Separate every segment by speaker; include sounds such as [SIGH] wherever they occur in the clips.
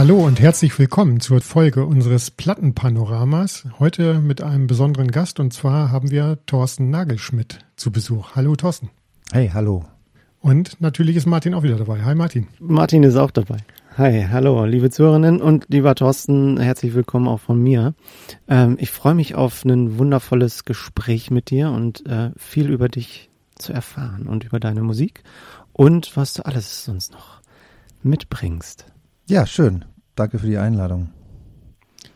Speaker 1: Hallo und herzlich willkommen zur Folge unseres Plattenpanoramas. Heute mit einem besonderen Gast und zwar haben wir Thorsten Nagelschmidt zu Besuch. Hallo Thorsten.
Speaker 2: Hey, hallo.
Speaker 1: Und natürlich ist Martin auch wieder dabei. Hi Martin.
Speaker 3: Martin ist auch dabei. Hi, hallo, liebe Zuhörerinnen und lieber Thorsten, herzlich willkommen auch von mir. Ähm, ich freue mich auf ein wundervolles Gespräch mit dir und äh, viel über dich zu erfahren und über deine Musik und was du alles sonst noch mitbringst.
Speaker 2: Ja, schön. Danke für die Einladung.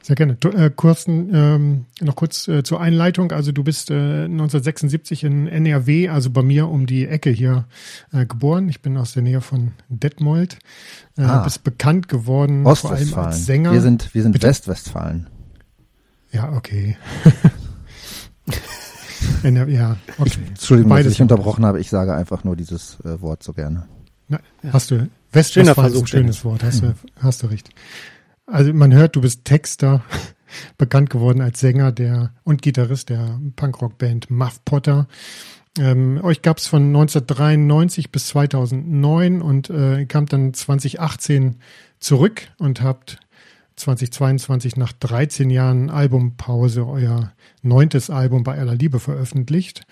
Speaker 1: Sehr gerne. Du, äh, kurzen, ähm, noch kurz äh, zur Einleitung. Also du bist äh, 1976 in NRW, also bei mir um die Ecke hier äh, geboren. Ich bin aus der Nähe von Detmold. Äh, ah. Bist bekannt geworden vor allem als Sänger.
Speaker 2: Wir sind, wir sind Westwestfalen.
Speaker 1: Ja, okay. [LAUGHS] NRW, ja, okay.
Speaker 2: Ich, Entschuldigung, Beides dass ich unterbrochen habe. Ich sage einfach nur dieses äh, Wort so gerne.
Speaker 1: Na, hast du Westwestfalen ist ein schönes Wort. Hast, mhm. du, hast du recht. Also man hört, du bist Texter, [LAUGHS] bekannt geworden als Sänger der und Gitarrist der Punkrock-Band Muff Potter. Ähm, euch gab es von 1993 bis 2009 und äh, kam dann 2018 zurück und habt 2022 nach 13 Jahren Albumpause euer neuntes Album bei aller Liebe veröffentlicht.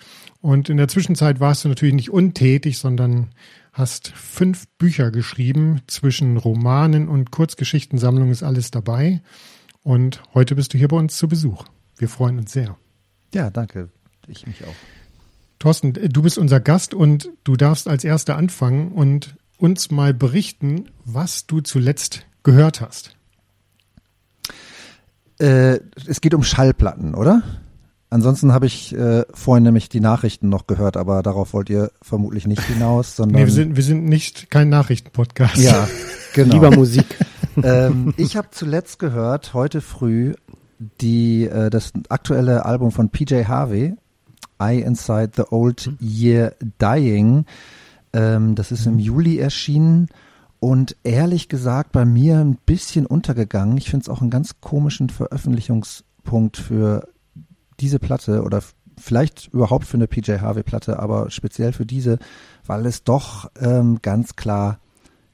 Speaker 1: Und in der Zwischenzeit warst du natürlich nicht untätig, sondern hast fünf Bücher geschrieben. Zwischen Romanen und Kurzgeschichtensammlungen ist alles dabei. Und heute bist du hier bei uns zu Besuch. Wir freuen uns sehr.
Speaker 2: Ja, danke. Ich mich auch.
Speaker 1: Thorsten, du bist unser Gast und du darfst als Erster anfangen und uns mal berichten, was du zuletzt gehört hast.
Speaker 2: Äh, es geht um Schallplatten, oder? Ansonsten habe ich äh, vorhin nämlich die Nachrichten noch gehört, aber darauf wollt ihr vermutlich nicht hinaus, sondern. [LAUGHS]
Speaker 1: Nee, wir sind, wir sind nicht kein Nachrichtenpodcast.
Speaker 2: Ja, [LAUGHS] genau.
Speaker 3: Lieber Musik. [LAUGHS]
Speaker 2: ähm, ich habe zuletzt gehört, heute früh, die, äh, das aktuelle Album von PJ Harvey, I Inside the Old Year Dying. Ähm, das ist im Juli erschienen und ehrlich gesagt bei mir ein bisschen untergegangen. Ich finde es auch einen ganz komischen Veröffentlichungspunkt für diese Platte oder vielleicht überhaupt für eine PJ Harvey Platte, aber speziell für diese, weil es doch ähm, ganz klar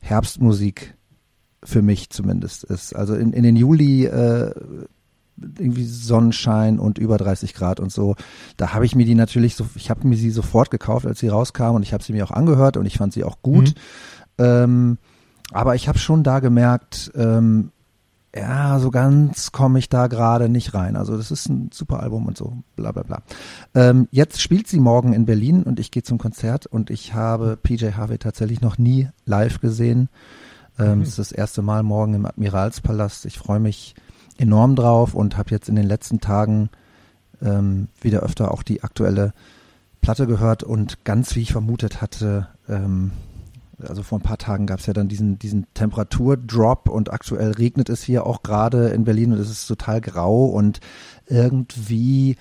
Speaker 2: Herbstmusik für mich zumindest ist. Also in, in den Juli äh, irgendwie Sonnenschein und über 30 Grad und so. Da habe ich mir die natürlich so, ich habe mir sie sofort gekauft, als sie rauskam und ich habe sie mir auch angehört und ich fand sie auch gut. Mhm. Ähm, aber ich habe schon da gemerkt, ähm, ja, so ganz komme ich da gerade nicht rein. Also das ist ein super Album und so, bla bla bla. Ähm, jetzt spielt sie morgen in Berlin und ich gehe zum Konzert und ich habe PJ Harvey tatsächlich noch nie live gesehen. Ähm, mhm. Es ist das erste Mal morgen im Admiralspalast. Ich freue mich enorm drauf und habe jetzt in den letzten Tagen ähm, wieder öfter auch die aktuelle Platte gehört und ganz wie ich vermutet hatte, ähm, also vor ein paar Tagen gab es ja dann diesen, diesen Temperaturdrop und aktuell regnet es hier auch gerade in Berlin und es ist total grau und irgendwie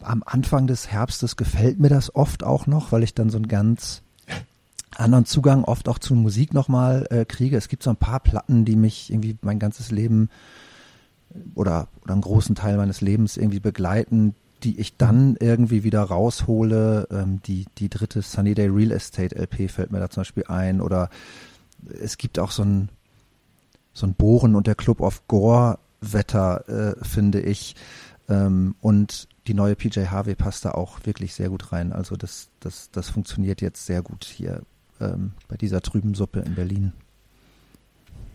Speaker 2: am Anfang des Herbstes gefällt mir das oft auch noch, weil ich dann so einen ganz anderen Zugang oft auch zu Musik nochmal äh, kriege. Es gibt so ein paar Platten, die mich irgendwie mein ganzes Leben oder, oder einen großen Teil meines Lebens irgendwie begleiten, die ich dann irgendwie wieder raushole. Ähm, die, die dritte Sunny Day Real Estate LP fällt mir da zum Beispiel ein. Oder es gibt auch so ein, so ein Bohren und der Club of Gore Wetter, äh, finde ich. Ähm, und die neue PJ Harvey passt da auch wirklich sehr gut rein. Also das, das, das funktioniert jetzt sehr gut hier ähm, bei dieser trüben Suppe in Berlin.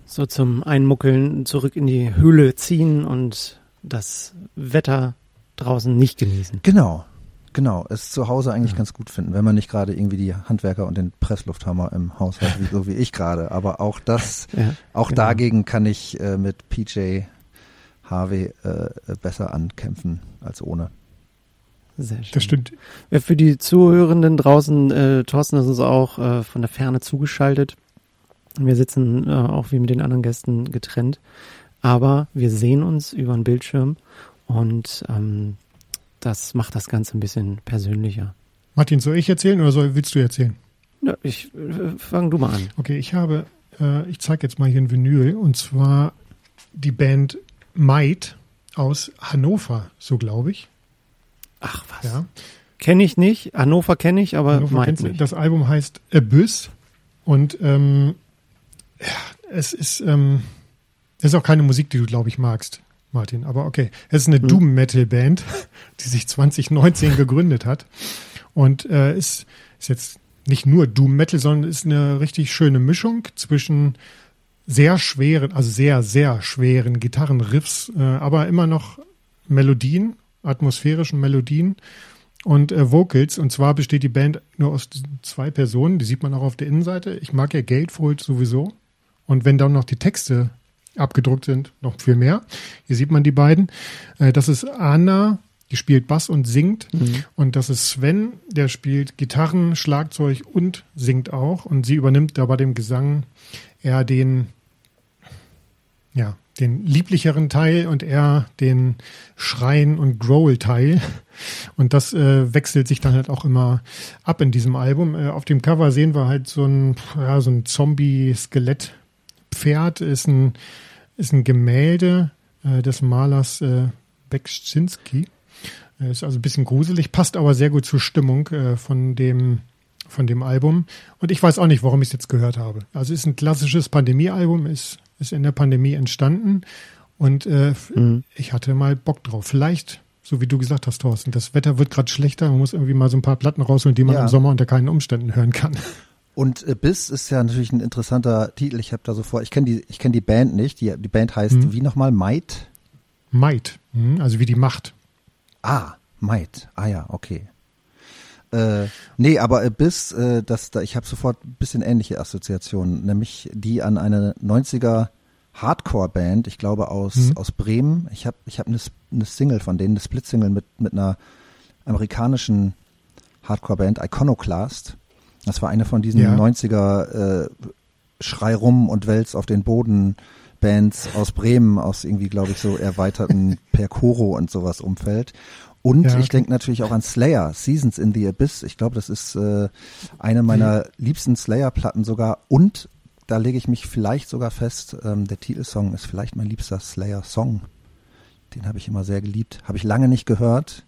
Speaker 3: So zum Einmuckeln zurück in die Höhle ziehen und das Wetter draußen nicht genießen.
Speaker 2: Genau, genau. Es zu Hause eigentlich ja. ganz gut finden, wenn man nicht gerade irgendwie die Handwerker und den Presslufthammer im Haus hat, wie, so wie ich gerade. Aber auch das, [LAUGHS] ja, auch genau. dagegen kann ich äh, mit PJ Harvey äh, besser ankämpfen als ohne.
Speaker 1: Sehr schön. Das stimmt.
Speaker 3: Für die Zuhörenden draußen, äh, Thorsten ist uns auch äh, von der Ferne zugeschaltet. Wir sitzen äh, auch wie mit den anderen Gästen getrennt, aber wir sehen uns über den Bildschirm und ähm, das macht das Ganze ein bisschen persönlicher.
Speaker 1: Martin, soll ich erzählen oder soll, willst du erzählen?
Speaker 3: Ja, ich äh, fang du mal an.
Speaker 1: Okay, ich habe, äh, ich zeige jetzt mal hier ein Vinyl und zwar die Band Might aus Hannover, so glaube ich.
Speaker 3: Ach was. Ja. Kenne ich nicht. Hannover kenne ich, aber Hannover Might nicht.
Speaker 1: Das Album heißt Abyss und ähm, ja, es ist ähm, Das ist auch keine Musik, die du, glaube ich, magst, Martin. Aber okay. Es ist eine hm. Doom-Metal-Band, [LAUGHS] die sich 2019 [LAUGHS] gegründet hat. Und äh, ist, ist jetzt nicht nur Doom-Metal, sondern ist eine richtig schöne Mischung zwischen sehr schweren, also sehr, sehr schweren Gitarrenriffs, äh, aber immer noch Melodien, atmosphärischen Melodien und äh, Vocals. Und zwar besteht die Band nur aus zwei Personen, die sieht man auch auf der Innenseite. Ich mag ja Gatefold sowieso. Und wenn dann noch die Texte abgedruckt sind, noch viel mehr. Hier sieht man die beiden. Äh, das ist Anna, die spielt Bass und singt. Mhm. Und das ist Sven, der spielt Gitarren, Schlagzeug und singt auch. Und sie übernimmt da bei dem Gesang eher den, ja, den lieblicheren Teil und eher den Schreien- und Growl-Teil. Und das äh, wechselt sich dann halt auch immer ab in diesem Album. Äh, auf dem Cover sehen wir halt so ein, ja, so ein Zombie-Skelett-Pferd, ist ein, ist ein Gemälde äh, des Malers äh, Bekschinski. Ist also ein bisschen gruselig, passt aber sehr gut zur Stimmung äh, von dem von dem Album. Und ich weiß auch nicht, warum ich es jetzt gehört habe. Also es ist ein klassisches Pandemie-Album, ist ist in der Pandemie entstanden und äh, mhm. ich hatte mal Bock drauf. Vielleicht, so wie du gesagt hast, Thorsten, das Wetter wird gerade schlechter, man muss irgendwie mal so ein paar Platten rausholen, die man ja. im Sommer unter keinen Umständen hören kann.
Speaker 2: Und äh, Biss ist ja natürlich ein interessanter Titel. Ich habe da so vor, ich kenne die, ich kenne die Band nicht. Die, die Band heißt mhm. wie nochmal Might?
Speaker 1: Might, mhm, also wie die Macht.
Speaker 2: Ah, Might. Ah ja, okay. Äh, nee, aber Abyss, äh, das, da, ich habe sofort ein bisschen ähnliche Assoziationen, nämlich die an eine 90er Hardcore-Band, ich glaube aus, mhm. aus Bremen. Ich habe ich hab eine, eine Single von denen, eine Split-Single mit, mit einer amerikanischen Hardcore-Band, Iconoclast. Das war eine von diesen ja. 90er äh, Schrei rum und Wälz auf den Boden Bands aus Bremen, aus irgendwie, glaube ich, so erweiterten [LAUGHS] Percoro und sowas Umfeld. Und ja, ich denke natürlich auch an Slayer, Seasons in the Abyss. Ich glaube, das ist äh, eine meiner liebsten Slayer-Platten sogar. Und da lege ich mich vielleicht sogar fest, ähm, der Titelsong ist vielleicht mein liebster Slayer-Song. Den habe ich immer sehr geliebt. Habe ich lange nicht gehört,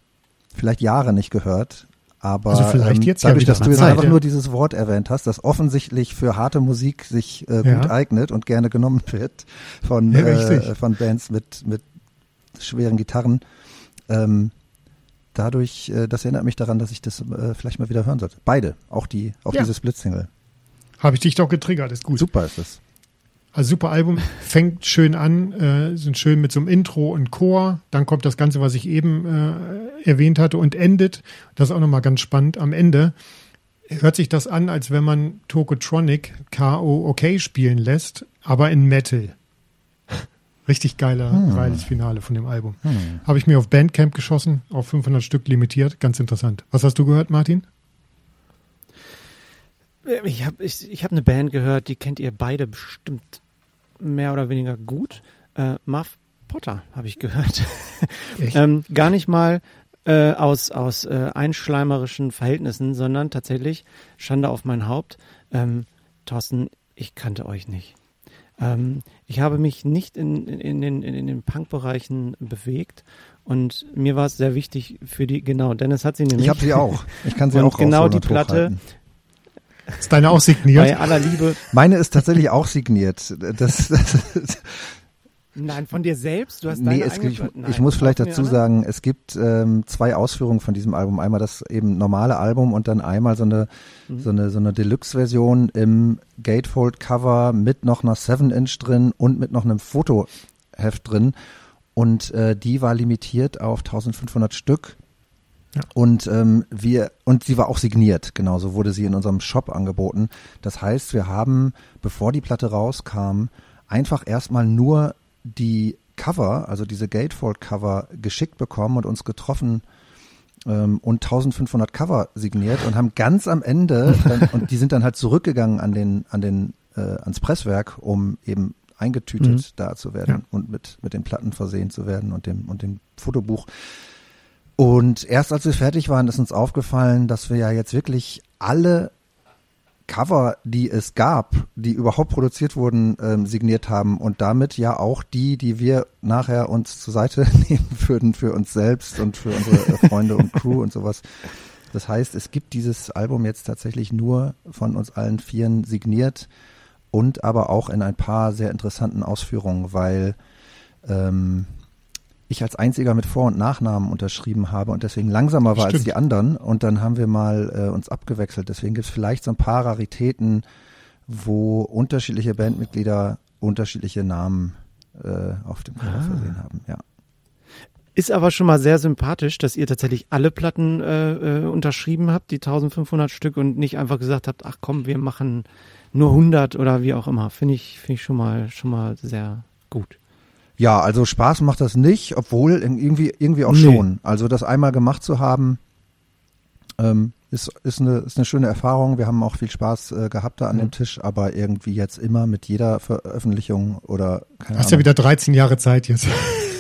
Speaker 2: vielleicht Jahre nicht gehört. Aber also vielleicht ähm, jetzt dadurch, ja dass du jetzt Zeit, einfach ja. nur dieses Wort erwähnt hast, das offensichtlich für harte Musik sich äh, gut ja. eignet und gerne genommen [LAUGHS] wird von, äh, von Bands mit, mit schweren Gitarren, ähm, dadurch, äh, das erinnert mich daran, dass ich das äh, vielleicht mal wieder hören sollte. Beide, auch die, auch diese Split-Single.
Speaker 1: Habe ich dich doch getriggert, ist gut.
Speaker 2: Super ist es.
Speaker 1: Also super Album, fängt schön an, äh, sind schön mit so einem Intro und Chor, dann kommt das Ganze, was ich eben äh, erwähnt hatte und endet, das ist auch nochmal ganz spannend, am Ende hört sich das an, als wenn man Tokotronic K.O. OK spielen lässt, aber in Metal. [LAUGHS] Richtig geiler, hm. geiles Finale von dem Album. Hm. Habe ich mir auf Bandcamp geschossen, auf 500 Stück limitiert. Ganz interessant. Was hast du gehört, Martin?
Speaker 3: Ich habe ich, ich hab eine Band gehört, die kennt ihr beide bestimmt mehr oder weniger gut. Äh, Muff Potter habe ich gehört. [LAUGHS] ähm, gar nicht mal äh, aus, aus äh, einschleimerischen Verhältnissen, sondern tatsächlich Schande auf mein Haupt. Ähm, Thorsten, ich kannte euch nicht. Ähm, ich habe mich nicht in, in, in den, in den Punk-Bereichen bewegt und mir war es sehr wichtig für die, genau, Dennis hat sie nämlich.
Speaker 2: Ich habe sie auch. Ich kann sie und auch
Speaker 3: genau die Platte.
Speaker 1: Ist deine auch signiert?
Speaker 3: Bei aller Liebe.
Speaker 2: Meine ist tatsächlich auch signiert. Das, das,
Speaker 3: Nein, von dir selbst? Du hast
Speaker 2: nee, es, ich, Nein, ich muss vielleicht dazu sagen, es gibt ähm, zwei Ausführungen von diesem Album. Einmal das eben normale Album und dann einmal so eine, mhm. so eine, so eine Deluxe-Version im Gatefold-Cover mit noch einer 7-Inch drin und mit noch einem Fotoheft drin. Und äh, die war limitiert auf 1500 Stück. Ja. Und ähm, wir und sie war auch signiert, genauso wurde sie in unserem Shop angeboten. Das heißt, wir haben, bevor die Platte rauskam, einfach erstmal nur die Cover, also diese Gatefold-Cover, geschickt bekommen und uns getroffen ähm, und 1500 Cover signiert und haben ganz am Ende, dann, [LAUGHS] und die sind dann halt zurückgegangen an den, an den, äh, ans Presswerk, um eben eingetütet mhm. da zu werden ja. und mit, mit den Platten versehen zu werden und dem, und dem Fotobuch. Und erst als wir fertig waren, ist uns aufgefallen, dass wir ja jetzt wirklich alle Cover, die es gab, die überhaupt produziert wurden, ähm, signiert haben und damit ja auch die, die wir nachher uns zur Seite [LAUGHS] nehmen würden für uns selbst und für unsere äh, Freunde und Crew und sowas. Das heißt, es gibt dieses Album jetzt tatsächlich nur von uns allen Vieren signiert und aber auch in ein paar sehr interessanten Ausführungen, weil ähm, ich als einziger mit Vor- und Nachnamen unterschrieben habe und deswegen langsamer war Stimmt. als die anderen. Und dann haben wir mal äh, uns abgewechselt. Deswegen gibt es vielleicht so ein paar Raritäten, wo unterschiedliche Bandmitglieder unterschiedliche Namen äh, auf dem Cover ah. versehen haben. Ja.
Speaker 3: Ist aber schon mal sehr sympathisch, dass ihr tatsächlich alle Platten äh, äh, unterschrieben habt, die 1500 Stück und nicht einfach gesagt habt, ach komm, wir machen nur 100 oder wie auch immer. Finde ich, finde ich schon mal, schon mal sehr gut.
Speaker 2: Ja, also Spaß macht das nicht, obwohl irgendwie, irgendwie auch nee. schon. Also das einmal gemacht zu haben, ähm, ist, ist, eine, ist eine schöne Erfahrung. Wir haben auch viel Spaß äh, gehabt da an mhm. dem Tisch, aber irgendwie jetzt immer mit jeder Veröffentlichung oder
Speaker 1: keine Hast Ahnung. ja wieder 13 Jahre Zeit jetzt.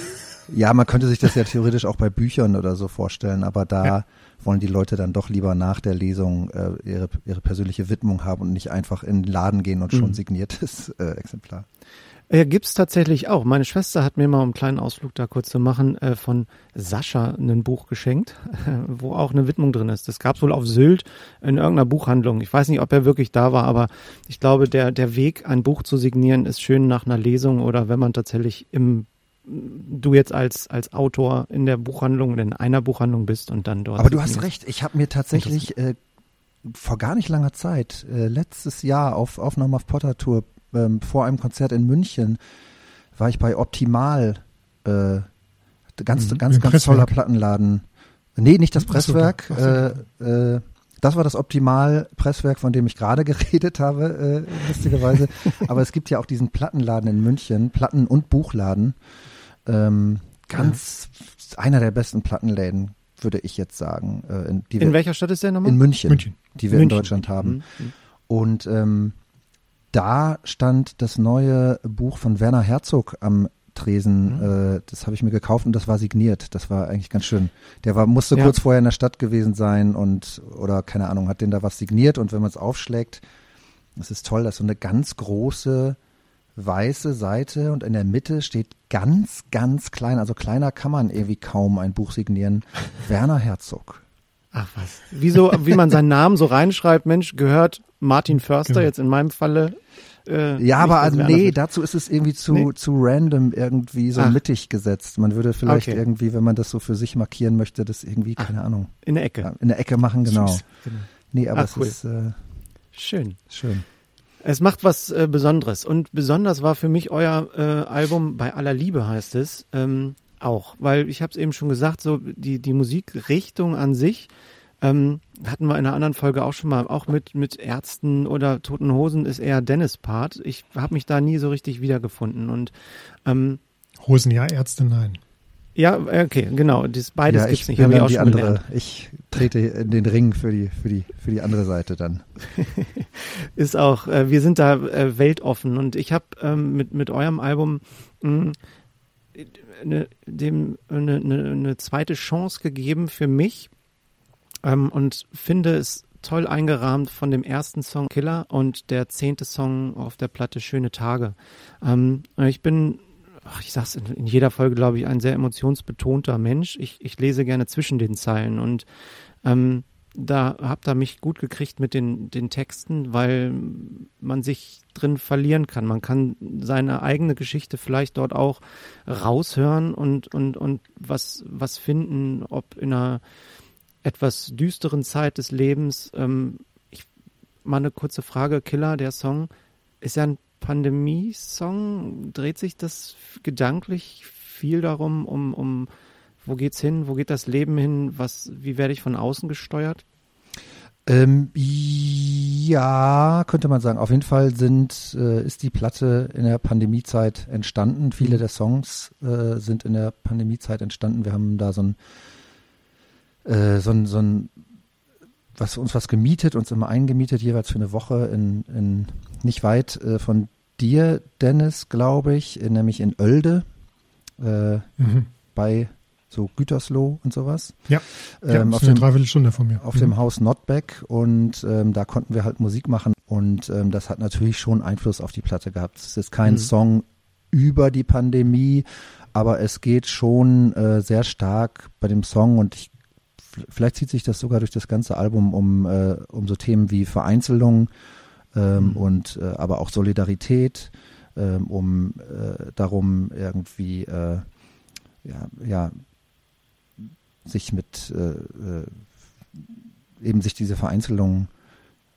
Speaker 1: [LAUGHS]
Speaker 2: ja, man könnte sich das ja theoretisch auch bei Büchern oder so vorstellen, aber da ja. wollen die Leute dann doch lieber nach der Lesung äh, ihre, ihre persönliche Widmung haben und nicht einfach in den Laden gehen und schon mhm. signiertes äh, Exemplar.
Speaker 3: Äh, gibt's tatsächlich auch. Meine Schwester hat mir mal um einen kleinen Ausflug da kurz zu machen äh, von Sascha ein Buch geschenkt, [LAUGHS] wo auch eine Widmung drin ist. Das gab's wohl auf Sylt in irgendeiner Buchhandlung. Ich weiß nicht, ob er wirklich da war, aber ich glaube, der der Weg, ein Buch zu signieren, ist schön nach einer Lesung oder wenn man tatsächlich im du jetzt als als Autor in der Buchhandlung in einer Buchhandlung bist und dann dort.
Speaker 2: Aber du hast recht. Ich habe mir tatsächlich äh, vor gar nicht langer Zeit äh, letztes Jahr auf Aufnahme auf Potter Tour ähm, vor einem Konzert in München war ich bei Optimal, äh, ganz, mhm, ganz, ganz toller Plattenladen. Nee, nicht das Presswerk. Äh, äh, das war das Optimal-Presswerk, von dem ich gerade [LAUGHS] geredet habe, äh, lustigerweise. Aber es gibt ja auch diesen Plattenladen in München, Platten- und Buchladen. Ähm, ganz ja. einer der besten Plattenläden, würde ich jetzt sagen.
Speaker 3: Äh, in, in welcher Stadt ist der nochmal?
Speaker 2: In München, München. die wir München. in Deutschland haben. Mhm. Und ähm, da stand das neue Buch von Werner Herzog am Tresen. Mhm. Äh, das habe ich mir gekauft und das war signiert. Das war eigentlich ganz schön. Der war musste ja. kurz vorher in der Stadt gewesen sein und oder keine Ahnung hat den da was signiert und wenn man es aufschlägt, das ist toll. Das ist so eine ganz große weiße Seite und in der Mitte steht ganz ganz klein, also kleiner kann man irgendwie kaum ein Buch signieren. [LAUGHS] Werner Herzog.
Speaker 3: Ach was. Wieso, wie man seinen Namen so reinschreibt, Mensch, gehört Martin Förster, genau. jetzt in meinem Falle.
Speaker 2: Äh, ja, aber also, nee, dazu ist es irgendwie zu, nee. zu random irgendwie so Ach. mittig gesetzt. Man würde vielleicht okay. irgendwie, wenn man das so für sich markieren möchte, das irgendwie, Ach. keine Ahnung.
Speaker 3: In der Ecke.
Speaker 2: in der Ecke machen, genau. genau. Nee, aber Ach, es cool. ist äh,
Speaker 3: schön.
Speaker 2: Schön.
Speaker 3: Es macht was äh, Besonderes. Und besonders war für mich euer äh, Album Bei aller Liebe heißt es. Ähm, auch, weil ich habe es eben schon gesagt, so die, die Musikrichtung an sich ähm, hatten wir in einer anderen Folge auch schon mal, auch mit, mit Ärzten oder Toten Hosen ist eher Dennis Part. Ich habe mich da nie so richtig wiedergefunden und ähm,
Speaker 1: Hosen ja, Ärzte nein.
Speaker 3: Ja, okay, genau. Das beides ja, gibt's nicht.
Speaker 2: Habe ich auch schon andere, gelernt. Ich trete in den Ring für die für die für die andere Seite dann. [LAUGHS]
Speaker 3: ist auch. Äh, wir sind da äh, weltoffen und ich habe ähm, mit mit eurem Album mh, hm, eine, dem eine, eine, zweite Chance gegeben für mich ähm, und finde es toll eingerahmt von dem ersten Song Killer und der zehnte Song auf der Platte Schöne Tage. Ähm, ich bin, ach, ich sag's in, in jeder Folge, glaube ich, ein sehr emotionsbetonter Mensch. Ich, ich lese gerne zwischen den Zeilen und ähm, da habt ihr mich gut gekriegt mit den, den Texten, weil man sich drin verlieren kann. Man kann seine eigene Geschichte vielleicht dort auch raushören und, und, und was, was finden, ob in einer etwas düsteren Zeit des Lebens. Ähm, ich, mal eine kurze Frage, Killer, der Song, ist ja ein Pandemie-Song. Dreht sich das gedanklich viel darum, um, um wo geht's hin, wo geht das Leben hin, was, wie werde ich von außen gesteuert?
Speaker 2: Ähm, ja, könnte man sagen. Auf jeden Fall sind, äh, ist die Platte in der Pandemiezeit entstanden. Viele mhm. der Songs äh, sind in der Pandemiezeit entstanden. Wir haben da so ein äh, so ein, so ein was uns was gemietet, uns immer eingemietet, jeweils für eine Woche in, in nicht weit äh, von dir, Dennis, glaube ich, in, nämlich in Oelde äh, mhm. bei so Gütersloh und sowas.
Speaker 1: Ja, ähm, ja auf dem, Dreiviertelstunde von mir.
Speaker 2: Auf mhm. dem Haus Notbeck und ähm, da konnten wir halt Musik machen und ähm, das hat natürlich schon Einfluss auf die Platte gehabt. Es ist kein mhm. Song über die Pandemie, aber es geht schon äh, sehr stark bei dem Song und ich vielleicht zieht sich das sogar durch das ganze Album um, äh, um so Themen wie Vereinzelung, ähm, mhm. und äh, aber auch Solidarität, ähm, um äh, darum irgendwie äh, ja, ja sich mit äh, äh, eben sich diese Vereinzelung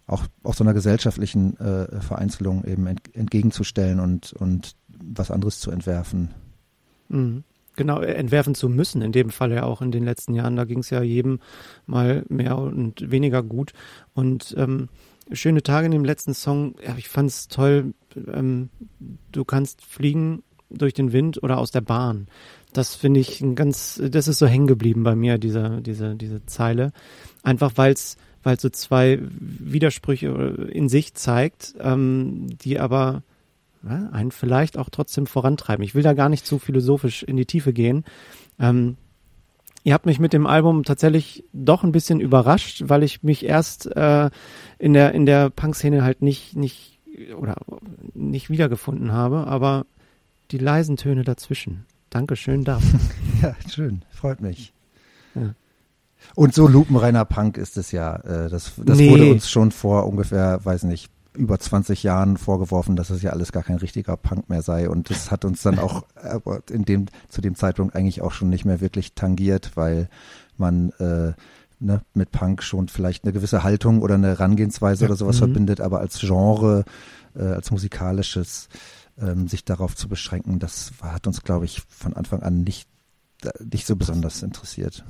Speaker 2: auch auch so einer gesellschaftlichen äh, Vereinzelung eben ent, entgegenzustellen und und was anderes zu entwerfen.
Speaker 3: Mhm. Genau, äh, entwerfen zu müssen, in dem Fall ja auch in den letzten Jahren. Da ging es ja jedem mal mehr und weniger gut. Und ähm, schöne Tage in dem letzten Song, ja, ich fand es toll, ähm, du kannst fliegen durch den Wind oder aus der Bahn. Das finde ich ein ganz, das ist so hängen geblieben bei mir, diese, diese, diese Zeile. Einfach weil es weil so zwei Widersprüche in sich zeigt, ähm, die aber ja, einen vielleicht auch trotzdem vorantreiben. Ich will da gar nicht zu philosophisch in die Tiefe gehen. Ähm, ihr habt mich mit dem Album tatsächlich doch ein bisschen überrascht, weil ich mich erst äh, in der in der Punk-Szene halt nicht nicht oder nicht wiedergefunden habe, aber die leisen Töne dazwischen. Dankeschön dafür. [LAUGHS]
Speaker 2: ja, schön, freut mich. Ja. Und so lupenreiner Punk ist es ja. Äh, das das nee. wurde uns schon vor ungefähr, weiß nicht, über 20 Jahren vorgeworfen, dass es ja alles gar kein richtiger Punk mehr sei. Und das hat uns dann auch [LAUGHS] in dem, zu dem Zeitpunkt eigentlich auch schon nicht mehr wirklich tangiert, weil man äh, ne, mit Punk schon vielleicht eine gewisse Haltung oder eine Herangehensweise ja. oder sowas mhm. verbindet, aber als Genre, äh, als musikalisches, ähm, sich darauf zu beschränken, das hat uns, glaube ich, von Anfang an nicht, nicht so besonders interessiert.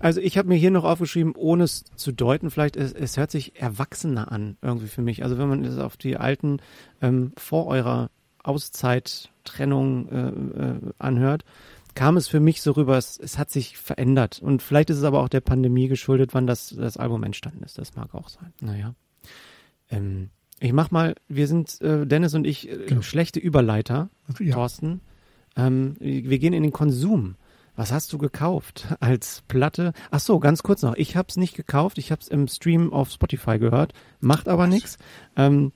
Speaker 3: Also ich habe mir hier noch aufgeschrieben, ohne es zu deuten, vielleicht, es, es hört sich erwachsener an irgendwie für mich. Also wenn man es auf die alten ähm, vor eurer Auszeit-Trennung äh, äh, anhört, kam es für mich so rüber, es, es hat sich verändert. Und vielleicht ist es aber auch der Pandemie geschuldet, wann das, das Album entstanden ist. Das mag auch sein. Naja. Ähm, ich mach mal, wir sind, äh, Dennis und ich, äh, genau. schlechte Überleiter, ja. Thorsten. Ähm, wir gehen in den Konsum. Was hast du gekauft [LAUGHS] als Platte? Ach so, ganz kurz noch. Ich habe es nicht gekauft. Ich habe es im Stream auf Spotify gehört. Macht aber nichts. Ähm,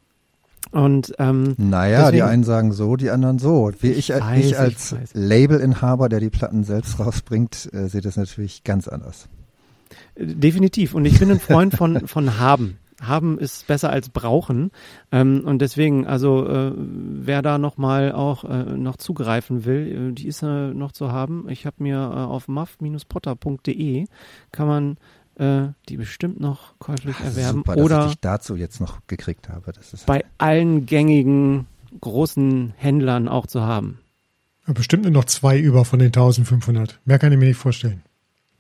Speaker 3: und ähm,
Speaker 2: naja, deswegen, die einen sagen so, die anderen so. Wie ich, ich, weiß, ich als ich Labelinhaber, der die Platten selbst rausbringt, äh, sehe das natürlich ganz anders.
Speaker 3: Definitiv. Und ich bin ein Freund von von [LAUGHS] haben haben ist besser als brauchen. Ähm, und deswegen, also äh, wer da nochmal auch äh, noch zugreifen will, äh, die ist äh, noch zu haben. Ich habe mir äh, auf muff-potter.de kann man äh, die bestimmt noch käuflich Ach, erwerben. Super, oder dass
Speaker 2: ich dazu jetzt noch gekriegt habe. Das ist
Speaker 3: bei allen gängigen großen Händlern auch zu haben.
Speaker 1: Ja, bestimmt nur noch zwei über von den 1500. Mehr kann ich mir nicht vorstellen.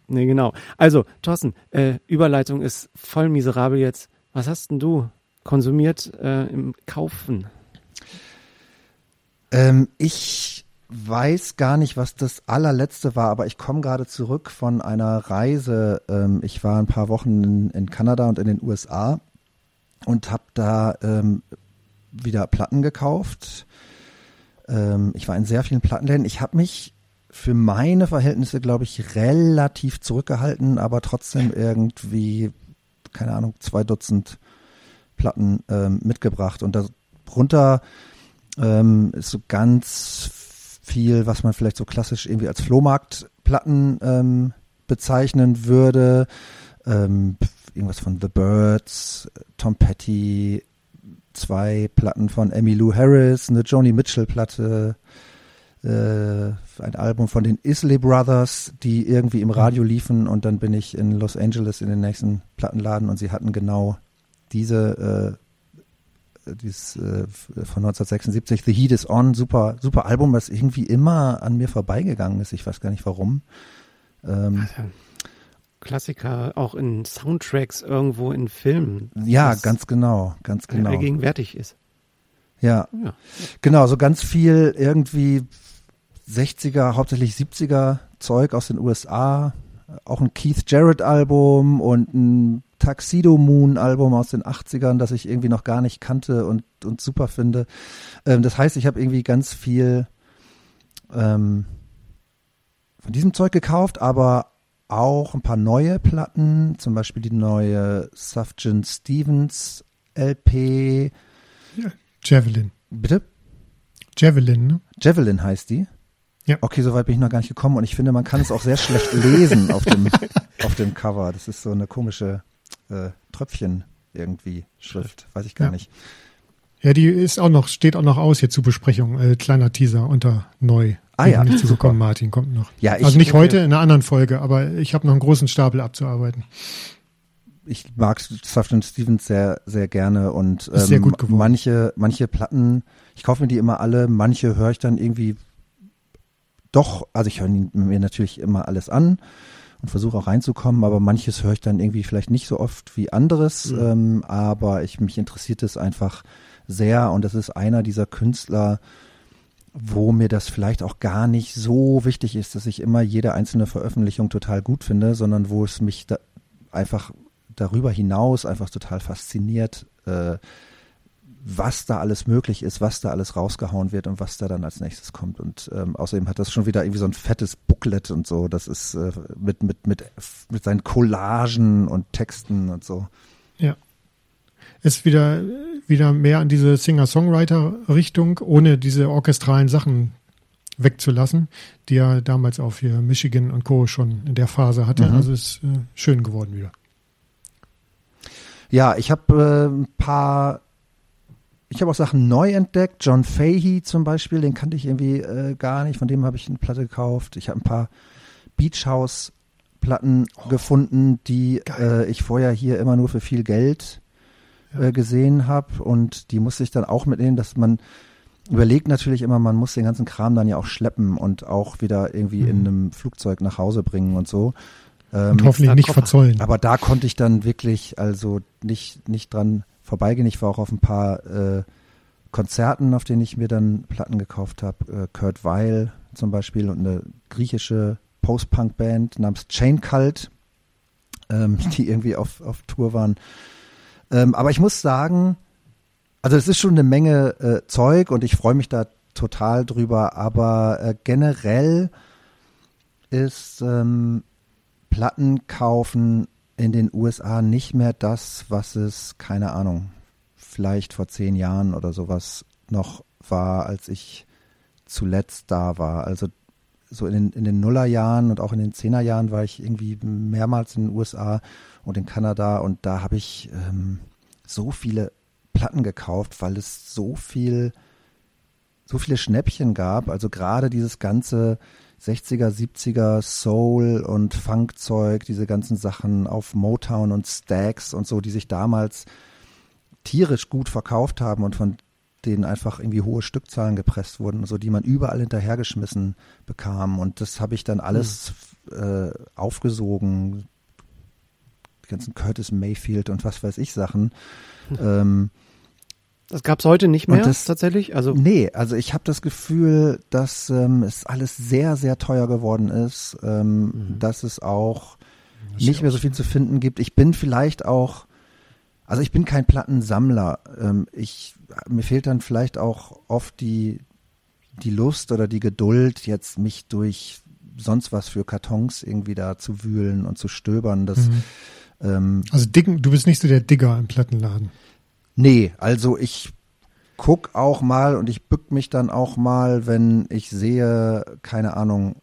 Speaker 3: Nee, genau. Also, Thorsten, äh, Überleitung ist voll miserabel jetzt. Was hast denn du konsumiert äh, im Kaufen?
Speaker 2: Ähm, ich weiß gar nicht, was das allerletzte war, aber ich komme gerade zurück von einer Reise. Ähm, ich war ein paar Wochen in, in, Kanada und in den USA und habe da ähm, wieder Platten gekauft. Ähm, ich war in sehr vielen Plattenläden. Ich habe mich für meine Verhältnisse, glaube ich, relativ zurückgehalten, aber trotzdem irgendwie keine Ahnung, zwei Dutzend Platten ähm, mitgebracht. Und darunter ähm, ist so ganz viel, was man vielleicht so klassisch irgendwie als Flohmarktplatten ähm, bezeichnen würde. Ähm, irgendwas von The Birds, Tom Petty, zwei Platten von Emmylou Harris, eine Joni Mitchell Platte, äh, ein Album von den Isley Brothers, die irgendwie im Radio liefen und dann bin ich in Los Angeles in den nächsten Plattenladen und sie hatten genau diese äh, dieses äh, von 1976 The Heat is On, super super Album, was irgendwie immer an mir vorbeigegangen ist. Ich weiß gar nicht warum.
Speaker 3: Ähm, also, Klassiker auch in Soundtracks irgendwo in Filmen.
Speaker 2: Ja, ganz genau, ganz genau.
Speaker 3: Gegenwärtig ist.
Speaker 2: Ja. ja. Genau, so ganz viel irgendwie 60er, hauptsächlich 70er Zeug aus den USA, auch ein Keith Jarrett Album und ein Tuxedo Moon Album aus den 80ern, das ich irgendwie noch gar nicht kannte und, und super finde. Ähm, das heißt, ich habe irgendwie ganz viel ähm, von diesem Zeug gekauft, aber auch ein paar neue Platten, zum Beispiel die neue Sufjan Stevens LP.
Speaker 1: Ja, Javelin.
Speaker 2: Bitte?
Speaker 1: Javelin, ne?
Speaker 2: Javelin heißt die. Ja. Okay, soweit bin ich noch gar nicht gekommen und ich finde, man kann es auch sehr schlecht lesen auf dem, [LAUGHS] auf dem Cover. Das ist so eine komische äh, Tröpfchen irgendwie Schrift, weiß ich gar ja. nicht.
Speaker 1: Ja, die ist auch noch, steht auch noch aus hier zur Besprechung. Äh, kleiner Teaser unter neu.
Speaker 2: Ah ja.
Speaker 1: Nicht zugekommen, Martin, kommt noch.
Speaker 2: Ja, ich,
Speaker 1: also nicht heute, in einer anderen Folge, aber ich habe noch einen großen Stapel abzuarbeiten.
Speaker 2: Ich mag Sufjan Stevens sehr, sehr gerne und
Speaker 1: ähm, sehr gut geworden.
Speaker 2: manche, manche Platten, ich kaufe mir die immer alle, manche höre ich dann irgendwie doch, also ich höre mir natürlich immer alles an und versuche auch reinzukommen, aber manches höre ich dann irgendwie vielleicht nicht so oft wie anderes, mhm. ähm, aber ich mich interessiert es einfach sehr und das ist einer dieser Künstler, wo mir das vielleicht auch gar nicht so wichtig ist, dass ich immer jede einzelne Veröffentlichung total gut finde, sondern wo es mich da einfach darüber hinaus einfach total fasziniert, äh, was da alles möglich ist, was da alles rausgehauen wird und was da dann als nächstes kommt. Und ähm, außerdem hat das schon wieder irgendwie so ein fettes Booklet und so. Das ist äh, mit, mit, mit, mit seinen Collagen und Texten und so.
Speaker 1: Ja. Ist wieder, wieder mehr an diese Singer-Songwriter-Richtung, ohne diese orchestralen Sachen wegzulassen, die er damals auf hier Michigan und Co. schon in der Phase hatte. Mhm. Also ist äh, schön geworden wieder.
Speaker 2: Ja, ich habe äh, ein paar ich habe auch Sachen neu entdeckt. John Fahey zum Beispiel, den kannte ich irgendwie äh, gar nicht. Von dem habe ich eine Platte gekauft. Ich habe ein paar Beach House Platten oh, gefunden, die äh, ich vorher hier immer nur für viel Geld ja. äh, gesehen habe. Und die musste ich dann auch mitnehmen, dass man überlegt natürlich immer, man muss den ganzen Kram dann ja auch schleppen und auch wieder irgendwie mhm. in einem Flugzeug nach Hause bringen und so.
Speaker 1: Ähm, und hoffentlich nicht verzollen.
Speaker 2: Aber da konnte ich dann wirklich also nicht, nicht dran vorbeigehen. Ich war auch auf ein paar äh, Konzerten, auf denen ich mir dann Platten gekauft habe. Äh, Kurt Weil zum Beispiel und eine griechische Post-Punk-Band namens Chain Cult, ähm, [LAUGHS] die irgendwie auf, auf Tour waren. Ähm, aber ich muss sagen, also es ist schon eine Menge äh, Zeug und ich freue mich da total drüber, aber äh, generell ist ähm, Platten kaufen in den USA nicht mehr das, was es, keine Ahnung, vielleicht vor zehn Jahren oder sowas noch war, als ich zuletzt da war. Also so in den, in den Nullerjahren und auch in den Zehnerjahren war ich irgendwie mehrmals in den USA und in Kanada und da habe ich ähm, so viele Platten gekauft, weil es so viel, so viele Schnäppchen gab. Also gerade dieses ganze 60er, 70er Soul und Funkzeug, diese ganzen Sachen auf Motown und Stax und so, die sich damals tierisch gut verkauft haben und von denen einfach irgendwie hohe Stückzahlen gepresst wurden, so die man überall hinterhergeschmissen bekam. Und das habe ich dann alles mhm. äh, aufgesogen, die ganzen Curtis Mayfield und was weiß ich Sachen. Mhm. Ähm,
Speaker 3: das gab es heute nicht mehr das, tatsächlich? Also
Speaker 2: nee, also ich habe das Gefühl, dass ähm, es alles sehr, sehr teuer geworden ist, ähm, mhm. dass es auch das nicht mehr so viel zu finden gibt. Ich bin vielleicht auch, also ich bin kein Plattensammler. Ähm, ich, mir fehlt dann vielleicht auch oft die, die Lust oder die Geduld, jetzt mich durch sonst was für Kartons irgendwie da zu wühlen und zu stöbern. Das, mhm.
Speaker 1: ähm, also Diggen, du bist nicht so der Digger im Plattenladen.
Speaker 2: Nee, also ich guck auch mal und ich bück mich dann auch mal, wenn ich sehe, keine Ahnung,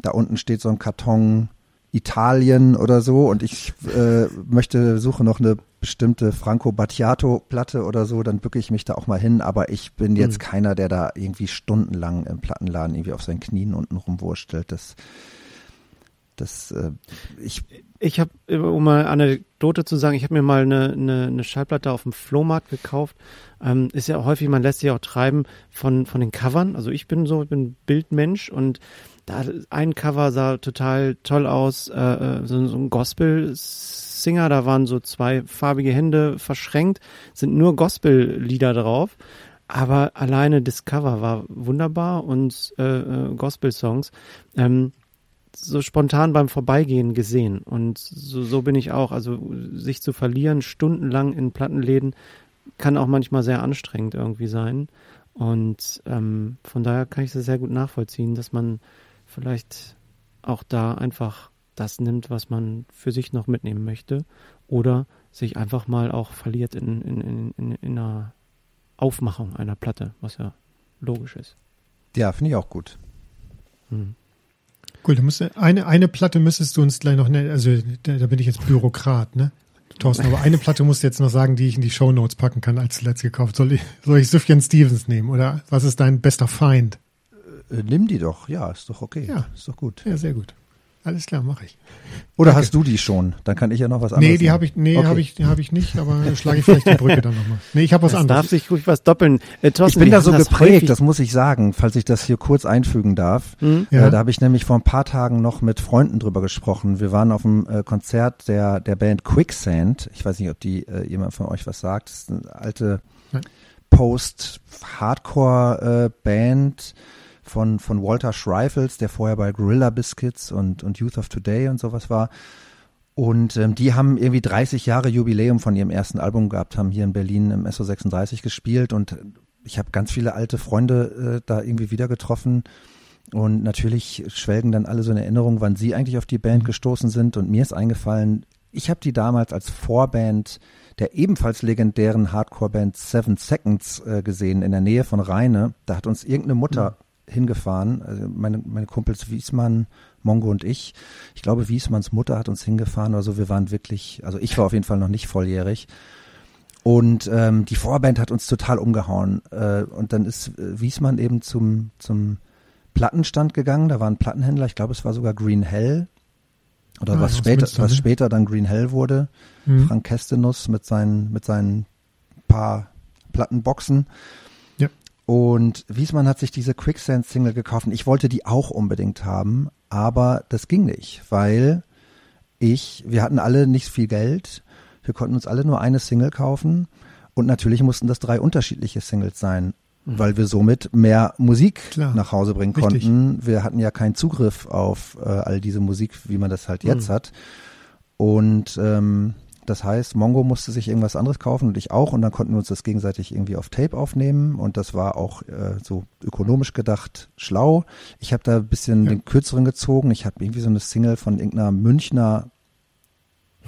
Speaker 2: da unten steht so ein Karton Italien oder so und ich äh, möchte, suche noch eine bestimmte Franco Battiato Platte oder so, dann bücke ich mich da auch mal hin, aber ich bin jetzt mhm. keiner, der da irgendwie stundenlang im Plattenladen irgendwie auf seinen Knien unten rumwurstelt. Das das, äh, ich
Speaker 3: ich habe, um mal Anekdote zu sagen, ich habe mir mal eine, eine, eine Schallplatte auf dem Flohmarkt gekauft. Ähm, ist ja häufig, man lässt sich auch treiben von, von den Covern. Also ich bin so, ich bin Bildmensch und da ein Cover sah total toll aus, äh, äh so, so ein Gospel-Singer, da waren so zwei farbige Hände verschränkt, sind nur Gospel-Lieder drauf. Aber alleine das Cover war wunderbar und äh, äh, Gospel-Songs. Ähm, so spontan beim Vorbeigehen gesehen. Und so, so bin ich auch. Also sich zu verlieren, stundenlang in Plattenläden, kann auch manchmal sehr anstrengend irgendwie sein. Und ähm, von daher kann ich das sehr gut nachvollziehen, dass man vielleicht auch da einfach das nimmt, was man für sich noch mitnehmen möchte. Oder sich einfach mal auch verliert in, in, in, in, in einer Aufmachung einer Platte, was ja logisch ist.
Speaker 2: Ja, finde ich auch gut.
Speaker 1: Hm. Cool, da musst eine, eine Platte müsstest du uns gleich noch nennen. Also da, da bin ich jetzt Bürokrat, ne? Thorsten, aber eine Platte musst du jetzt noch sagen, die ich in die Show Notes packen kann, als zuletzt gekauft. Soll ich, soll ich Sufjan Stevens nehmen oder was ist dein bester Feind?
Speaker 2: Äh, nimm die doch, ja, ist doch okay.
Speaker 1: Ja,
Speaker 2: ist doch gut.
Speaker 1: Ja, sehr gut. Alles klar, mache ich.
Speaker 2: Oder Danke. hast du die schon? Dann kann ich ja noch was anderes.
Speaker 1: Nee, die habe ich, nee, okay. habe ich, die habe ich nicht, aber schlage ich vielleicht die Brücke dann nochmal. Nee, ich habe was
Speaker 3: das
Speaker 1: anderes.
Speaker 3: darf sich ruhig was doppeln.
Speaker 2: Äh, Thorsten, ich bin da so das geprägt, häufig. das muss ich sagen, falls ich das hier kurz einfügen darf. Mhm. Ja. Äh, da habe ich nämlich vor ein paar Tagen noch mit Freunden drüber gesprochen. Wir waren auf einem äh, Konzert der, der Band Quicksand. Ich weiß nicht, ob die äh, jemand von euch was sagt. Das ist eine alte Post-Hardcore-Band. Äh, von, von Walter Schreifels, der vorher bei Gorilla Biscuits und, und Youth of Today und sowas war. Und ähm, die haben irgendwie 30 Jahre Jubiläum von ihrem ersten Album gehabt, haben hier in Berlin im SO36 gespielt und ich habe ganz viele alte Freunde äh, da irgendwie wieder getroffen. Und natürlich schwelgen dann alle so in Erinnerung, wann sie eigentlich auf die Band mhm. gestoßen sind. Und mir ist eingefallen, ich habe die damals als Vorband der ebenfalls legendären Hardcore-Band Seven Seconds äh, gesehen in der Nähe von Rheine. Da hat uns irgendeine Mutter mhm hingefahren. Also meine, meine Kumpels Wiesmann, Mongo und ich. Ich glaube, Wiesmanns Mutter hat uns hingefahren. Also wir waren wirklich, also ich war auf jeden Fall noch nicht volljährig. Und ähm, die Vorband hat uns total umgehauen. Äh, und dann ist äh, Wiesmann eben zum, zum Plattenstand gegangen. Da war ein Plattenhändler, ich glaube, es war sogar Green Hell. Oder ah, was später, was ne? später dann Green Hell wurde. Mhm. Frank Kestenus mit seinen, mit seinen paar Plattenboxen. Und Wiesmann hat sich diese Quicksand-Single gekauft. Ich wollte die auch unbedingt haben, aber das ging nicht, weil ich, wir hatten alle nicht viel Geld. Wir konnten uns alle nur eine Single kaufen. Und natürlich mussten das drei unterschiedliche Singles sein, mhm. weil wir somit mehr Musik Klar. nach Hause bringen Richtig. konnten. Wir hatten ja keinen Zugriff auf äh, all diese Musik, wie man das halt jetzt mhm. hat. Und ähm, das heißt, Mongo musste sich irgendwas anderes kaufen und ich auch und dann konnten wir uns das gegenseitig irgendwie auf Tape aufnehmen und das war auch äh, so ökonomisch gedacht schlau. Ich habe da ein bisschen ja. den kürzeren gezogen. Ich habe irgendwie so eine Single von irgendeiner Münchner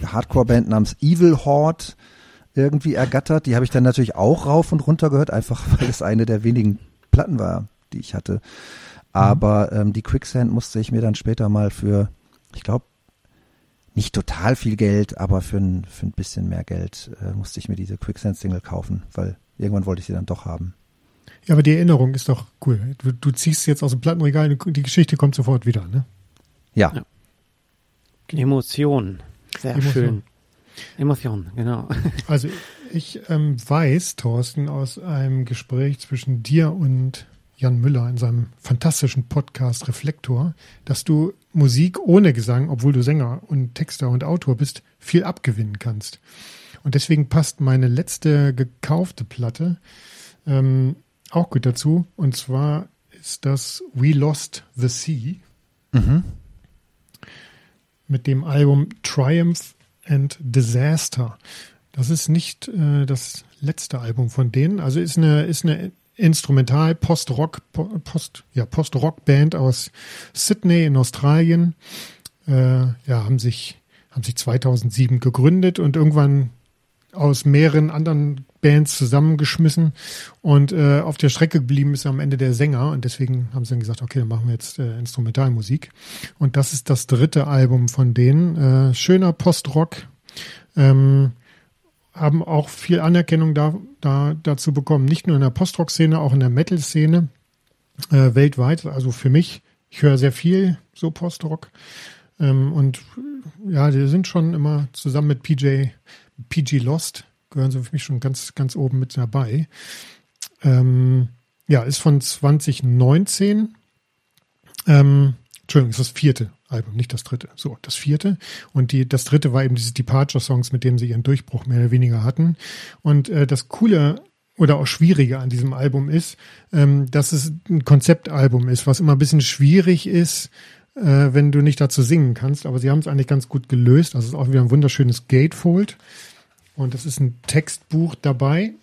Speaker 2: Hardcore-Band namens Evil Horde irgendwie ergattert. Die habe ich dann natürlich auch rauf und runter gehört, einfach [LAUGHS] weil es eine der wenigen Platten war, die ich hatte. Aber ähm, die Quicksand musste ich mir dann später mal für, ich glaube, nicht total viel Geld, aber für ein, für ein bisschen mehr Geld äh, musste ich mir diese Quicksand-Single kaufen, weil irgendwann wollte ich sie dann doch haben.
Speaker 1: Ja, aber die Erinnerung ist doch cool. Du, du ziehst jetzt aus dem Plattenregal, die Geschichte kommt sofort wieder, ne?
Speaker 2: Ja. ja.
Speaker 3: Emotion. Sehr Emotion. schön. Emotion, genau.
Speaker 1: Also ich ähm, weiß, Thorsten, aus einem Gespräch zwischen dir und Jan Müller in seinem fantastischen Podcast Reflektor, dass du Musik ohne Gesang, obwohl du Sänger und Texter und Autor bist, viel abgewinnen kannst. Und deswegen passt meine letzte gekaufte Platte ähm, auch gut dazu. Und zwar ist das We Lost the Sea mhm. mit dem Album Triumph and Disaster. Das ist nicht äh, das letzte Album von denen. Also ist eine, ist eine Instrumental Post-Rock Post ja Post-Rock Band aus Sydney in Australien. Äh, ja, haben sich haben sich 2007 gegründet und irgendwann aus mehreren anderen Bands zusammengeschmissen und äh, auf der Strecke geblieben ist am Ende der Sänger und deswegen haben sie dann gesagt, okay, dann machen wir jetzt äh, Instrumentalmusik und das ist das dritte Album von denen. Äh, schöner Post-Rock. Ähm, haben auch viel Anerkennung da, da, dazu bekommen, nicht nur in der Post-Rock-Szene, auch in der Metal-Szene äh, weltweit. Also für mich, ich höre sehr viel so Post-Rock. Ähm, und ja, die sind schon immer zusammen mit PJ, PG Lost, gehören sie für mich schon ganz, ganz oben mit dabei. Ähm, ja, ist von 2019. Ähm, Entschuldigung, ist das vierte Album, nicht das dritte. So, das vierte. Und die, das dritte war eben diese Departure-Songs, mit denen sie ihren Durchbruch mehr oder weniger hatten. Und äh, das Coole oder auch Schwierige an diesem Album ist, ähm, dass es ein Konzeptalbum ist, was immer ein bisschen schwierig ist, äh, wenn du nicht dazu singen kannst. Aber sie haben es eigentlich ganz gut gelöst. Also es ist auch wieder ein wunderschönes Gatefold. Und das ist ein Textbuch dabei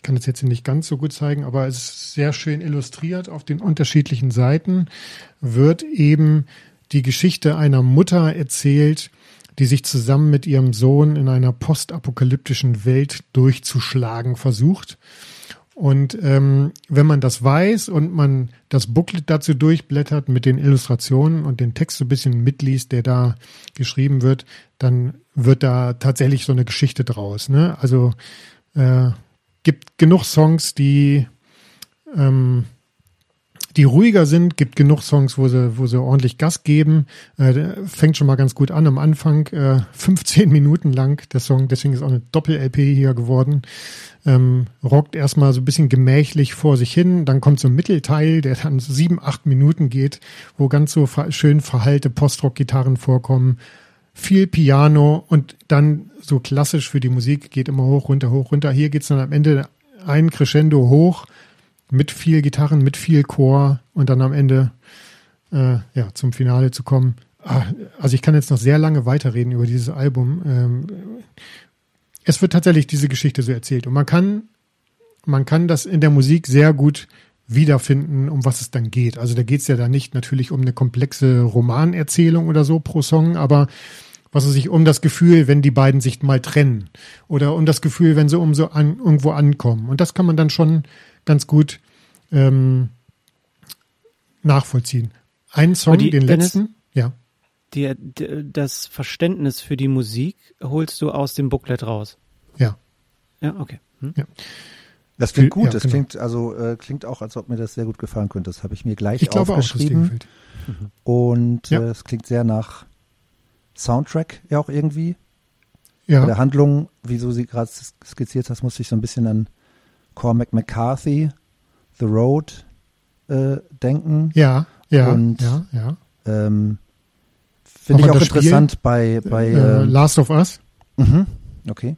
Speaker 1: ich kann das jetzt nicht ganz so gut zeigen, aber es ist sehr schön illustriert. Auf den unterschiedlichen Seiten wird eben die Geschichte einer Mutter erzählt, die sich zusammen mit ihrem Sohn in einer postapokalyptischen Welt durchzuschlagen versucht. Und ähm, wenn man das weiß und man das Booklet dazu durchblättert mit den Illustrationen und den Text so ein bisschen mitliest, der da geschrieben wird, dann wird da tatsächlich so eine Geschichte draus. Ne? Also äh, gibt genug Songs, die ähm, die ruhiger sind, gibt genug Songs, wo sie, wo sie ordentlich Gas geben. Äh, fängt schon mal ganz gut an am Anfang, äh, [LAUGHS] 15 Minuten lang der Song, deswegen ist auch eine Doppel-LP hier geworden. Ähm, rockt erstmal so ein bisschen gemächlich vor sich hin, dann kommt so ein Mittelteil, der dann so sieben, acht Minuten geht, wo ganz so schön verhallte Postrock-Gitarren vorkommen, viel Piano und dann so klassisch für die Musik geht immer hoch, runter, hoch, runter. Hier geht's dann am Ende ein Crescendo hoch mit viel Gitarren, mit viel Chor und dann am Ende äh, ja, zum Finale zu kommen. Ah, also ich kann jetzt noch sehr lange weiterreden über dieses Album. Ähm, es wird tatsächlich diese Geschichte so erzählt und man kann, man kann das in der Musik sehr gut wiederfinden, um was es dann geht. Also da geht es ja dann nicht natürlich um eine komplexe Romanerzählung oder so pro Song, aber was es sich um das Gefühl, wenn die beiden sich mal trennen oder um das Gefühl, wenn sie um so an, irgendwo ankommen. Und das kann man dann schon ganz gut ähm, nachvollziehen. Ein Song, die, den letzten, Dennis, ja.
Speaker 3: Die, die, das Verständnis für die Musik holst du aus dem Booklet raus.
Speaker 1: Ja.
Speaker 3: Ja, okay. Hm? Ja.
Speaker 2: Das klingt gut. Ja, das genau. klingt also äh, klingt auch, als ob mir das sehr gut gefallen könnte. Das habe ich mir gleich ich aufgeschrieben. Auch, Und ja. äh, es klingt sehr nach Soundtrack ja auch irgendwie. Ja. Bei der Handlung, wie du sie gerade skizziert hast, musste ich so ein bisschen an Cormac McCarthy, The Road äh, denken.
Speaker 1: Ja, ja,
Speaker 2: und,
Speaker 1: ja, ja.
Speaker 2: Ähm, Finde ich auch interessant Spiel? bei, bei
Speaker 1: äh, ähm, Last of Us.
Speaker 2: Mhm, okay.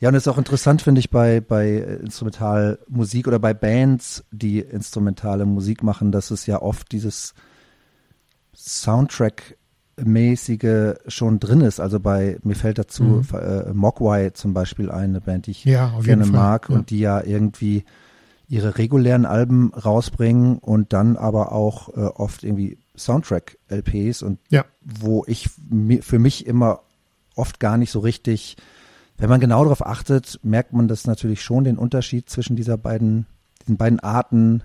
Speaker 2: Ja, und es ist auch interessant, finde ich, bei, bei Instrumentalmusik oder bei Bands, die instrumentale Musik machen, dass es ja oft dieses Soundtrack mäßige schon drin ist. Also bei, mir fällt dazu mhm. äh, Mogwai zum Beispiel ein, eine Band, die ich ja, gerne mag ja. und die ja irgendwie ihre regulären Alben rausbringen und dann aber auch äh, oft irgendwie Soundtrack-LPs und
Speaker 1: ja.
Speaker 2: wo ich für mich immer oft gar nicht so richtig, wenn man genau darauf achtet, merkt man das natürlich schon, den Unterschied zwischen dieser beiden, diesen beiden Arten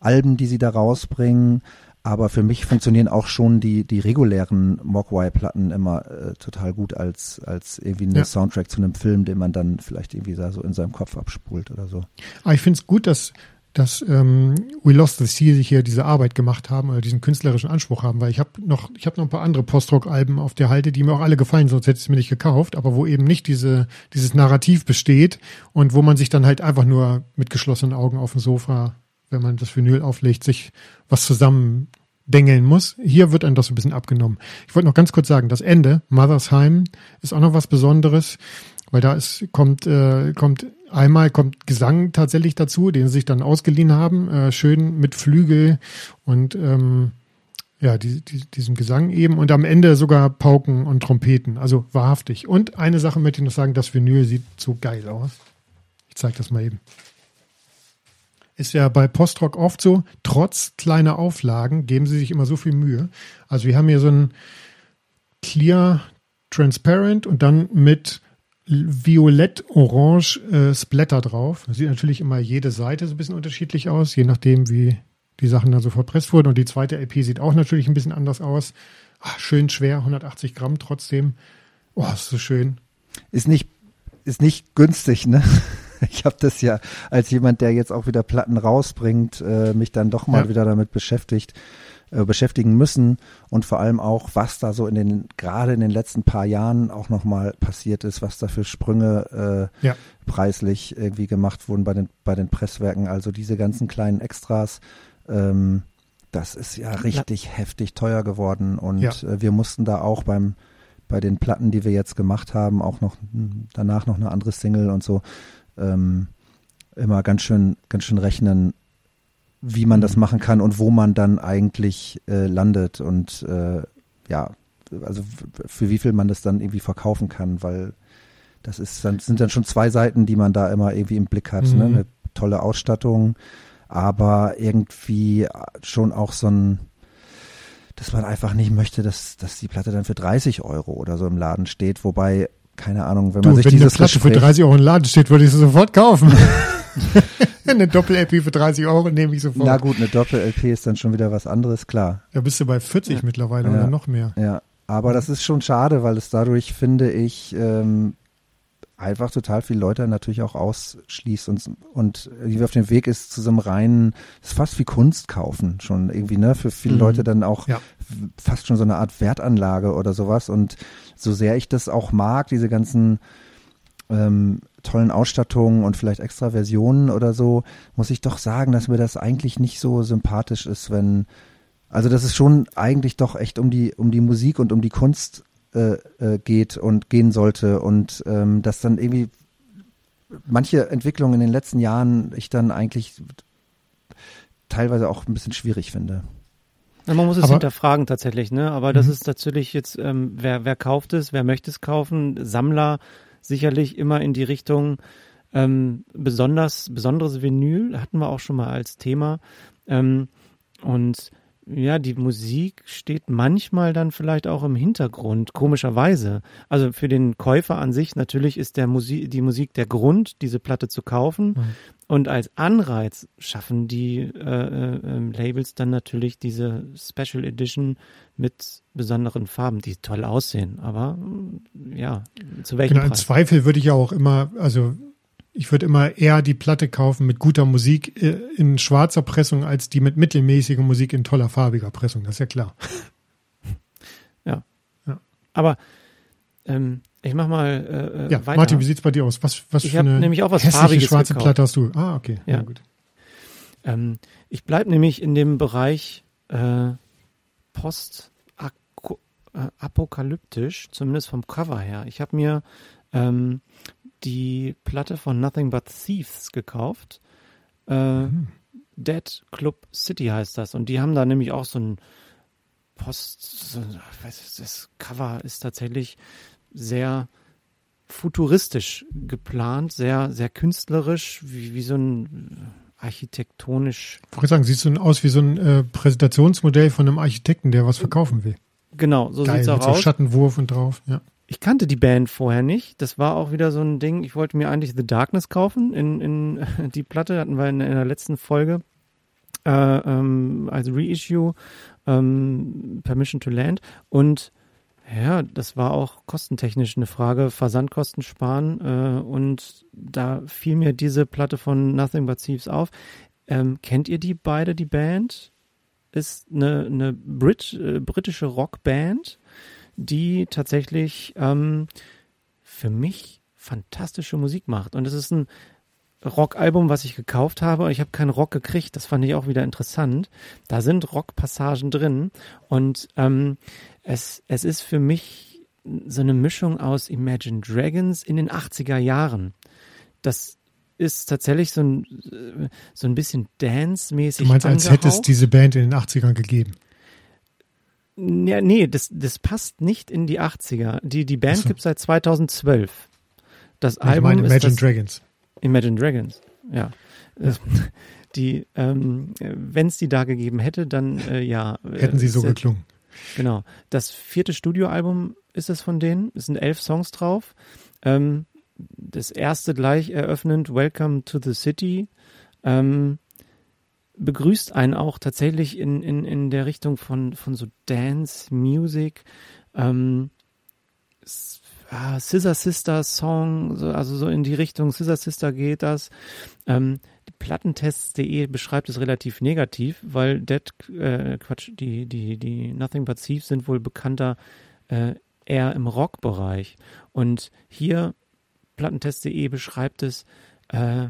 Speaker 2: Alben, die sie da rausbringen. Aber für mich funktionieren auch schon die, die regulären Mogwai-Platten immer äh, total gut als, als irgendwie ein ja. Soundtrack zu einem Film, den man dann vielleicht irgendwie da so in seinem Kopf abspult oder so. Aber
Speaker 1: ah, ich finde es gut, dass, dass ähm, We Lost the Sea sich hier diese Arbeit gemacht haben oder diesen künstlerischen Anspruch haben, weil ich habe noch, ich habe noch ein paar andere Postrock-Alben auf der Halte, die mir auch alle gefallen, sonst hätte ich es mir nicht gekauft, aber wo eben nicht diese, dieses Narrativ besteht und wo man sich dann halt einfach nur mit geschlossenen Augen auf dem Sofa wenn man das Vinyl auflegt, sich was zusammen dengeln muss. Hier wird einem das so ein bisschen abgenommen. Ich wollte noch ganz kurz sagen, das Ende, Mother's Heim, ist auch noch was Besonderes, weil da ist, kommt, äh, kommt einmal kommt Gesang tatsächlich dazu, den sie sich dann ausgeliehen haben, äh, schön mit Flügel und ähm, ja, die, die, diesem Gesang eben und am Ende sogar Pauken und Trompeten, also wahrhaftig. Und eine Sache möchte ich noch sagen, das Vinyl sieht so geil aus. Ich zeige das mal eben. Ist ja bei Postrock oft so, trotz kleiner Auflagen geben sie sich immer so viel Mühe. Also wir haben hier so ein Clear Transparent und dann mit Violett-Orange äh, Splatter drauf. Das sieht natürlich immer jede Seite so ein bisschen unterschiedlich aus, je nachdem, wie die Sachen dann so verpresst wurden. Und die zweite LP sieht auch natürlich ein bisschen anders aus. Ach, schön schwer, 180 Gramm trotzdem. Oh, ist so schön.
Speaker 2: Ist nicht, ist nicht günstig, ne? [LAUGHS] ich habe das ja als jemand, der jetzt auch wieder Platten rausbringt, äh, mich dann doch mal ja. wieder damit beschäftigt, äh, beschäftigen müssen und vor allem auch, was da so in den, gerade in den letzten paar Jahren auch nochmal passiert ist, was da für Sprünge äh, ja. preislich irgendwie gemacht wurden bei den, bei den Presswerken. Also diese ganzen kleinen Extras, ähm, das ist ja richtig ja. heftig teuer geworden und äh, wir mussten da auch beim bei den Platten, die wir jetzt gemacht haben, auch noch danach noch eine andere Single und so, ähm, immer ganz schön, ganz schön rechnen, wie man das machen kann und wo man dann eigentlich äh, landet und äh, ja, also für wie viel man das dann irgendwie verkaufen kann, weil das ist dann sind dann schon zwei Seiten, die man da immer irgendwie im Blick hat. Ne? Mhm. Ne? Eine tolle Ausstattung, aber irgendwie schon auch so ein, dass man einfach nicht möchte, dass, dass die Platte dann für 30 Euro oder so im Laden steht, wobei keine Ahnung, wenn man sich wenn dieses
Speaker 1: eine Flasche für 30 Euro im Laden steht, würde ich sie sofort kaufen. [LAUGHS] eine Doppel-LP für 30 Euro nehme ich sofort.
Speaker 2: Na gut, eine Doppel-LP ist dann schon wieder was anderes, klar.
Speaker 1: Da bist du bei 40 ja. mittlerweile ja. oder noch mehr.
Speaker 2: Ja, Aber das ist schon schade, weil es dadurch, finde ich, ähm, einfach total viele Leute natürlich auch ausschließt und, und irgendwie auf dem Weg ist zu so einem reinen, ist fast wie Kunst kaufen schon irgendwie, ne? Für viele mhm. Leute dann auch ja. fast schon so eine Art Wertanlage oder sowas. Und so sehr ich das auch mag, diese ganzen ähm, tollen Ausstattungen und vielleicht extra Versionen oder so, muss ich doch sagen, dass mir das eigentlich nicht so sympathisch ist, wenn also dass es schon eigentlich doch echt um die um die Musik und um die Kunst äh, äh, geht und gehen sollte und ähm, dass dann irgendwie manche Entwicklungen in den letzten Jahren ich dann eigentlich teilweise auch ein bisschen schwierig finde.
Speaker 3: Ja, man muss es aber, hinterfragen tatsächlich, ne? Aber das mhm. ist natürlich jetzt, ähm, wer, wer kauft es, wer möchte es kaufen? Sammler sicherlich immer in die Richtung ähm, besonders, besonderes Vinyl, hatten wir auch schon mal als Thema. Ähm, und ja, die Musik steht manchmal dann vielleicht auch im Hintergrund, komischerweise. Also für den Käufer an sich natürlich ist der Musik, die Musik der Grund, diese Platte zu kaufen. Mhm. Und als Anreiz schaffen die äh, äh, Labels dann natürlich diese Special Edition mit besonderen Farben, die toll aussehen. Aber ja, zu welchem genau,
Speaker 1: Preis? Im Zweifel würde ich ja auch immer, also ich würde immer eher die Platte kaufen mit guter Musik äh, in schwarzer Pressung als die mit mittelmäßiger Musik in toller farbiger Pressung. Das ist ja klar. [LAUGHS]
Speaker 3: Ja. ja. Aber ähm, ich mach mal äh,
Speaker 1: äh, ja, weiter. Martin, wie sieht's bei dir aus? Was, was
Speaker 3: ich für eine nämlich auch was hässliche Farbiges
Speaker 1: schwarze gekauft. Platte hast du? Ah, okay.
Speaker 3: Ja, ja gut. Ähm, ich bleib nämlich in dem Bereich äh, Post äh, apokalyptisch, zumindest vom Cover her. Ich habe mir ähm, die Platte von Nothing But Thieves gekauft. Äh, mhm. Dead Club City heißt das. Und die haben da nämlich auch so ein Post, so, weiß, das Cover ist tatsächlich sehr futuristisch geplant, sehr, sehr künstlerisch, wie, wie so ein architektonisch.
Speaker 1: Ich wollte sagen, siehst du aus wie so ein äh, Präsentationsmodell von einem Architekten, der was verkaufen will.
Speaker 3: Genau, so Geil, sieht's auch mit
Speaker 1: aus. So Schattenwurf und drauf, ja.
Speaker 3: Ich kannte die Band vorher nicht. Das war auch wieder so ein Ding. Ich wollte mir eigentlich The Darkness kaufen. In, in [LAUGHS] die Platte hatten wir in, in der letzten Folge äh, ähm, als Reissue ähm, Permission to Land. Und ja, das war auch kostentechnisch eine Frage. Versandkosten sparen. Äh, und da fiel mir diese Platte von Nothing But Thieves auf. Ähm, kennt ihr die beide, die Band? Ist eine, eine Brit, äh, britische Rockband die tatsächlich ähm, für mich fantastische Musik macht. Und es ist ein Rockalbum, was ich gekauft habe und ich habe keinen Rock gekriegt. Das fand ich auch wieder interessant. Da sind Rockpassagen drin und ähm, es, es ist für mich so eine Mischung aus Imagine Dragons in den 80er Jahren. Das ist tatsächlich so ein, so ein bisschen Dance-mäßig.
Speaker 1: Du meinst, als hätte es diese Band in den 80ern gegeben?
Speaker 3: Ja, nee, das, das passt nicht in die 80er. Die, die Band so. gibt seit 2012. Das ich Album meine
Speaker 1: Imagine
Speaker 3: ist
Speaker 1: Dragons.
Speaker 3: Imagine Dragons, ja. ja. Die, ähm, wenn es die da gegeben hätte, dann äh, ja.
Speaker 1: Hätten sie so geklungen.
Speaker 3: Genau. Das vierte Studioalbum ist es von denen. Es sind elf Songs drauf. Ähm, das erste gleich eröffnend Welcome to the City. Ähm, begrüßt einen auch tatsächlich in, in, in der Richtung von, von so Dance, Music, ähm, ah, Scissor Sister Song, so, also so in die Richtung Scissor Sister geht das. Ähm, Plattentests.de beschreibt es relativ negativ, weil Dead, äh, Quatsch, die, die, die Nothing But Thieves sind wohl bekannter äh, eher im Rockbereich. Und hier Plattentest.de beschreibt es, äh,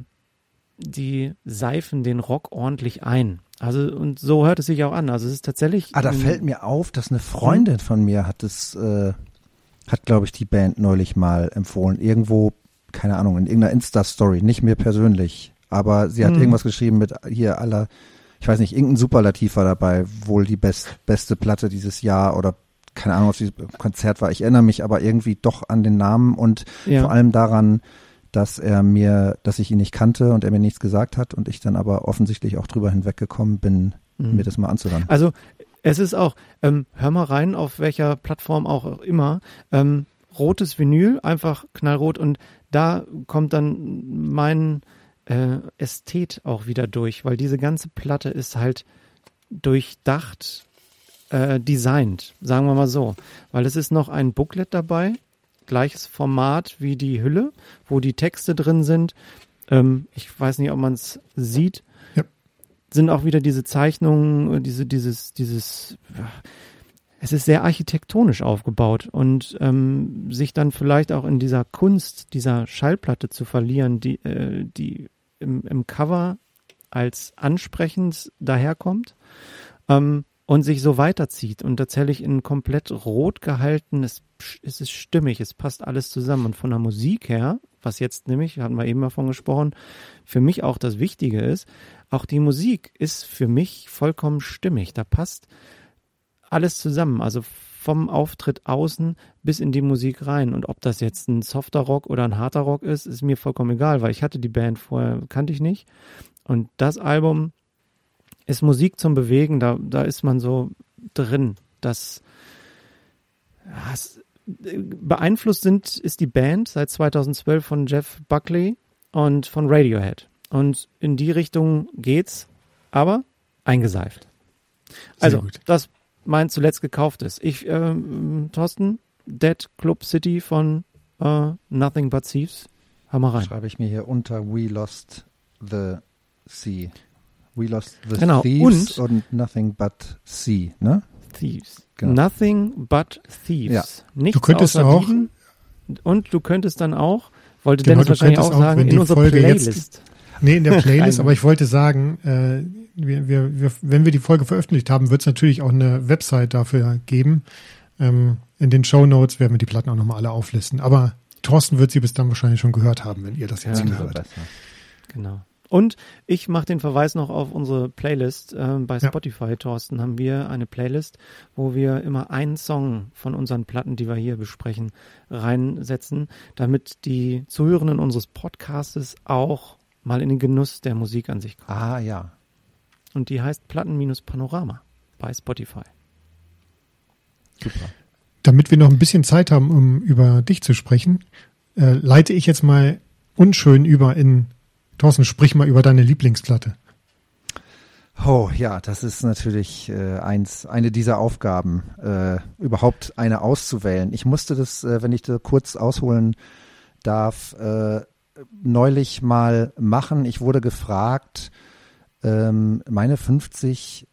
Speaker 3: die seifen den Rock ordentlich ein. Also und so hört es sich auch an. Also es ist tatsächlich.
Speaker 2: Ah, da fällt mir auf, dass eine Freundin von mir hat es, äh, hat glaube ich die Band neulich mal empfohlen. Irgendwo, keine Ahnung, in irgendeiner Insta-Story, nicht mir persönlich, aber sie hat mhm. irgendwas geschrieben mit hier aller, ich weiß nicht, irgendein Superlativ war dabei, wohl die best, beste Platte dieses Jahr oder keine Ahnung, ob sie Konzert war. Ich erinnere mich aber irgendwie doch an den Namen und ja. vor allem daran, dass er mir, dass ich ihn nicht kannte und er mir nichts gesagt hat und ich dann aber offensichtlich auch drüber hinweggekommen bin, mhm. mir das mal anzuhören.
Speaker 3: Also es ist auch, ähm, hör mal rein, auf welcher Plattform auch immer, ähm, rotes Vinyl, einfach knallrot und da kommt dann mein äh, Ästhet auch wieder durch, weil diese ganze Platte ist halt durchdacht äh, designt, sagen wir mal so. Weil es ist noch ein Booklet dabei, gleiches Format wie die Hülle, wo die Texte drin sind. Ähm, ich weiß nicht, ob man es sieht. Ja. Sind auch wieder diese Zeichnungen, diese, dieses, dieses, es ist sehr architektonisch aufgebaut und ähm, sich dann vielleicht auch in dieser Kunst dieser Schallplatte zu verlieren, die, äh, die im, im Cover als ansprechend daherkommt ähm, und sich so weiterzieht. Und tatsächlich in komplett rot gehalten, es, es ist stimmig, es passt alles zusammen. Und von der Musik her, was jetzt nämlich, hatten wir eben davon gesprochen, für mich auch das Wichtige ist, auch die Musik ist für mich vollkommen stimmig, da passt alles zusammen, also vom Auftritt außen bis in die Musik rein. Und ob das jetzt ein softer Rock oder ein harter Rock ist, ist mir vollkommen egal, weil ich hatte die Band vorher, kannte ich nicht. Und das Album ist Musik zum Bewegen, da, da ist man so drin. Das, das beeinflusst sind, ist die Band seit 2012 von Jeff Buckley und von Radiohead. Und in die Richtung geht's, aber eingeseift. Also, das mein zuletzt gekauftes. Ich, äh, Thorsten, Dead Club City von äh, Nothing But Thieves. Hör mal rein.
Speaker 2: Schreibe ich mir hier unter We Lost the Sea. We Lost the
Speaker 3: genau.
Speaker 2: Thieves und, und Nothing But Sea, ne?
Speaker 3: Thieves. Genau. Nothing But Thieves. Ja.
Speaker 1: Nichts du könntest auch.
Speaker 3: Dieben. Und du könntest dann auch, wollte genau, Dennis wahrscheinlich auch sagen, in unserer Folge Playlist. Jetzt,
Speaker 1: nee, in der [LAUGHS] Playlist, aber ich wollte sagen, äh, wir, wir, wir, wenn wir die Folge veröffentlicht haben, wird es natürlich auch eine Website dafür geben. Ähm, in den Show Notes werden wir die Platten auch nochmal alle auflisten. Aber Thorsten wird sie bis dann wahrscheinlich schon gehört haben, wenn ihr das jetzt ja, hört.
Speaker 3: Genau. Und ich mache den Verweis noch auf unsere Playlist. Äh, bei Spotify, ja. Thorsten, haben wir eine Playlist, wo wir immer einen Song von unseren Platten, die wir hier besprechen, reinsetzen, damit die Zuhörenden unseres Podcastes auch mal in den Genuss der Musik an sich kommen.
Speaker 2: Ah ja,
Speaker 3: und die heißt Platten-Panorama bei Spotify.
Speaker 1: Super. Damit wir noch ein bisschen Zeit haben, um über dich zu sprechen, äh, leite ich jetzt mal unschön über in Thorsten, sprich mal über deine Lieblingsplatte.
Speaker 2: Oh ja, das ist natürlich äh, eins, eine dieser Aufgaben, äh, überhaupt eine auszuwählen. Ich musste das, äh, wenn ich da kurz ausholen darf, äh, neulich mal machen. Ich wurde gefragt, ähm, meine 50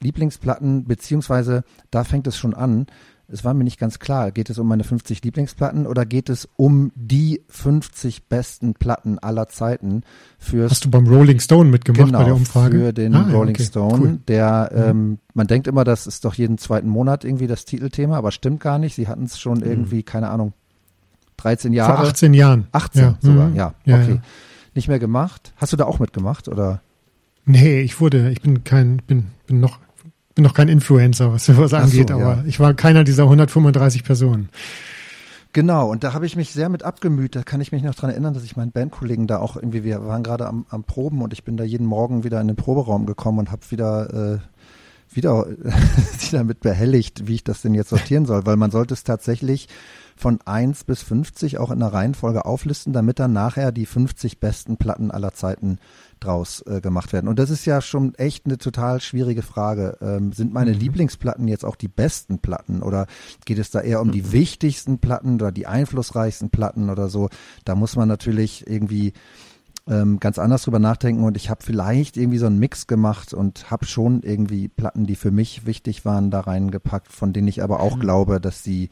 Speaker 2: Lieblingsplatten, beziehungsweise da fängt es schon an. Es war mir nicht ganz klar, geht es um meine 50 Lieblingsplatten oder geht es um die 50 besten Platten aller Zeiten
Speaker 1: für Hast du beim Rolling Stone mitgemacht genau, bei der Umfrage?
Speaker 2: für den ah, Rolling okay, Stone, cool. der mhm. ähm, man denkt immer, das ist doch jeden zweiten Monat irgendwie das Titelthema, aber stimmt gar nicht. Sie hatten es schon mhm. irgendwie, keine Ahnung, 13 Jahre.
Speaker 1: Vor 18 Jahren.
Speaker 2: 18 ja. sogar, mhm. ja. ja okay. Ja. Nicht mehr gemacht. Hast du da auch mitgemacht oder?
Speaker 1: Nee, ich wurde, ich bin kein, bin, bin noch, bin noch kein Influencer, was sowas so, angeht, aber ja. ich war keiner dieser 135 Personen.
Speaker 2: Genau, und da habe ich mich sehr mit abgemüht. Da kann ich mich noch dran erinnern, dass ich meinen Bandkollegen da auch irgendwie, wir waren gerade am, am Proben und ich bin da jeden Morgen wieder in den Proberaum gekommen und habe wieder, äh, wieder, [LAUGHS] wieder mit behelligt, wie ich das denn jetzt sortieren soll, weil man sollte es tatsächlich von 1 bis 50 auch in der Reihenfolge auflisten, damit dann nachher die 50 besten Platten aller Zeiten draus äh, gemacht werden. Und das ist ja schon echt eine total schwierige Frage. Ähm, sind meine mhm. Lieblingsplatten jetzt auch die besten Platten oder geht es da eher um mhm. die wichtigsten Platten oder die einflussreichsten Platten oder so? Da muss man natürlich irgendwie ähm, ganz anders drüber nachdenken und ich habe vielleicht irgendwie so einen Mix gemacht und habe schon irgendwie Platten, die für mich wichtig waren, da reingepackt, von denen ich aber auch mhm. glaube, dass sie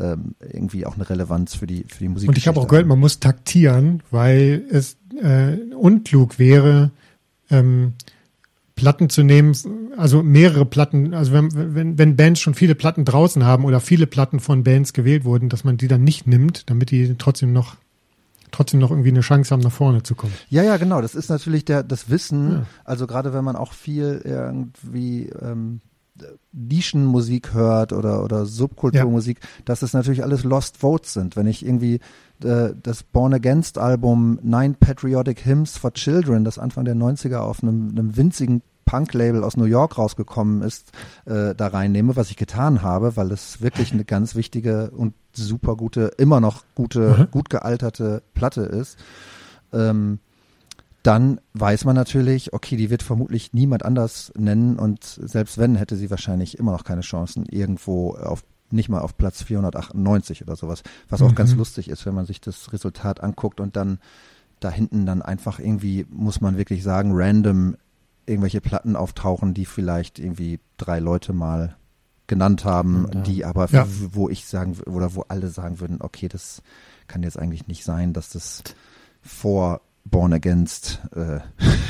Speaker 2: ähm, irgendwie auch eine Relevanz für die, für die Musik.
Speaker 1: Und ich habe auch gehört, man muss taktieren, weil es äh, unklug wäre, ähm, Platten zu nehmen, also mehrere Platten, also wenn, wenn, wenn Bands schon viele Platten draußen haben oder viele Platten von Bands gewählt wurden, dass man die dann nicht nimmt, damit die trotzdem noch trotzdem noch irgendwie eine Chance haben, nach vorne zu kommen.
Speaker 2: Ja, ja, genau. Das ist natürlich der, das Wissen. Ja. Also gerade wenn man auch viel irgendwie ähm, Nischenmusik hört oder, oder Subkulturmusik, ja. dass es natürlich alles Lost Votes sind. Wenn ich irgendwie äh, das Born Against Album Nine Patriotic Hymns for Children, das Anfang der 90er auf einem, einem winzigen Punk-Label aus New York rausgekommen ist, äh, da reinnehme, was ich getan habe, weil es wirklich eine ganz wichtige und super gute, immer noch gute, mhm. gut gealterte Platte ist. Ähm, dann weiß man natürlich, okay, die wird vermutlich niemand anders nennen und selbst wenn, hätte sie wahrscheinlich immer noch keine Chancen irgendwo auf nicht mal auf Platz 498 oder sowas, was auch mhm. ganz lustig ist, wenn man sich das Resultat anguckt und dann da hinten dann einfach irgendwie, muss man wirklich sagen, random irgendwelche Platten auftauchen, die vielleicht irgendwie drei Leute mal genannt haben, ja. die aber, ja. wo ich sagen, oder wo alle sagen würden, okay, das kann jetzt eigentlich nicht sein, dass das vor Born Against äh,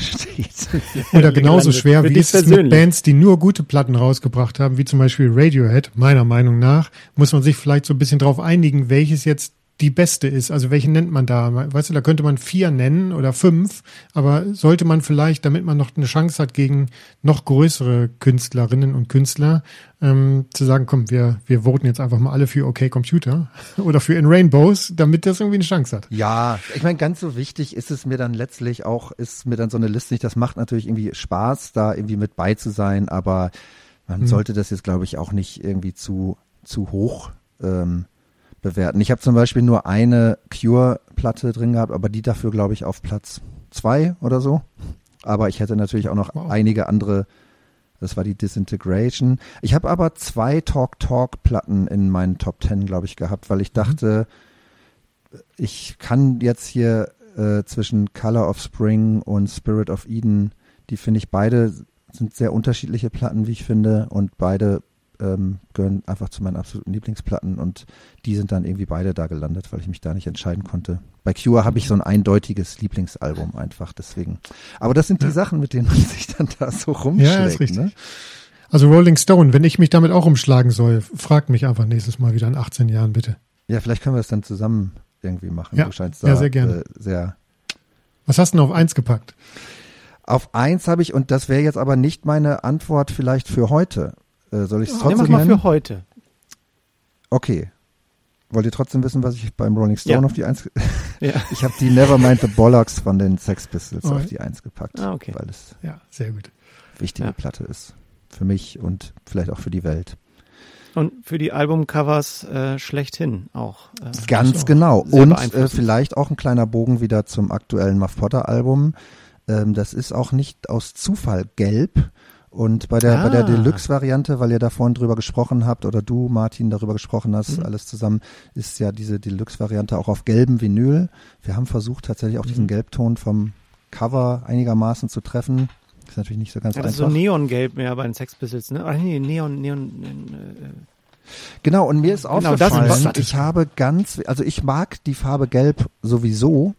Speaker 2: steht. [LAUGHS]
Speaker 1: Oder genauso schwer wie ist es mit Bands, die nur gute Platten rausgebracht haben, wie zum Beispiel Radiohead, meiner Meinung nach, muss man sich vielleicht so ein bisschen drauf einigen, welches jetzt die beste ist. Also welche nennt man da? Weißt du, da könnte man vier nennen oder fünf, aber sollte man vielleicht, damit man noch eine Chance hat gegen noch größere Künstlerinnen und Künstler, ähm, zu sagen, komm, wir, wir voten jetzt einfach mal alle für OK Computer [LAUGHS] oder für In Rainbows, damit das irgendwie eine Chance hat.
Speaker 2: Ja, ich meine, ganz so wichtig ist es mir dann letztlich auch, ist mir dann so eine Liste nicht, das macht natürlich irgendwie Spaß, da irgendwie mit bei zu sein, aber man hm. sollte das jetzt, glaube ich, auch nicht irgendwie zu, zu hoch ähm, bewerten. Ich habe zum Beispiel nur eine Cure-Platte drin gehabt, aber die dafür, glaube ich, auf Platz zwei oder so. Aber ich hätte natürlich auch noch wow. einige andere. Das war die Disintegration. Ich habe aber zwei Talk-Talk-Platten in meinen Top Ten, glaube ich, gehabt, weil ich mhm. dachte, ich kann jetzt hier äh, zwischen Color of Spring und Spirit of Eden, die finde ich beide sind sehr unterschiedliche Platten, wie ich finde, und beide ähm, gehören einfach zu meinen absoluten Lieblingsplatten und die sind dann irgendwie beide da gelandet, weil ich mich da nicht entscheiden konnte. Bei Cure habe ich so ein eindeutiges Lieblingsalbum einfach, deswegen. Aber das sind die ja. Sachen, mit denen man [LAUGHS] sich dann da so rumschlägt. Ja, ist richtig. Ne?
Speaker 1: Also Rolling Stone, wenn ich mich damit auch umschlagen soll, fragt mich einfach nächstes Mal wieder in 18 Jahren, bitte.
Speaker 2: Ja, vielleicht können wir es dann zusammen irgendwie machen.
Speaker 1: Ja, da, ja sehr gerne. Äh,
Speaker 2: sehr
Speaker 1: Was hast du denn auf eins gepackt?
Speaker 2: Auf eins habe ich, und das wäre jetzt aber nicht meine Antwort vielleicht für heute, äh, soll ich es
Speaker 3: trotzdem Nehmen wir mal für heute.
Speaker 2: Okay. Wollt ihr trotzdem wissen, was ich beim Rolling Stone ja. auf die Eins [LAUGHS] ja. Ich habe die Nevermind the Bollocks von den Sex Pistols oh. auf die Eins gepackt.
Speaker 3: Ah, okay.
Speaker 2: Weil es
Speaker 1: ja, sehr gut.
Speaker 2: wichtige ja. Platte ist. Für mich und vielleicht auch für die Welt.
Speaker 3: Und für die Albumcovers äh, schlechthin auch.
Speaker 2: Äh, Ganz so genau. Und äh, vielleicht auch ein kleiner Bogen wieder zum aktuellen Muff Potter Album. Ähm, das ist auch nicht aus Zufall gelb, und bei der, ah. bei der ah. Deluxe-Variante, weil ihr da vorhin drüber gesprochen habt oder du, Martin, darüber gesprochen hast, mhm. alles zusammen, ist ja diese Deluxe-Variante auch auf gelbem Vinyl. Wir haben versucht, tatsächlich auch diesen mhm. Gelbton vom Cover einigermaßen zu treffen. Ist natürlich nicht so ganz ja, das einfach.
Speaker 3: Das ist so Neongelb mehr bei den Sex Pistols, ne? Ach nee, Neon, Neon, äh,
Speaker 2: Genau, und mir ist genau, aufgefallen, ich habe ganz, also ich mag die Farbe Gelb sowieso,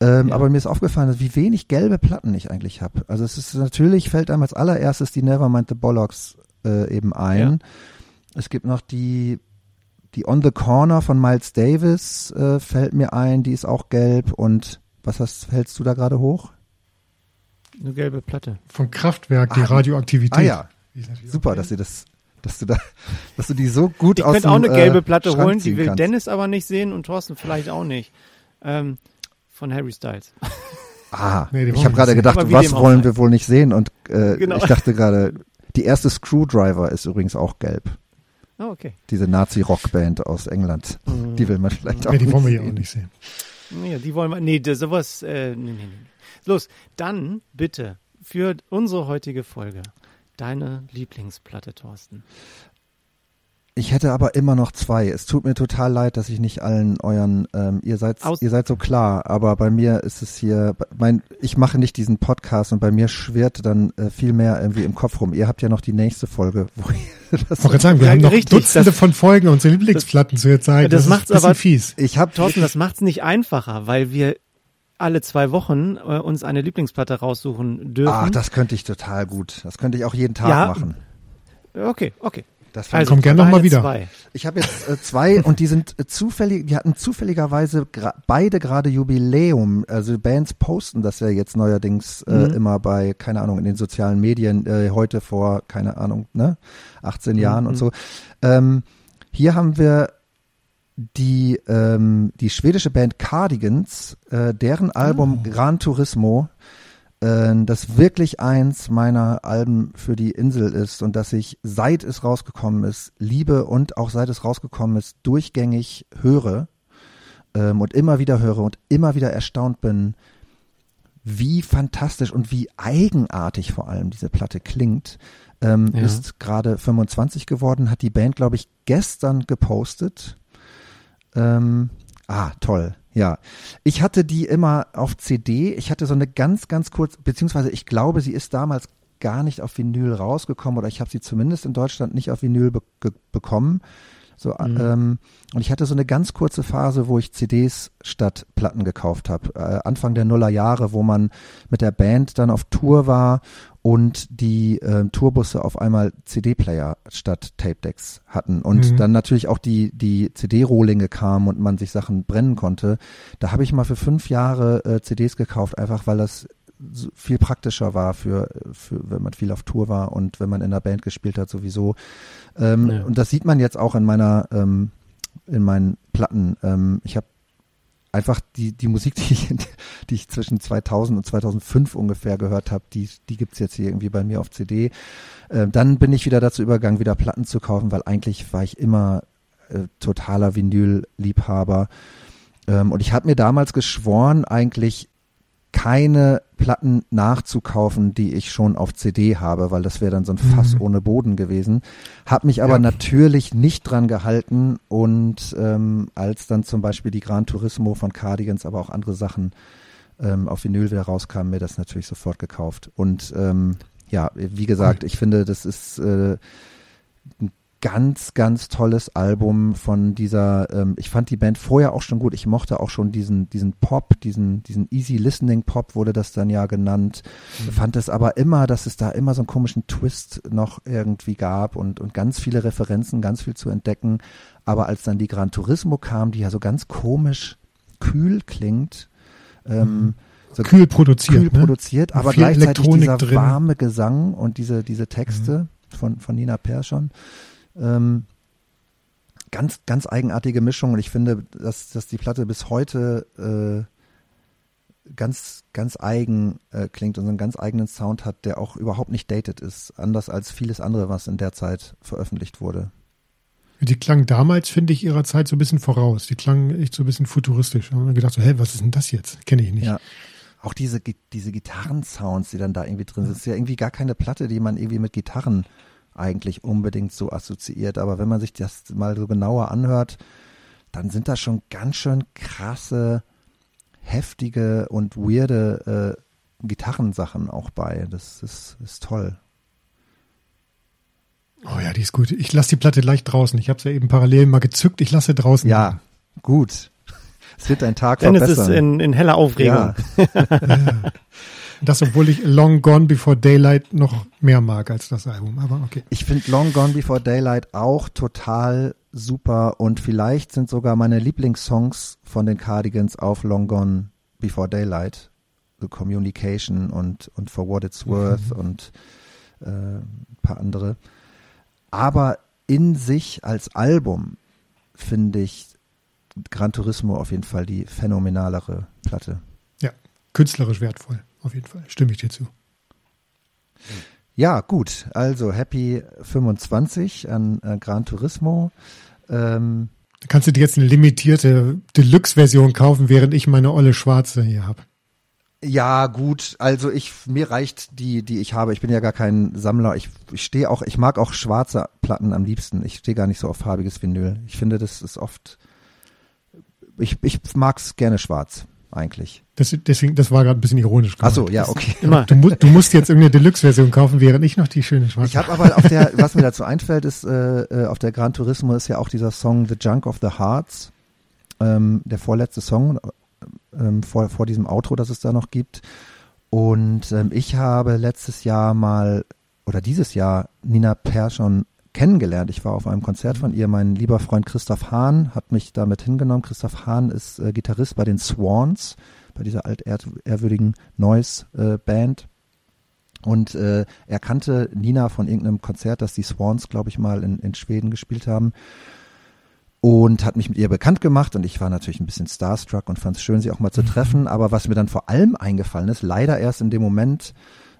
Speaker 2: ähm, ja. Aber mir ist aufgefallen, wie wenig gelbe Platten ich eigentlich habe. Also es ist natürlich, fällt einem als allererstes die Nevermind the Bollocks äh, eben ein. Ja. Es gibt noch die, die On the Corner von Miles Davis äh, fällt mir ein, die ist auch gelb. Und was hast, hältst du da gerade hoch?
Speaker 3: Eine gelbe Platte.
Speaker 1: Von Kraftwerk, die ah, Radioaktivität. Ah
Speaker 2: ja, super, dass ihr das dass du da, [LAUGHS] dass du die so gut
Speaker 3: ich
Speaker 2: aus
Speaker 3: Ich könnte auch eine gelbe äh, Platte holen, die will kannst. Dennis aber nicht sehen und Thorsten vielleicht auch nicht. Ähm, von Harry Styles.
Speaker 2: Ah, nee, ich habe gerade gedacht, was wollen wir wohl nicht sehen? Und äh, genau. ich dachte gerade, die erste Screwdriver ist übrigens auch gelb.
Speaker 3: Oh, okay.
Speaker 2: Diese Nazi-Rockband aus England. Mhm. Die will man vielleicht auch
Speaker 1: ja, die
Speaker 2: nicht
Speaker 1: wollen wir
Speaker 2: ja
Speaker 1: auch nicht sehen.
Speaker 3: Ja, die wollen wir, nee, sowas, äh, nee, nee, nee. Los, dann bitte für unsere heutige Folge deine Lieblingsplatte, Thorsten.
Speaker 2: Ich hätte aber immer noch zwei. Es tut mir total leid, dass ich nicht allen euren, ähm, ihr seid, Aus ihr seid so klar, aber bei mir ist es hier, mein, ich mache nicht diesen Podcast und bei mir schwirrt dann äh, viel mehr irgendwie im Kopf rum. Ihr habt ja noch die nächste Folge, wo
Speaker 1: ihr [LAUGHS] das. Ich sagen, wir ja, haben noch richtig, Dutzende das, von Folgen unsere Lieblingsplatten zu erzeigen.
Speaker 3: Das, das macht's aber fies.
Speaker 2: Ich habe
Speaker 3: Thorsten, das macht's nicht einfacher, weil wir alle zwei Wochen äh, uns eine Lieblingsplatte raussuchen dürfen. Ach,
Speaker 2: das könnte ich total gut. Das könnte ich auch jeden Tag ja, machen.
Speaker 3: Okay, okay.
Speaker 1: Das also, kommt gerne nochmal wieder.
Speaker 2: Zwei. Ich habe jetzt äh, zwei [LAUGHS] und die sind äh, zufällig, die hatten zufälligerweise beide gerade Jubiläum. Also Bands posten das ja jetzt neuerdings äh, mhm. immer bei, keine Ahnung, in den sozialen Medien, äh, heute vor, keine Ahnung, ne, 18 mhm. Jahren und so. Ähm, hier haben wir die, ähm, die schwedische Band Cardigans, äh, deren Album oh. Gran Turismo äh, das wirklich eins meiner Alben für die Insel ist und dass ich seit es rausgekommen ist liebe und auch seit es rausgekommen ist durchgängig höre ähm, und immer wieder höre und immer wieder erstaunt bin, wie fantastisch und wie eigenartig vor allem diese Platte klingt. Ähm, ja. Ist gerade 25 geworden, hat die Band, glaube ich, gestern gepostet. Ähm, ah, toll. Ja, ich hatte die immer auf CD. Ich hatte so eine ganz, ganz kurz, beziehungsweise ich glaube, sie ist damals gar nicht auf Vinyl rausgekommen oder ich habe sie zumindest in Deutschland nicht auf Vinyl be bekommen. So, mhm. ähm, und ich hatte so eine ganz kurze Phase, wo ich CDs statt Platten gekauft habe. Äh, Anfang der Nuller Jahre, wo man mit der Band dann auf Tour war und die äh, Tourbusse auf einmal CD-Player statt Tape-Decks hatten und mhm. dann natürlich auch die, die CD-Rohlinge kamen und man sich Sachen brennen konnte. Da habe ich mal für fünf Jahre äh, CDs gekauft, einfach weil das viel praktischer war für, für, wenn man viel auf Tour war und wenn man in der Band gespielt hat sowieso. Ähm, ja. Und das sieht man jetzt auch in meiner, ähm, in meinen Platten. Ähm, ich habe einfach die, die Musik, [LAUGHS] die ich, die ich zwischen 2000 und 2005 ungefähr gehört habe, die, die gibt's jetzt hier irgendwie bei mir auf CD. Äh, dann bin ich wieder dazu übergegangen, wieder Platten zu kaufen, weil eigentlich war ich immer äh, totaler Vinyl-Liebhaber. Ähm, und ich habe mir damals geschworen, eigentlich keine Platten nachzukaufen, die ich schon auf CD habe, weil das wäre dann so ein Fass mhm. ohne Boden gewesen. Hab mich aber ja. natürlich nicht dran gehalten und ähm, als dann zum Beispiel die Gran Turismo von Cardigans, aber auch andere Sachen ähm, auf Vinyl wieder rauskamen, mir das natürlich sofort gekauft. Und ähm, ja, wie gesagt, ich finde, das ist äh, ein ganz, ganz tolles Album von dieser, ähm, ich fand die Band vorher auch schon gut, ich mochte auch schon diesen, diesen Pop, diesen, diesen Easy Listening Pop wurde das dann ja genannt, mhm. fand es aber immer, dass es da immer so einen komischen Twist noch irgendwie gab und, und ganz viele Referenzen, ganz viel zu entdecken, aber als dann die Gran Turismo kam, die ja so ganz komisch kühl klingt, ähm, mhm.
Speaker 1: so kühl produziert, kühl
Speaker 2: ne? produziert, aber gleichzeitig dieser drin. warme Gesang und diese, diese Texte mhm. von, von Nina Persson, ähm, ganz, ganz eigenartige Mischung und ich finde, dass, dass die Platte bis heute äh, ganz, ganz eigen äh, klingt und so einen ganz eigenen Sound hat, der auch überhaupt nicht dated ist, anders als vieles andere, was in der Zeit veröffentlicht wurde.
Speaker 1: Die klang damals, finde ich, ihrer Zeit so ein bisschen voraus. Die klang echt so ein bisschen futuristisch. Da haben wir gedacht so, hä, was ist denn das jetzt? Kenne ich nicht. Ja.
Speaker 2: Auch diese, diese Gitarrensounds, die dann da irgendwie drin sind, ist ja irgendwie gar keine Platte, die man irgendwie mit Gitarren eigentlich unbedingt so assoziiert. Aber wenn man sich das mal so genauer anhört, dann sind da schon ganz schön krasse, heftige und weirde äh, Gitarrensachen auch bei. Das ist, ist toll.
Speaker 1: Oh ja, die ist gut. Ich lasse die Platte leicht draußen. Ich habe sie ja eben parallel mal gezückt. Ich lasse draußen.
Speaker 2: Ja, gut. [LAUGHS] Es wird ein Tag
Speaker 3: Dennis verbessern. Dennis ist in, in heller Aufregung. Ja. [LAUGHS] [LAUGHS]
Speaker 1: ja. Das, obwohl ich Long Gone Before Daylight noch mehr mag als das Album, aber okay.
Speaker 2: Ich finde Long Gone Before Daylight auch total super und vielleicht sind sogar meine Lieblingssongs von den Cardigans auf Long Gone Before Daylight. The Communication und, und For What It's Worth mhm. und äh, ein paar andere. Aber in sich als Album finde ich Gran Turismo auf jeden Fall die phänomenalere Platte.
Speaker 1: Ja, künstlerisch wertvoll auf jeden Fall. Stimme ich dir zu.
Speaker 2: Ja, gut. Also Happy 25 an äh, Gran Turismo. Ähm,
Speaker 1: da kannst du dir jetzt eine limitierte Deluxe-Version kaufen, während ich meine olle schwarze hier habe.
Speaker 2: Ja, gut. Also ich mir reicht die, die ich habe. Ich bin ja gar kein Sammler. Ich, ich stehe auch, ich mag auch schwarze Platten am liebsten. Ich stehe gar nicht so auf farbiges Vinyl. Ich finde, das ist oft. Ich, ich mag's gerne schwarz eigentlich.
Speaker 1: Das, deswegen, das war gerade ein bisschen ironisch.
Speaker 2: Ach so, ja, okay.
Speaker 1: Immer. Du, du, musst jetzt irgendeine Deluxe-Version kaufen, während ich noch die schöne schwarze.
Speaker 2: Ich habe aber auf der, was mir dazu einfällt, ist äh, äh, auf der Gran Turismo ist ja auch dieser Song The Junk of the Hearts, ähm, der vorletzte Song ähm, vor, vor diesem Outro, das es da noch gibt. Und ähm, ich habe letztes Jahr mal oder dieses Jahr Nina Persson kennengelernt. Ich war auf einem Konzert von ihr. Mein lieber Freund Christoph Hahn hat mich damit hingenommen. Christoph Hahn ist äh, Gitarrist bei den Swans, bei dieser altehrwürdigen Noise-Band. Äh, und äh, er kannte Nina von irgendeinem Konzert, das die Swans, glaube ich, mal in, in Schweden gespielt haben. Und hat mich mit ihr bekannt gemacht und ich war natürlich ein bisschen starstruck und fand es schön, sie auch mal zu treffen. Aber was mir dann vor allem eingefallen ist, leider erst in dem Moment,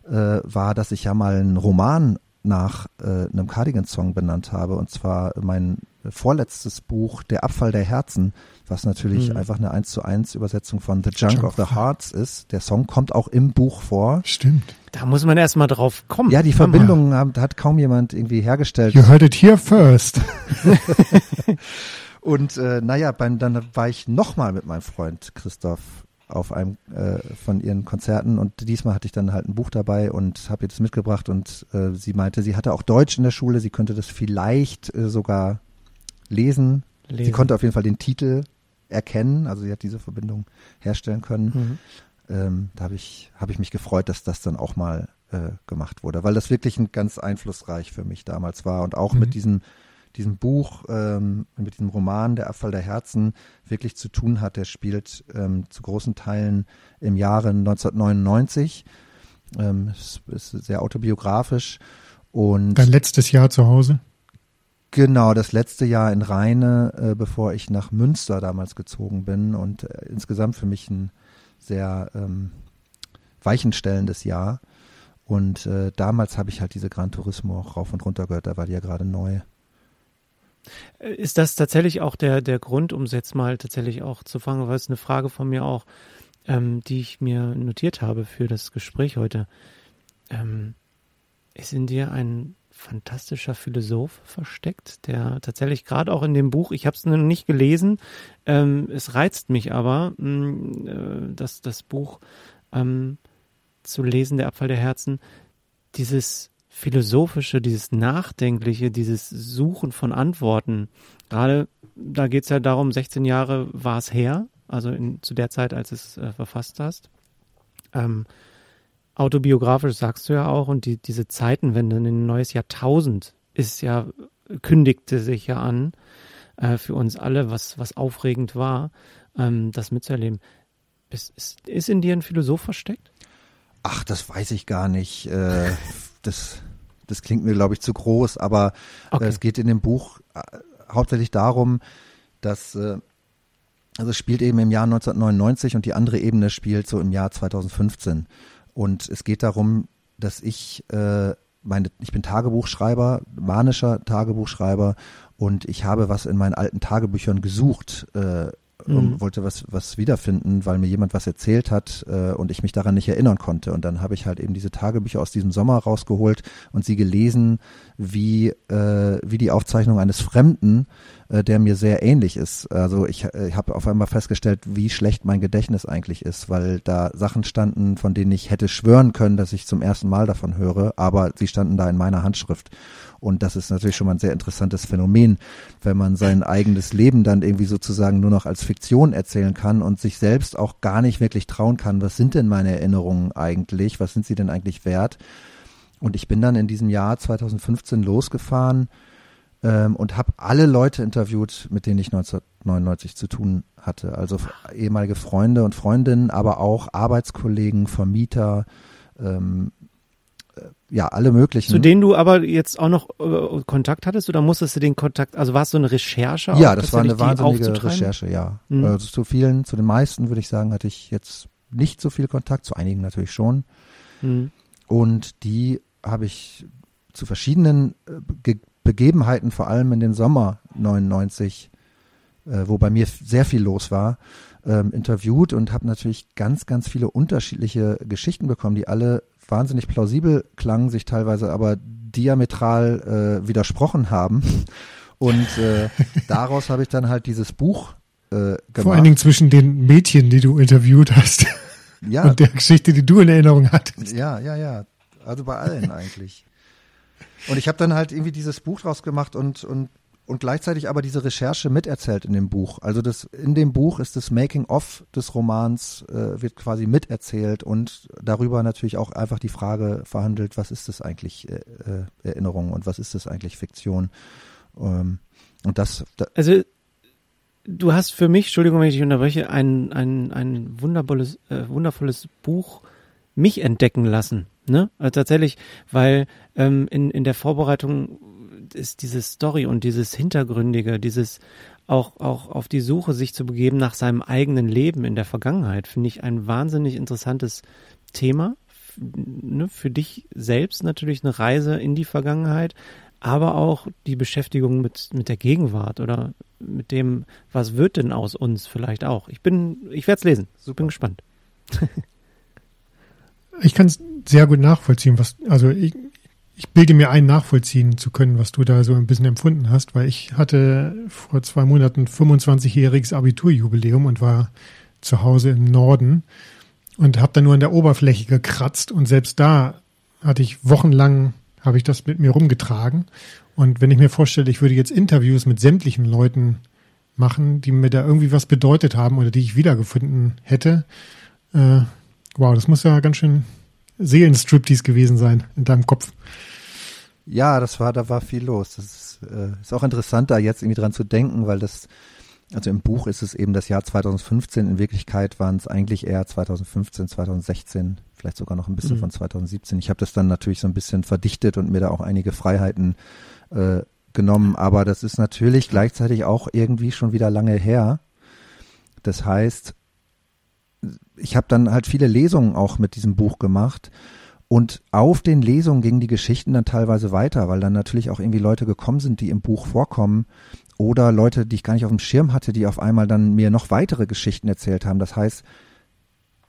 Speaker 2: äh, war, dass ich ja mal einen Roman nach äh, einem Cardigan-Song benannt habe, und zwar mein vorletztes Buch, Der Abfall der Herzen, was natürlich mhm. einfach eine 1 zu 1 Übersetzung von The Junk, Junk of the Hearts ist. Der Song kommt auch im Buch vor.
Speaker 1: Stimmt.
Speaker 3: Da muss man erstmal drauf kommen.
Speaker 2: Ja, die Verbindung hat, hat kaum jemand irgendwie hergestellt.
Speaker 1: You heard it here first. [LAUGHS]
Speaker 2: Und äh, naja, beim, dann war ich nochmal mit meinem Freund Christoph auf einem äh, von ihren Konzerten und diesmal hatte ich dann halt ein Buch dabei und habe ihr das mitgebracht und äh, sie meinte, sie hatte auch Deutsch in der Schule, sie könnte das vielleicht äh, sogar lesen. lesen. Sie konnte auf jeden Fall den Titel erkennen, also sie hat diese Verbindung herstellen können. Mhm. Ähm, da habe ich, hab ich mich gefreut, dass das dann auch mal äh, gemacht wurde, weil das wirklich ein ganz einflussreich für mich damals war und auch mhm. mit diesem diesem Buch, ähm, mit diesem Roman Der Abfall der Herzen wirklich zu tun hat. Der spielt ähm, zu großen Teilen im Jahre 1999. Ähm, es ist sehr autobiografisch. Und
Speaker 1: Dein letztes Jahr zu Hause?
Speaker 2: Genau, das letzte Jahr in Rheine, äh, bevor ich nach Münster damals gezogen bin und äh, insgesamt für mich ein sehr ähm, weichenstellendes Jahr. Und äh, damals habe ich halt diese Gran Turismo auch rauf und runter gehört, da war die ja gerade neu.
Speaker 3: Ist das tatsächlich auch der, der Grund, um es jetzt mal tatsächlich auch zu fangen, weil es eine Frage von mir auch, ähm, die ich mir notiert habe für das Gespräch heute. Ähm, ist in dir ein fantastischer Philosoph versteckt, der tatsächlich gerade auch in dem Buch, ich habe es noch nicht gelesen, ähm, es reizt mich aber, mh, mm, äh, das, das Buch ähm, zu lesen, der Abfall der Herzen, dieses philosophische, dieses nachdenkliche, dieses Suchen von Antworten. Gerade da geht es ja darum, 16 Jahre war es her, also in, zu der Zeit, als es äh, verfasst hast. Ähm, autobiografisch sagst du ja auch, und die, diese Zeitenwende in ein neues Jahrtausend ist ja, kündigte sich ja an äh, für uns alle, was, was aufregend war, ähm, das mitzuerleben. Ist, ist, in dir ein Philosoph versteckt?
Speaker 2: Ach, das weiß ich gar nicht. Äh, das, das klingt mir, glaube ich, zu groß, aber okay. äh, es geht in dem Buch äh, hauptsächlich darum, dass äh, also es spielt eben im Jahr 1999 und die andere Ebene spielt so im Jahr 2015. Und es geht darum, dass ich äh, meine, ich bin Tagebuchschreiber, manischer Tagebuchschreiber und ich habe was in meinen alten Tagebüchern gesucht, äh, mhm. wollte was, was wiederfinden, weil mir jemand was erzählt hat äh, und ich mich daran nicht erinnern konnte. Und dann habe ich halt eben diese Tagebücher aus diesem Sommer rausgeholt und sie gelesen, wie, äh, wie die Aufzeichnung eines Fremden, äh, der mir sehr ähnlich ist. Also ich, äh, ich habe auf einmal festgestellt, wie schlecht mein Gedächtnis eigentlich ist, weil da Sachen standen, von denen ich hätte schwören können, dass ich zum ersten Mal davon höre, aber sie standen da in meiner Handschrift. Und das ist natürlich schon mal ein sehr interessantes Phänomen, wenn man sein eigenes Leben dann irgendwie sozusagen nur noch als Fiktion erzählen kann und sich selbst auch gar nicht wirklich trauen kann, was sind denn meine Erinnerungen eigentlich, was sind sie denn eigentlich wert? Und ich bin dann in diesem Jahr 2015 losgefahren ähm, und habe alle Leute interviewt, mit denen ich 1999 zu tun hatte. Also ehemalige Freunde und Freundinnen, aber auch Arbeitskollegen, Vermieter, ähm, äh, ja, alle möglichen.
Speaker 3: Zu denen du aber jetzt auch noch äh, Kontakt hattest oder musstest du den Kontakt, also war es so eine Recherche?
Speaker 2: Ja, das war eine wahnsinnige Recherche, ja. Mhm. Also zu vielen, zu den meisten würde ich sagen, hatte ich jetzt nicht so viel Kontakt, zu einigen natürlich schon. Mhm. Und die habe ich zu verschiedenen äh, Begebenheiten, vor allem in den Sommer 99, äh, wo bei mir sehr viel los war, ähm, interviewt und habe natürlich ganz, ganz viele unterschiedliche Geschichten bekommen, die alle wahnsinnig plausibel klangen, sich teilweise aber diametral äh, widersprochen haben. Und äh, [LAUGHS] daraus habe ich dann halt dieses Buch äh, gemacht.
Speaker 1: Vor allen Dingen zwischen den Mädchen, die du interviewt hast. Ja. [LAUGHS] Und der Geschichte, die du in Erinnerung hattest.
Speaker 2: Ja, ja, ja. Also bei allen [LAUGHS] eigentlich. Und ich habe dann halt irgendwie dieses Buch draus gemacht und, und und gleichzeitig aber diese Recherche miterzählt in dem Buch. Also das in dem Buch ist das Making of des Romans äh, wird quasi miterzählt und darüber natürlich auch einfach die Frage verhandelt, was ist das eigentlich äh, äh, Erinnerung und was ist das eigentlich Fiktion? Ähm, und das,
Speaker 3: da also du hast für mich, Entschuldigung, wenn ich dich unterbreche, ein ein ein wundervolles äh, wundervolles Buch mich entdecken lassen. Ne? Also tatsächlich, weil ähm, in in der Vorbereitung ist diese Story und dieses Hintergründige, dieses auch, auch auf die Suche sich zu begeben nach seinem eigenen Leben in der Vergangenheit, finde ich ein wahnsinnig interessantes Thema. ne, für dich selbst natürlich eine Reise in die Vergangenheit, aber auch die Beschäftigung mit, mit der Gegenwart oder mit dem, was wird denn aus uns vielleicht auch. Ich bin, ich werde es lesen. Super. Bin gespannt. [LAUGHS]
Speaker 1: ich kann es sehr gut nachvollziehen, was, also ich, ich bilde mir ein, nachvollziehen zu können, was du da so ein bisschen empfunden hast, weil ich hatte vor zwei Monaten 25-jähriges Abiturjubiläum und war zu Hause im Norden und habe da nur an der Oberfläche gekratzt und selbst da hatte ich wochenlang habe ich das mit mir rumgetragen. Und wenn ich mir vorstelle, ich würde jetzt Interviews mit sämtlichen Leuten machen, die mir da irgendwie was bedeutet haben oder die ich wiedergefunden hätte, äh, wow, das muss ja ganz schön Seelenstriptease gewesen sein in deinem Kopf.
Speaker 2: Ja, das war, da war viel los. Das ist, äh, ist auch interessant, da jetzt irgendwie dran zu denken, weil das, also im Buch ist es eben das Jahr 2015, in Wirklichkeit waren es eigentlich eher 2015, 2016 vielleicht sogar noch ein bisschen mhm. von 2017. Ich habe das dann natürlich so ein bisschen verdichtet und mir da auch einige Freiheiten äh, genommen, aber das ist natürlich gleichzeitig auch irgendwie schon wieder lange her. Das heißt, ich habe dann halt viele Lesungen auch mit diesem Buch gemacht und auf den Lesungen gingen die Geschichten dann teilweise weiter, weil dann natürlich auch irgendwie Leute gekommen sind, die im Buch vorkommen oder Leute, die ich gar nicht auf dem Schirm hatte, die auf einmal dann mir noch weitere Geschichten erzählt haben. Das heißt,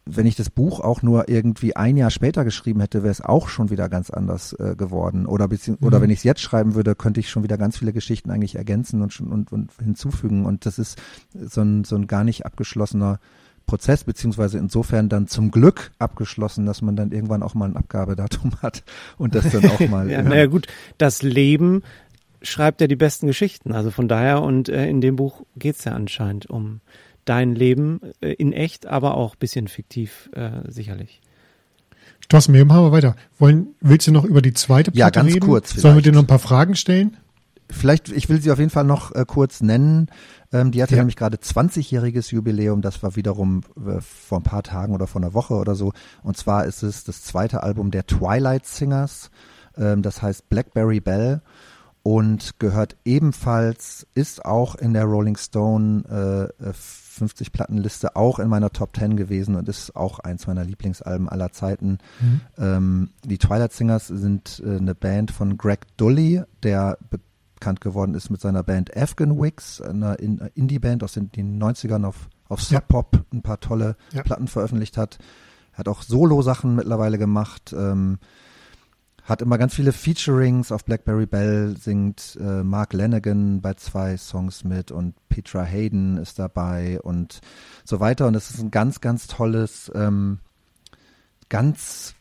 Speaker 2: wenn ich das Buch auch nur irgendwie ein Jahr später geschrieben hätte, wäre es auch schon wieder ganz anders äh, geworden. Oder, mhm. oder wenn ich es jetzt schreiben würde, könnte ich schon wieder ganz viele Geschichten eigentlich ergänzen und, und, und hinzufügen. Und das ist so ein, so ein gar nicht abgeschlossener Prozess, beziehungsweise insofern dann zum Glück abgeschlossen, dass man dann irgendwann auch mal ein Abgabedatum [LAUGHS] hat und das dann auch mal. [LAUGHS]
Speaker 3: ja, naja gut, das Leben schreibt ja die besten Geschichten. Also von daher, und äh, in dem Buch geht's ja anscheinend um dein Leben äh, in echt, aber auch bisschen fiktiv äh, sicherlich.
Speaker 1: Thorsten, wir machen wir weiter. Wollen, willst du noch über die zweite
Speaker 2: Platte ja, ganz reden? kurz.
Speaker 1: Vielleicht. Sollen wir dir noch ein paar Fragen stellen?
Speaker 2: Vielleicht, ich will sie auf jeden Fall noch äh, kurz nennen. Ähm, die hatte ja. nämlich gerade 20-jähriges Jubiläum. Das war wiederum äh, vor ein paar Tagen oder vor einer Woche oder so. Und zwar ist es das zweite Album der Twilight Singers. Ähm, das heißt Blackberry Bell und gehört ebenfalls, ist auch in der Rolling Stone äh, 50 äh, Plattenliste auch in meiner Top 10 gewesen und ist auch eins meiner Lieblingsalben aller Zeiten. Mhm. Ähm, die Twilight Singers sind äh, eine Band von Greg Dully, der bekannt geworden ist mit seiner Band Afghan Wigs, einer Indie-Band aus den, den 90ern auf, auf Sub Pop ja. ein paar tolle ja. Platten veröffentlicht hat. Hat auch Solo-Sachen mittlerweile gemacht. Ähm, hat immer ganz viele Featurings auf Blackberry Bell, singt äh, Mark Lanigan bei zwei Songs mit und Petra Hayden ist dabei und so weiter. Und es ist ein ganz, ganz tolles, ähm, ganz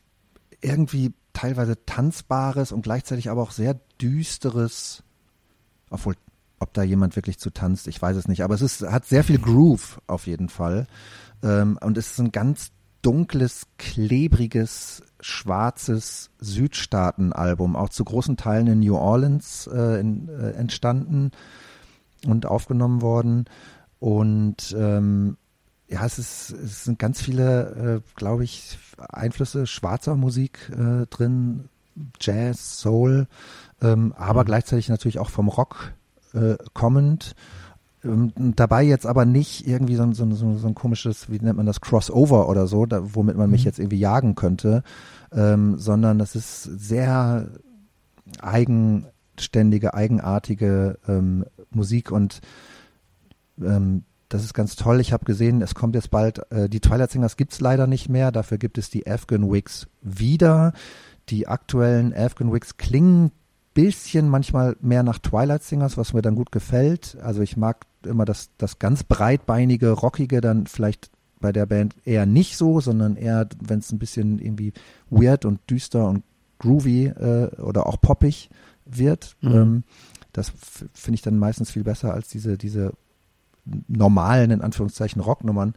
Speaker 2: irgendwie teilweise tanzbares und gleichzeitig aber auch sehr düsteres, obwohl ob da jemand wirklich zu tanzt, ich weiß es nicht, aber es ist, hat sehr viel Groove auf jeden Fall. Ähm, und es ist ein ganz dunkles, klebriges, schwarzes Südstaaten-Album, auch zu großen Teilen in New Orleans äh, in, äh, entstanden und aufgenommen worden. Und ähm, ja, es, ist, es sind ganz viele, äh, glaube ich, Einflüsse schwarzer Musik äh, drin, Jazz, Soul, ähm, aber mhm. gleichzeitig natürlich auch vom Rock äh, kommend. Ähm, dabei jetzt aber nicht irgendwie so, so, so, so, ein komisches, wie nennt man das, Crossover oder so, da, womit man mich mhm. jetzt irgendwie jagen könnte, ähm, sondern das ist sehr eigenständige, eigenartige ähm, Musik und ähm, das ist ganz toll. Ich habe gesehen, es kommt jetzt bald, äh, die Twilight Singers gibt's leider nicht mehr, dafür gibt es die Afghan Wigs wieder. Die aktuellen Afghan Wigs klingen bisschen manchmal mehr nach Twilight Singers, was mir dann gut gefällt. Also ich mag immer das, das ganz breitbeinige, rockige dann vielleicht bei der Band eher nicht so, sondern eher, wenn es ein bisschen irgendwie weird und düster und groovy äh, oder auch poppig wird. Mhm. Ähm, das finde ich dann meistens viel besser als diese, diese normalen, in Anführungszeichen, Rocknummern.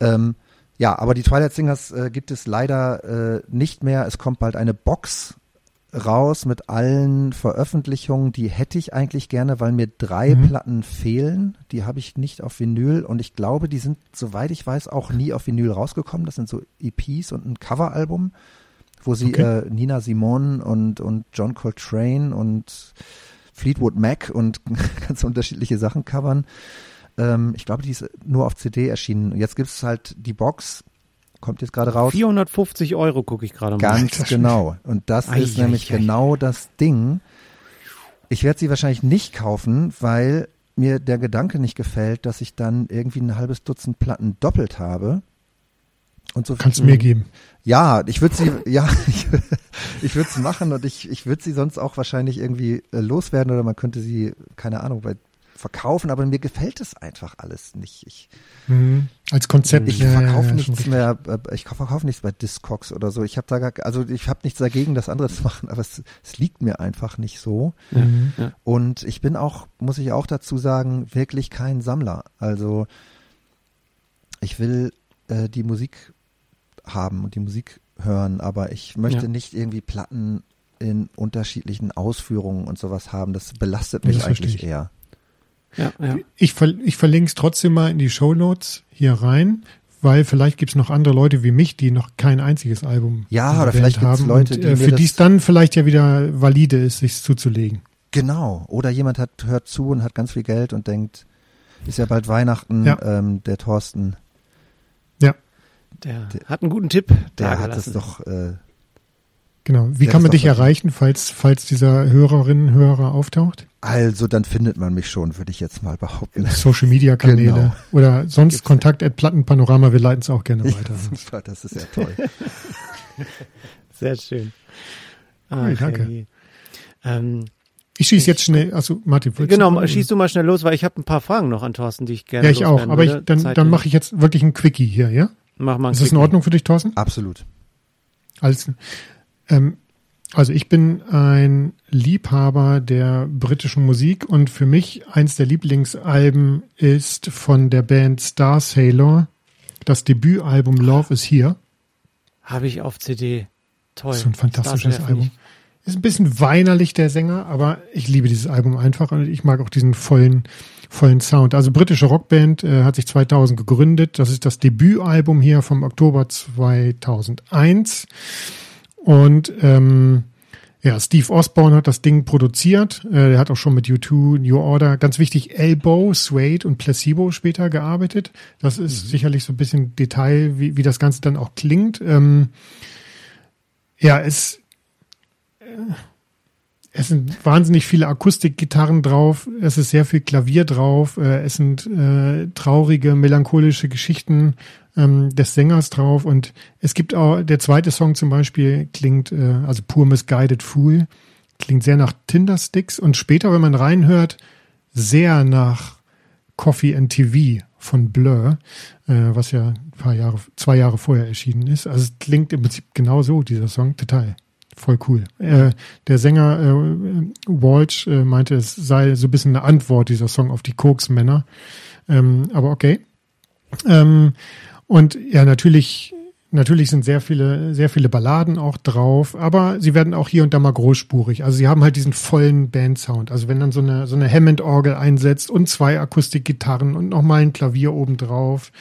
Speaker 2: Ähm, ja, aber die Twilight Singers äh, gibt es leider äh, nicht mehr. Es kommt bald eine Box raus mit allen Veröffentlichungen. Die hätte ich eigentlich gerne, weil mir drei mhm. Platten fehlen. Die habe ich nicht auf Vinyl und ich glaube, die sind, soweit ich weiß, auch nie auf Vinyl rausgekommen. Das sind so EPs und ein Coveralbum, wo sie okay. äh, Nina Simone und, und John Coltrane und Fleetwood Mac und [LAUGHS] ganz unterschiedliche Sachen covern. Ähm, ich glaube, die ist nur auf CD erschienen. Jetzt gibt es halt die Box kommt jetzt gerade raus.
Speaker 3: 450 Euro gucke ich gerade mal.
Speaker 2: Ganz genau. Und das ei, ist ei, nämlich ei, genau das Ding. Ich werde sie wahrscheinlich nicht kaufen, weil mir der Gedanke nicht gefällt, dass ich dann irgendwie ein halbes Dutzend Platten doppelt habe.
Speaker 1: Und so Kannst du mir geben.
Speaker 2: Ja, ich würde sie, [LAUGHS] ja, ich, ich würde es machen und ich, ich würde sie sonst auch wahrscheinlich irgendwie äh, loswerden oder man könnte sie, keine Ahnung, bei verkaufen, aber mir gefällt es einfach alles nicht. Ich,
Speaker 1: mhm. Als Konzept.
Speaker 2: Ich ja, verkaufe ja, nichts mehr, äh, ich verkaufe nichts bei Discogs oder so. Ich habe da gar, also ich habe nichts dagegen, das andere [LAUGHS] zu machen, aber es, es liegt mir einfach nicht so. Mhm. Und ich bin auch, muss ich auch dazu sagen, wirklich kein Sammler. Also ich will äh, die Musik haben und die Musik hören, aber ich möchte ja. nicht irgendwie Platten in unterschiedlichen Ausführungen und sowas haben. Das belastet mich eigentlich eher.
Speaker 1: Ja, ja. Ich, ver ich verlinke es trotzdem mal in die Show Notes hier rein, weil vielleicht gibt es noch andere Leute wie mich, die noch kein einziges Album
Speaker 2: ja, oder vielleicht haben Leute,
Speaker 1: und, äh, für die es dann vielleicht ja wieder valide ist, sich zuzulegen.
Speaker 2: Genau. Oder jemand hat hört zu und hat ganz viel Geld und denkt, ist ja bald Weihnachten, ja. Ähm, der Thorsten.
Speaker 3: Ja. Der, der, hat einen guten Tipp.
Speaker 2: Der hat es doch. Äh,
Speaker 1: genau. Wie kann man dich erreichen, falls, falls dieser Hörerinnen, Hörer auftaucht?
Speaker 2: Also, dann findet man mich schon, würde ich jetzt mal behaupten.
Speaker 1: Social Media Kanäle genau. oder [LAUGHS] sonst Gibt's Kontakt at Plattenpanorama. Wir leiten es auch gerne weiter.
Speaker 2: Ja, [LAUGHS] super, das ist ja toll. [LAUGHS]
Speaker 3: Sehr schön.
Speaker 1: Ah, okay. Danke. Ähm, ich schieße jetzt schnell, also Martin.
Speaker 3: Genau, du schieß du mal schnell los, weil ich habe ein paar Fragen noch an Thorsten, die ich gerne
Speaker 1: Ja, ich auch, aber ich, dann, dann mache ich jetzt wirklich ein Quickie hier, ja?
Speaker 3: Mach mal
Speaker 1: Ist das in Ordnung für dich, Thorsten?
Speaker 2: Absolut.
Speaker 1: Alles. Ähm, also ich bin ein Liebhaber der britischen Musik und für mich eins der Lieblingsalben ist von der Band Star Sailor das Debütalbum Love is Here.
Speaker 3: Habe ich auf CD. Toll.
Speaker 1: So ein fantastisches Album. Ist ein bisschen weinerlich der Sänger, aber ich liebe dieses Album einfach und ich mag auch diesen vollen vollen Sound. Also britische Rockband äh, hat sich 2000 gegründet. Das ist das Debütalbum hier vom Oktober 2001 und ähm, ja, Steve Osborne hat das Ding produziert. Äh, er hat auch schon mit U2, New Order, ganz wichtig, Elbow, Suede und Placebo später gearbeitet. Das ist mhm. sicherlich so ein bisschen Detail, wie, wie das Ganze dann auch klingt. Ähm, ja, es, äh, es sind wahnsinnig viele Akustikgitarren drauf. Es ist sehr viel Klavier drauf. Äh, es sind äh, traurige, melancholische Geschichten ähm, des Sängers drauf. Und es gibt auch, der zweite Song zum Beispiel klingt, äh, also Pur Misguided Fool, klingt sehr nach Tindersticks und später, wenn man reinhört, sehr nach Coffee and TV von Blur, äh, was ja ein paar Jahre, zwei Jahre vorher erschienen ist. Also es klingt im Prinzip genau so, dieser Song, total. Voll cool. Äh, der Sänger äh, Walsh äh, meinte, es sei so ein bisschen eine Antwort, dieser Song, auf die Koks-Männer. Ähm, aber okay. Ähm, und ja, natürlich, natürlich sind sehr viele, sehr viele Balladen auch drauf, aber sie werden auch hier und da mal großspurig. Also sie haben halt diesen vollen Bandsound. Also wenn dann so eine, so eine Hammond-Orgel einsetzt und zwei Akustikgitarren und nochmal ein Klavier obendrauf,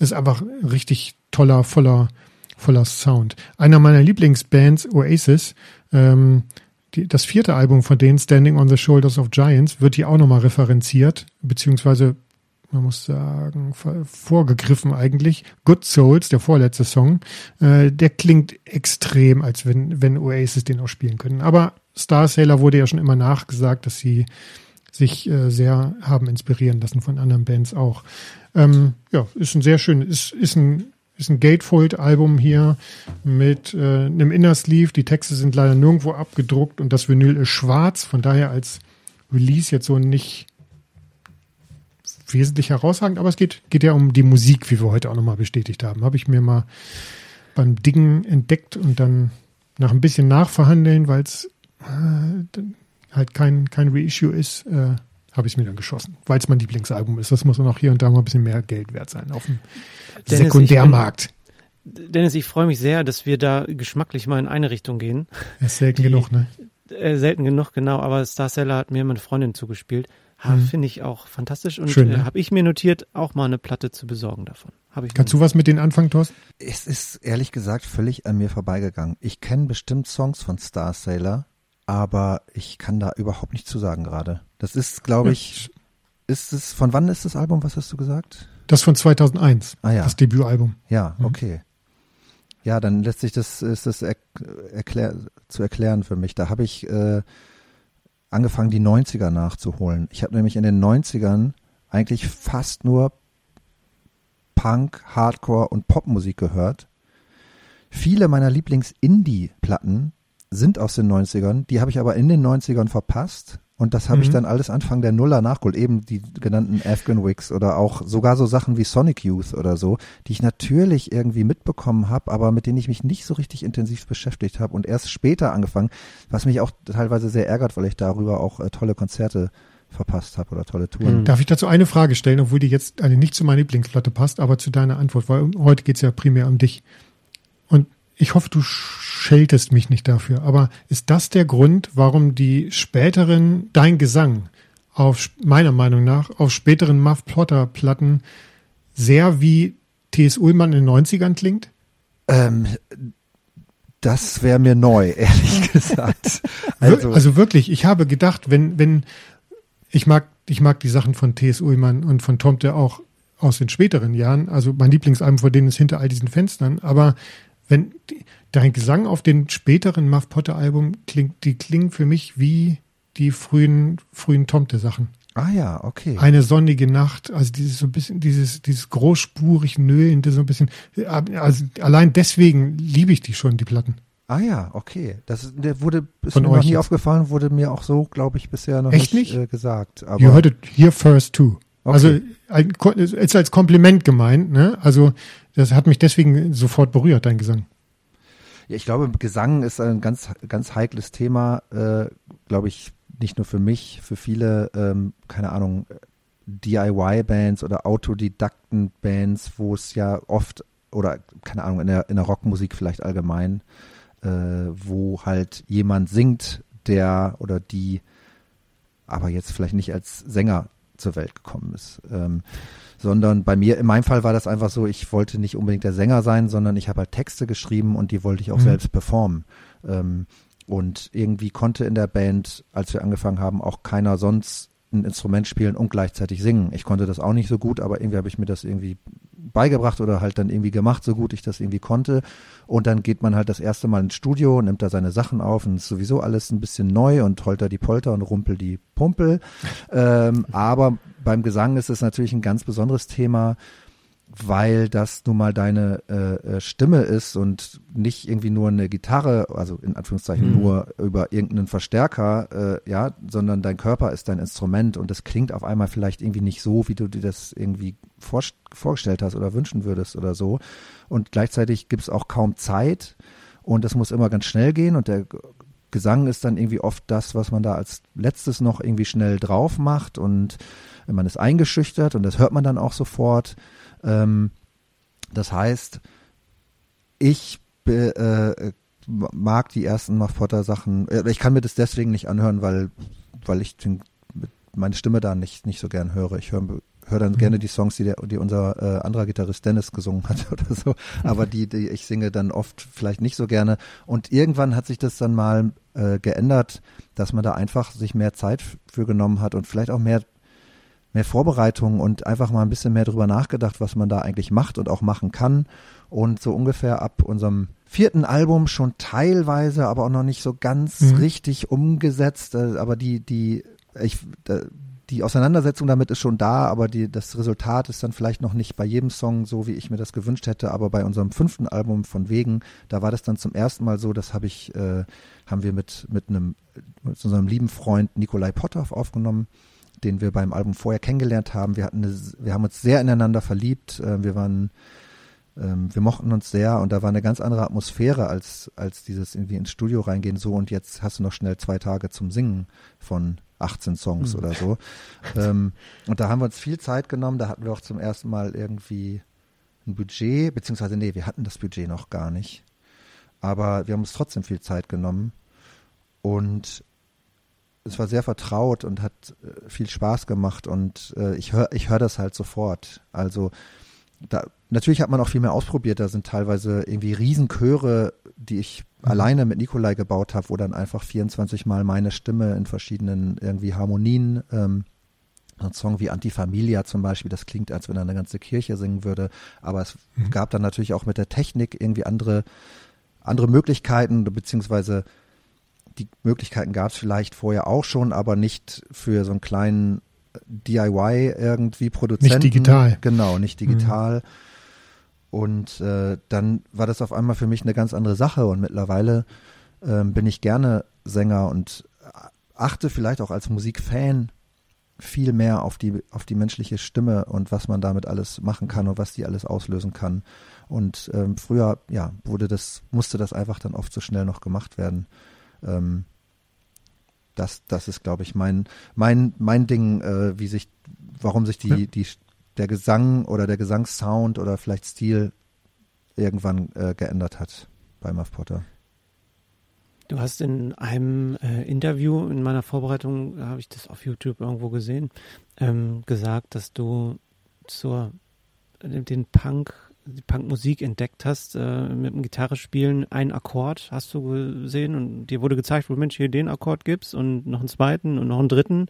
Speaker 1: ist einfach richtig toller, voller, voller Sound. Einer meiner Lieblingsbands, Oasis, ähm, die, das vierte Album von denen, Standing on the Shoulders of Giants, wird hier auch nochmal referenziert, beziehungsweise man muss sagen, vorgegriffen eigentlich. Good Souls, der vorletzte Song, äh, der klingt extrem, als wenn, wenn Oasis den auch spielen können. Aber Star Sailor wurde ja schon immer nachgesagt, dass sie sich äh, sehr haben inspirieren lassen von anderen Bands auch. Ähm, ja, ist ein sehr schön, ist, ist ein ist ein Gatefold-Album hier mit äh, einem Inner Sleeve. Die Texte sind leider nirgendwo abgedruckt und das Vinyl ist schwarz. Von daher als Release jetzt so nicht wesentlich herausragend, aber es geht, geht ja um die Musik, wie wir heute auch nochmal bestätigt haben. Habe ich mir mal beim Dingen entdeckt und dann nach ein bisschen nachverhandeln, weil es äh, halt kein, kein Reissue ist, äh, habe ich es mir dann geschossen, weil es mein Lieblingsalbum ist. Das muss dann auch hier und da mal ein bisschen mehr Geld wert sein auf dem Dennis, Sekundärmarkt.
Speaker 3: Bin, Dennis, ich freue mich sehr, dass wir da geschmacklich mal in eine Richtung gehen.
Speaker 1: Das ist selten Die, genug, ne?
Speaker 3: Äh, selten genug, genau. Aber Star Seller hat mir meine Freundin zugespielt. Mhm. Finde ich auch fantastisch und Schön, äh, ne? habe ich mir notiert, auch mal eine Platte zu besorgen davon.
Speaker 1: ich Kannst du was mit denen anfangen, Thorsten?
Speaker 2: Es ist ehrlich gesagt völlig an mir vorbeigegangen. Ich kenne bestimmt Songs von Star Sailor, aber ich kann da überhaupt nichts zu sagen gerade. Das ist, glaube ich, ist es, von wann ist das Album, was hast du gesagt?
Speaker 1: Das von 2001. Ah ja. Das Debütalbum.
Speaker 2: Ja, mhm. okay. Ja, dann lässt sich das, ist das er, erklär, zu erklären für mich. Da habe ich äh, angefangen, die 90er nachzuholen. Ich habe nämlich in den 90ern eigentlich fast nur Punk, Hardcore und Popmusik gehört. Viele meiner Lieblings-Indie-Platten sind aus den 90ern, die habe ich aber in den 90ern verpasst und das habe mhm. ich dann alles Anfang der Nuller nachgeholt, eben die genannten Afghan Wigs oder auch sogar so Sachen wie Sonic Youth oder so, die ich natürlich irgendwie mitbekommen habe, aber mit denen ich mich nicht so richtig intensiv beschäftigt habe und erst später angefangen, was mich auch teilweise sehr ärgert, weil ich darüber auch äh, tolle Konzerte verpasst habe oder tolle Touren.
Speaker 1: Mhm. Darf ich dazu eine Frage stellen, obwohl die jetzt also nicht zu meiner Lieblingsplatte passt, aber zu deiner Antwort, weil heute geht's ja primär um dich. Und ich hoffe, du scheltest mich nicht dafür, aber ist das der Grund, warum die späteren, dein Gesang auf, meiner Meinung nach, auf späteren Muff Plotter Platten sehr wie T.S. Ullmann in den 90ern klingt?
Speaker 2: Ähm, das wäre mir neu, [LAUGHS] ehrlich gesagt. [LAUGHS]
Speaker 1: Also, also wirklich, ich habe gedacht, wenn, wenn, ich mag, ich mag die Sachen von T.S. Ullmann und von Tomte auch aus den späteren Jahren. Also mein Lieblingsalbum vor denen ist hinter all diesen Fenstern. Aber wenn dein Gesang auf den späteren Muff Potter Album klingt, die klingen für mich wie die frühen, frühen Tomte-Sachen.
Speaker 2: Ah ja, okay.
Speaker 1: Eine sonnige Nacht, also dieses so ein bisschen, dieses, dieses großspurig nöhlende, so ein bisschen, also allein deswegen liebe ich die schon, die Platten.
Speaker 2: Ah ja, okay. Das der wurde ist Von mir noch nie jetzt. aufgefallen, wurde mir auch so, glaube ich, bisher noch
Speaker 1: Echt
Speaker 2: nicht,
Speaker 1: nicht?
Speaker 2: Äh, gesagt.
Speaker 1: Aber you heard it here first too. Okay. Also ist als Kompliment gemeint, ne? Also das hat mich deswegen sofort berührt, dein Gesang.
Speaker 2: Ja, ich glaube, Gesang ist ein ganz, ganz heikles Thema, äh, glaube ich, nicht nur für mich, für viele, ähm, keine Ahnung, DIY-Bands oder Autodidakten-Bands, wo es ja oft, oder keine Ahnung, in der, in der Rockmusik vielleicht allgemein, äh, wo halt jemand singt, der oder die aber jetzt vielleicht nicht als Sänger zur Welt gekommen ist. Ähm, sondern bei mir, in meinem Fall war das einfach so, ich wollte nicht unbedingt der Sänger sein, sondern ich habe halt Texte geschrieben und die wollte ich auch mhm. selbst performen. Ähm, und irgendwie konnte in der Band, als wir angefangen haben, auch keiner sonst ein Instrument spielen und gleichzeitig singen. Ich konnte das auch nicht so gut, aber irgendwie habe ich mir das irgendwie beigebracht oder halt dann irgendwie gemacht, so gut ich das irgendwie konnte. Und dann geht man halt das erste Mal ins Studio, nimmt da seine Sachen auf und ist sowieso alles ein bisschen neu und holter die Polter und rumpel die Pumpel. [LAUGHS] Ähm, aber beim Gesang ist es natürlich ein ganz besonderes Thema, weil das nun mal deine äh, äh, Stimme ist und nicht irgendwie nur eine Gitarre, also in Anführungszeichen mhm. nur über irgendeinen Verstärker, äh, ja, sondern dein Körper ist dein Instrument und das klingt auf einmal vielleicht irgendwie nicht so, wie du dir das irgendwie vor, vorgestellt hast oder wünschen würdest oder so. Und gleichzeitig gibt es auch kaum Zeit und das muss immer ganz schnell gehen und der Gesang ist dann irgendwie oft das, was man da als letztes noch irgendwie schnell drauf macht und man ist eingeschüchtert und das hört man dann auch sofort. Ähm, das heißt, ich äh, mag die ersten Muff Potter Sachen. Äh, ich kann mir das deswegen nicht anhören, weil, weil ich den, meine Stimme da nicht, nicht so gern höre. Ich höre hör dann mhm. gerne die Songs, die, der, die unser äh, anderer Gitarrist Dennis gesungen hat [LAUGHS] oder so. Aber die, die ich singe dann oft vielleicht nicht so gerne. Und irgendwann hat sich das dann mal äh, geändert, dass man da einfach sich mehr Zeit für genommen hat und vielleicht auch mehr mehr Vorbereitung und einfach mal ein bisschen mehr drüber nachgedacht, was man da eigentlich macht und auch machen kann. Und so ungefähr ab unserem vierten Album schon teilweise, aber auch noch nicht so ganz mhm. richtig umgesetzt. Äh, aber die, die, ich, die Auseinandersetzung damit ist schon da, aber die, das Resultat ist dann vielleicht noch nicht bei jedem Song so, wie ich mir das gewünscht hätte. Aber bei unserem fünften Album von Wegen, da war das dann zum ersten Mal so, das habe ich, äh, haben wir mit, mit einem, mit unserem lieben Freund Nikolai Potthoff aufgenommen den wir beim Album vorher kennengelernt haben. Wir hatten eine, wir haben uns sehr ineinander verliebt. Äh, wir waren, ähm, wir mochten uns sehr und da war eine ganz andere Atmosphäre als, als dieses irgendwie ins Studio reingehen so und jetzt hast du noch schnell zwei Tage zum Singen von 18 Songs mhm. oder so. ähm, und da haben wir uns viel Zeit genommen. Da hatten wir auch zum ersten Mal irgendwie ein Budget, beziehungsweise nee, wir hatten das Budget noch gar nicht. Aber wir haben uns trotzdem viel Zeit genommen. Und es war sehr vertraut und hat äh, viel Spaß gemacht und äh, ich höre ich hör das halt sofort. Also da, natürlich hat man auch viel mehr ausprobiert. Da sind teilweise irgendwie Riesenchöre, die ich mhm. alleine mit Nikolai gebaut habe, wo dann einfach 24 Mal meine Stimme in verschiedenen irgendwie Harmonien ähm, ein Song wie Antifamilia zum Beispiel, das klingt, als wenn er eine ganze Kirche singen würde. Aber es mhm. gab dann natürlich auch mit der Technik irgendwie andere, andere Möglichkeiten, beziehungsweise die Möglichkeiten gab es vielleicht vorher auch schon, aber nicht für so einen kleinen DIY irgendwie Produzenten.
Speaker 1: Nicht digital.
Speaker 2: Genau, nicht digital. Mhm. Und äh, dann war das auf einmal für mich eine ganz andere Sache und mittlerweile äh, bin ich gerne Sänger und achte vielleicht auch als Musikfan viel mehr auf die, auf die menschliche Stimme und was man damit alles machen kann und was die alles auslösen kann. Und ähm, früher, ja, wurde das, musste das einfach dann oft so schnell noch gemacht werden. Ähm, das, das ist, glaube ich, mein, mein, mein Ding, äh, wie sich, warum sich die, ja. die, der Gesang oder der Gesangssound oder vielleicht Stil irgendwann äh, geändert hat bei Muff Potter.
Speaker 3: Du hast in einem äh, Interview in meiner Vorbereitung, habe ich das auf YouTube irgendwo gesehen, ähm, gesagt, dass du zur den Punk, die Punkmusik entdeckt hast, äh, mit dem Gitarrespielen einen Akkord hast du gesehen und dir wurde gezeigt, wo Mensch hier den Akkord gibt's und noch einen zweiten und noch einen dritten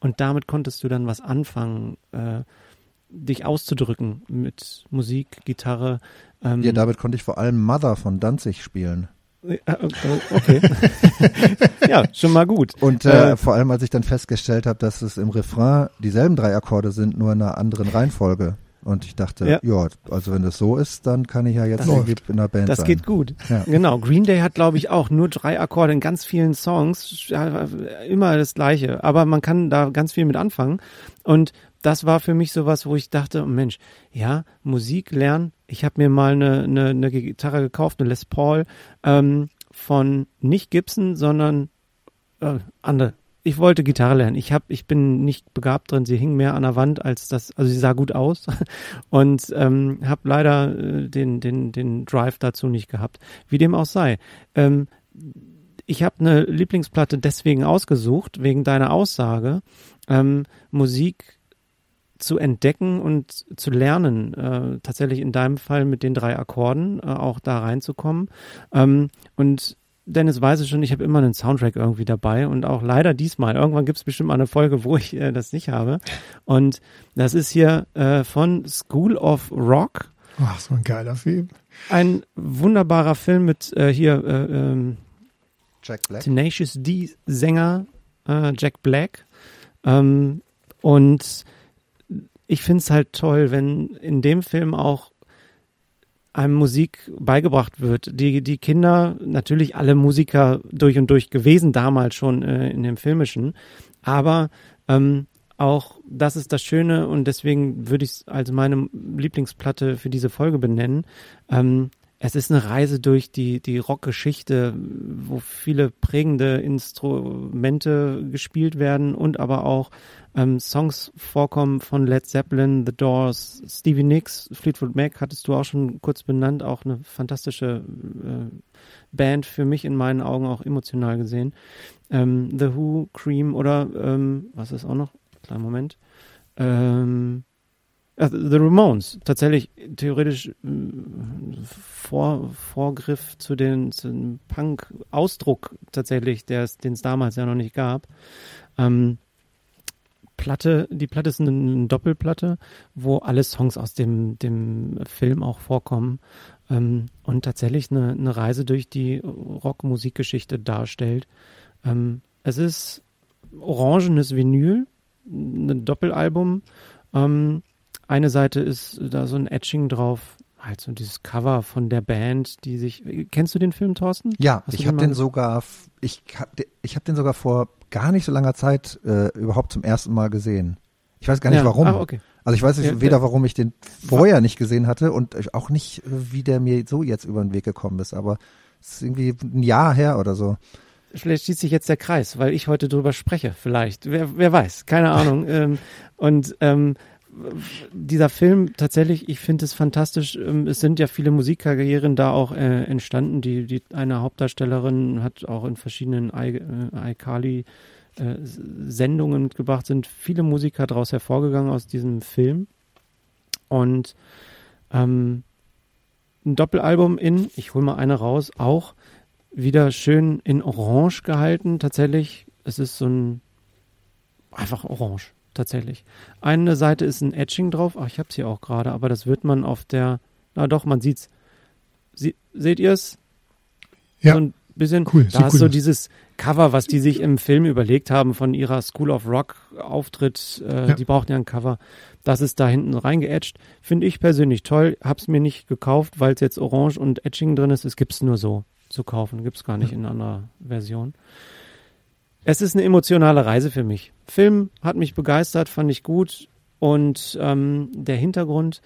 Speaker 3: und damit konntest du dann was anfangen, äh, dich auszudrücken mit Musik, Gitarre.
Speaker 2: Ähm, ja, damit konnte ich vor allem Mother von Danzig spielen.
Speaker 3: Okay. [LAUGHS] ja, schon mal gut.
Speaker 2: Und äh, äh, vor allem, als ich dann festgestellt habe, dass es im Refrain dieselben drei Akkorde sind, nur in einer anderen Reihenfolge. Und ich dachte, ja, ja also wenn das so ist, dann kann ich ja jetzt irgendwie in der Band
Speaker 3: das
Speaker 2: sein.
Speaker 3: Das geht gut. Ja. Genau. Green Day hat, glaube ich, auch nur drei Akkorde in ganz vielen Songs. Immer das Gleiche. Aber man kann da ganz viel mit anfangen. Und das war für mich sowas, wo ich dachte, Mensch, ja, Musik lernen ich habe mir mal eine, eine, eine Gitarre gekauft, eine Les Paul, ähm, von nicht Gibson, sondern äh, andere. Ich wollte Gitarre lernen. Ich hab, ich bin nicht begabt drin. Sie hing mehr an der Wand als das. Also sie sah gut aus [LAUGHS] und ähm, habe leider äh, den den den Drive dazu nicht gehabt. Wie dem auch sei. Ähm, ich habe eine Lieblingsplatte deswegen ausgesucht wegen deiner Aussage. Ähm, Musik zu entdecken und zu lernen, äh, tatsächlich in deinem Fall mit den drei Akkorden äh, auch da reinzukommen. Ähm, und Dennis weiß es schon, ich habe immer einen Soundtrack irgendwie dabei und auch leider diesmal. Irgendwann gibt es bestimmt mal eine Folge, wo ich äh, das nicht habe. Und das ist hier äh, von School of Rock.
Speaker 1: Ach, so ein geiler Film.
Speaker 3: Ein wunderbarer Film mit äh, hier äh, ähm,
Speaker 2: Jack Black.
Speaker 3: Tenacious D Sänger äh, Jack Black. Ähm, und ich finde es halt toll, wenn in dem Film auch einem Musik beigebracht wird. Die, die Kinder, natürlich alle Musiker durch und durch gewesen, damals schon äh, in dem Filmischen, aber ähm, auch das ist das Schöne und deswegen würde ich es als meine Lieblingsplatte für diese Folge benennen. Ähm, es ist eine Reise durch die, die Rockgeschichte, wo viele prägende Instrumente gespielt werden und aber auch ähm, Songs vorkommen von Led Zeppelin, The Doors, Stevie Nicks, Fleetwood Mac hattest du auch schon kurz benannt, auch eine fantastische äh, Band für mich in meinen Augen auch emotional gesehen. Ähm, The Who, Cream oder ähm, was ist auch noch? Kleinen Moment. Ähm, The Ramones, tatsächlich theoretisch äh, Vor, Vorgriff zu den, zu den Punk-Ausdruck tatsächlich, den es damals ja noch nicht gab. Ähm, Platte, die Platte ist eine, Doppelplatte, wo alle Songs aus dem, dem Film auch vorkommen ähm, und tatsächlich eine, eine Reise durch die Rockmusikgeschichte darstellt. Ähm, es ist orangenes Vinyl, ein Doppelalbum. Eine Seite ist da so ein Etching drauf, halt so dieses Cover von der Band, die sich. Kennst du den Film, Thorsten?
Speaker 2: Ja, Hast ich habe den sogar, ich, ich habe den sogar vor gar nicht so langer Zeit äh, überhaupt zum ersten Mal gesehen. Ich weiß gar nicht ja. warum. Ah, okay. Also ich weiß ja, weder, warum ich den vorher nicht gesehen hatte und auch nicht, wie der mir so jetzt über den Weg gekommen ist. Aber es ist irgendwie ein Jahr her oder so
Speaker 3: vielleicht schließt sich jetzt der Kreis, weil ich heute drüber spreche, vielleicht. Wer, wer weiß, keine Ahnung. [LAUGHS] ähm, und ähm, dieser Film tatsächlich, ich finde es fantastisch. Ähm, es sind ja viele Musikkarrieren da auch äh, entstanden. Die, die eine Hauptdarstellerin hat auch in verschiedenen äh, iCarly äh, Sendungen mitgebracht, sind viele Musiker daraus hervorgegangen aus diesem Film. Und ähm, ein Doppelalbum in, ich hole mal eine raus, auch wieder schön in Orange gehalten. Tatsächlich, es ist so ein einfach Orange tatsächlich. Eine Seite ist ein Etching drauf, ach, ich habe es hier auch gerade, aber das wird man auf der, na doch, man sieht's. Sie, seht ihr es?
Speaker 1: Ja.
Speaker 3: So ein bisschen,
Speaker 1: cool,
Speaker 3: da ist
Speaker 1: cool
Speaker 3: so
Speaker 1: aus.
Speaker 3: dieses Cover, was die sich im Film überlegt haben von ihrer School of Rock Auftritt, äh,
Speaker 1: Ja.
Speaker 3: die brauchten ja ein Cover. Das ist da hinten reingeetcht. Finde ich persönlich toll. Hab's mir nicht gekauft, weil es jetzt Orange und Etching drin ist. Es gibt's nur so zu kaufen. Gibt's gar nicht in anderer Version. Es ist eine emotionale Reise für mich. Film hat mich begeistert, fand ich gut. Und ähm, der Hintergrund,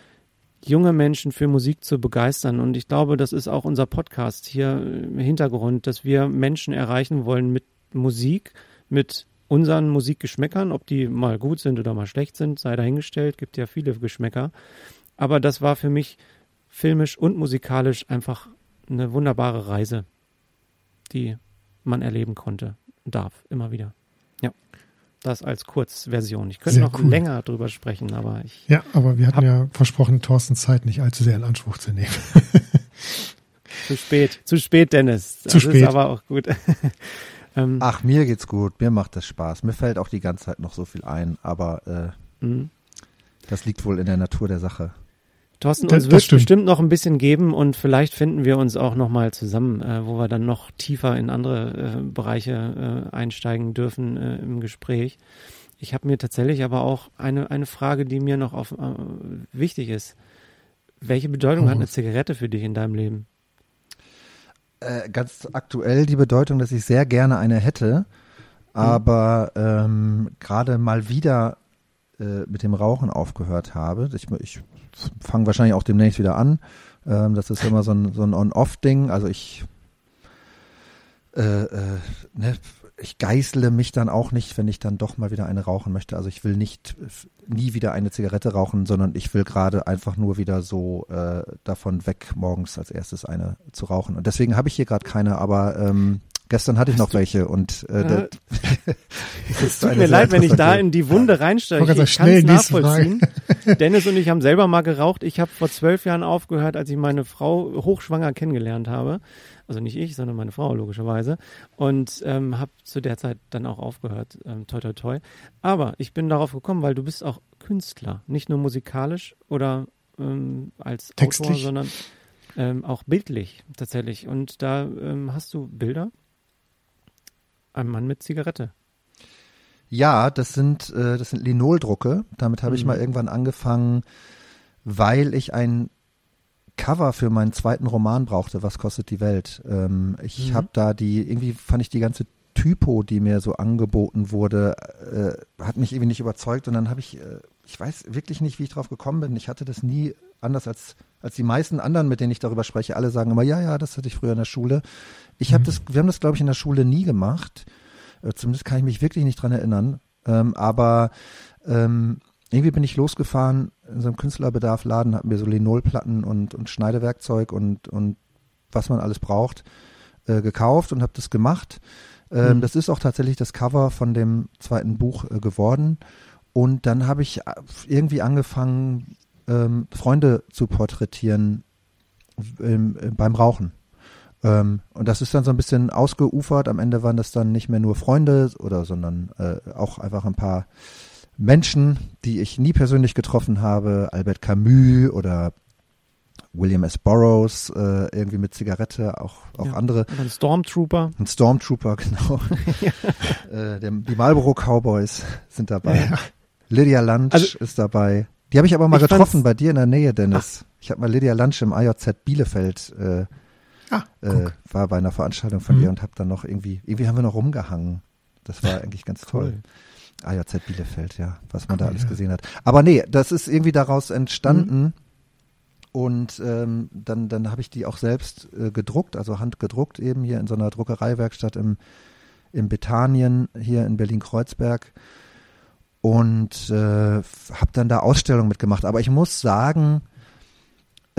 Speaker 3: junge Menschen für Musik zu begeistern. Und ich glaube, das ist auch unser Podcast hier im Hintergrund, dass wir Menschen erreichen wollen mit Musik, mit unseren Musikgeschmäckern, ob die mal gut sind oder mal schlecht sind, sei dahingestellt, gibt ja viele Geschmäcker. Aber das war für mich filmisch und musikalisch einfach eine wunderbare Reise, die man erleben konnte, darf, immer wieder. Ja, das als Kurzversion. Ich könnte
Speaker 1: Sehr
Speaker 3: noch
Speaker 1: cool.
Speaker 3: länger drüber sprechen, aber ich
Speaker 1: Ja, aber wir hatten ja versprochen, Thorstens Zeit nicht allzu sehr in Anspruch zu nehmen. [LAUGHS]
Speaker 3: Zu spät, zu spät, Dennis. Das
Speaker 1: Zu spät.
Speaker 3: ist aber auch gut. [LAUGHS] ähm,
Speaker 2: Ach, mir geht's gut, mir macht das Spaß. Mir fällt auch die ganze Zeit noch so viel ein, aber äh, das liegt wohl in der Natur der Sache.
Speaker 3: Thorsten,
Speaker 1: Das-
Speaker 3: uns
Speaker 1: das
Speaker 3: wird
Speaker 1: stimmt.
Speaker 3: bestimmt noch ein bisschen geben und vielleicht finden wir uns auch noch mal zusammen, äh, wo wir dann noch tiefer in andere äh, Bereiche äh, einsteigen dürfen äh, im Gespräch. Ich habe mir tatsächlich aber auch eine, eine Frage, die mir noch auf, äh, wichtig ist. Welche Bedeutung hat eine. Zigarette für dich in deinem Leben?
Speaker 2: Äh, ganz aktuell die Bedeutung, dass ich sehr gerne eine hätte, aber ähm, gerade mal wieder äh, mit dem Rauchen aufgehört habe. Ich, ich fange wahrscheinlich auch demnächst wieder an. Ähm, das ist immer so ein, so ein On-Off-Ding. Also ich, äh, äh, ne, ich geißle mich dann auch nicht, wenn ich dann doch mal wieder eine rauchen möchte. Also ich will nicht f- nie wieder eine Zigarette rauchen, sondern ich will gerade einfach nur wieder so äh, davon weg, morgens als erstes eine zu rauchen. Und deswegen habe ich hier gerade keine, aber ähm, gestern hatte ich noch welche und äh,
Speaker 3: Äh, [LAUGHS] Es tut mir leid, wenn ich da in die Wunde reinsteige.
Speaker 1: Ich wollte
Speaker 3: Ich, kann es nachvollziehen. [LAUGHS] Dennis und ich haben selber mal geraucht. Ich habe vor zwölf Jahren aufgehört, als ich meine Frau hochschwanger kennengelernt habe. Also nicht ich, sondern meine Frau logischerweise. Und ähm, habe zu der Zeit dann auch aufgehört. Ähm, toi, toi, toi. Aber ich bin darauf gekommen, weil du bist auch Künstler. Nicht nur musikalisch oder ähm, als Autor,
Speaker 1: Textlich?
Speaker 3: sondern ähm, auch bildlich tatsächlich. Und da ähm, hast du Bilder. Ein Mann mit Zigarette.
Speaker 2: Ja, das sind, äh, das sind Linoldrucke. Damit habe ich
Speaker 3: Mhm.
Speaker 2: mal irgendwann angefangen, weil ich ein Cover für meinen zweiten Roman brauchte, Was kostet die Welt. Ähm, ich
Speaker 3: Mhm.
Speaker 2: habe da die, irgendwie fand ich die ganze Typo, die mir so angeboten wurde, äh, hat mich irgendwie nicht überzeugt und dann habe ich, äh, ich weiß wirklich nicht, wie ich drauf gekommen bin. Ich hatte das nie anders als, als die meisten anderen, mit denen ich darüber spreche. Alle sagen immer, ja, ja, das hatte ich früher in der Schule. Ich habe
Speaker 1: Mhm.
Speaker 2: das, wir haben das, glaube ich, in der Schule nie gemacht. Äh, Zumindest kann ich mich wirklich nicht dran erinnern. Ähm, aber ähm, irgendwie bin ich losgefahren in so einem Künstlerbedarf-Laden, habe mir so Linolplatten und, und Schneidewerkzeug und, und was man alles braucht äh, gekauft und habe das gemacht. Ähm,
Speaker 3: Mhm.
Speaker 2: Das ist auch tatsächlich das Cover von dem zweiten Buch äh, geworden. Und dann habe ich äh, irgendwie angefangen, ähm, Freunde zu porträtieren ähm, äh, beim Rauchen. Ähm, und das ist dann so ein bisschen ausgeufert. Am Ende waren das dann nicht mehr nur Freunde oder, sondern äh, auch einfach ein paar Menschen, die ich nie persönlich getroffen habe. Albert Camus oder William S. Burroughs, äh, irgendwie mit Zigarette, auch, auch
Speaker 3: Ja.
Speaker 2: andere.
Speaker 3: Ein Stormtrooper.
Speaker 2: Ein Stormtrooper, [LAUGHS] genau. [LAUGHS] äh, der, die Marlboro Cowboys sind dabei.
Speaker 1: Ja.
Speaker 2: Lydia Lunch
Speaker 3: Also-
Speaker 2: ist dabei. Die habe ich aber mal
Speaker 3: Ich
Speaker 2: getroffen bei dir in der Nähe, Dennis. Ich habe mal Lydia Lunch im IJZ Bielefeld, äh,
Speaker 1: Ah,
Speaker 2: äh, war bei einer Veranstaltung von
Speaker 1: Mhm.
Speaker 2: ihr und habe dann noch irgendwie, irgendwie haben wir noch rumgehangen. Das war eigentlich ganz toll. IJZ Bielefeld, ja, was man da
Speaker 1: Cool,
Speaker 2: alles
Speaker 1: ja.
Speaker 2: gesehen hat. Aber nee, das ist irgendwie daraus entstanden.
Speaker 3: Mhm.
Speaker 2: Und ähm, dann, dann habe ich die auch selbst äh, gedruckt, also handgedruckt eben hier in so einer Druckereiwerkstatt im, im Bethanien hier in Berlin-Kreuzberg. Und äh, habe dann da Ausstellungen mitgemacht. Aber ich muss sagen,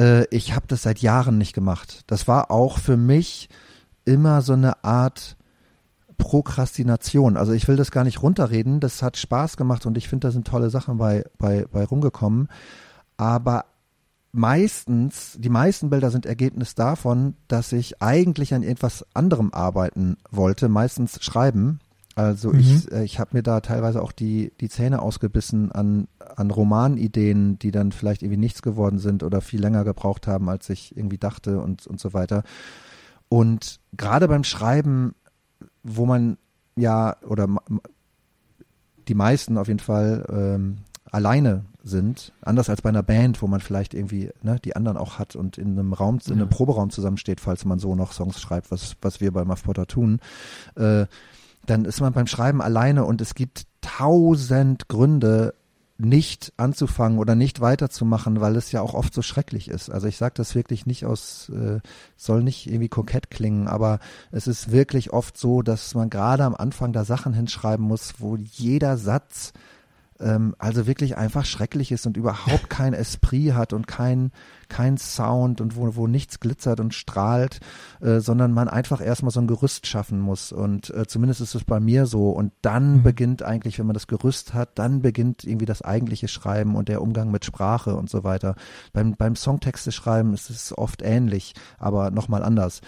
Speaker 2: äh, ich habe das seit Jahren nicht gemacht. Das war auch für mich immer so eine Art Prokrastination. Also ich will das gar nicht runterreden. Das hat Spaß gemacht und ich finde, da sind tolle Sachen bei, bei, bei rumgekommen. Aber meistens, die meisten Bilder sind Ergebnis davon, dass ich eigentlich an etwas anderem arbeiten wollte, meistens schreiben. Also mhm. ich, äh, ich habe mir da teilweise auch die, die Zähne ausgebissen an, an Romanideen, die dann vielleicht irgendwie nichts geworden sind oder viel länger gebraucht haben, als ich irgendwie dachte und, und so weiter. Und gerade beim Schreiben, wo man ja, oder die meisten auf jeden Fall ähm, alleine sind, anders als bei einer Band, wo man vielleicht irgendwie ne, die anderen auch hat und in einem Raum, in einem Proberaum zusammensteht, falls man so noch Songs schreibt, was, was wir bei Muff Potter tun. Äh, dann ist man beim Schreiben alleine und es gibt tausend Gründe, nicht anzufangen oder nicht weiterzumachen, weil es ja auch oft so schrecklich ist. Also ich sage das wirklich nicht aus, äh, soll nicht irgendwie kokett klingen, aber es ist wirklich oft so, dass man gerade am Anfang da Sachen hinschreiben muss, wo jeder Satz ähm, also wirklich einfach schrecklich ist und überhaupt [LAUGHS] kein Esprit hat und kein, kein Sound und wo, wo nichts glitzert und strahlt, äh, sondern man einfach erstmal so ein Gerüst schaffen muss. Und äh, zumindest ist es bei mir so. Und dann mhm. beginnt eigentlich, wenn man das Gerüst hat, dann beginnt irgendwie das eigentliche Schreiben und der Umgang mit Sprache und so weiter. Beim, beim Songtexte schreiben ist es oft ähnlich, aber nochmal anders.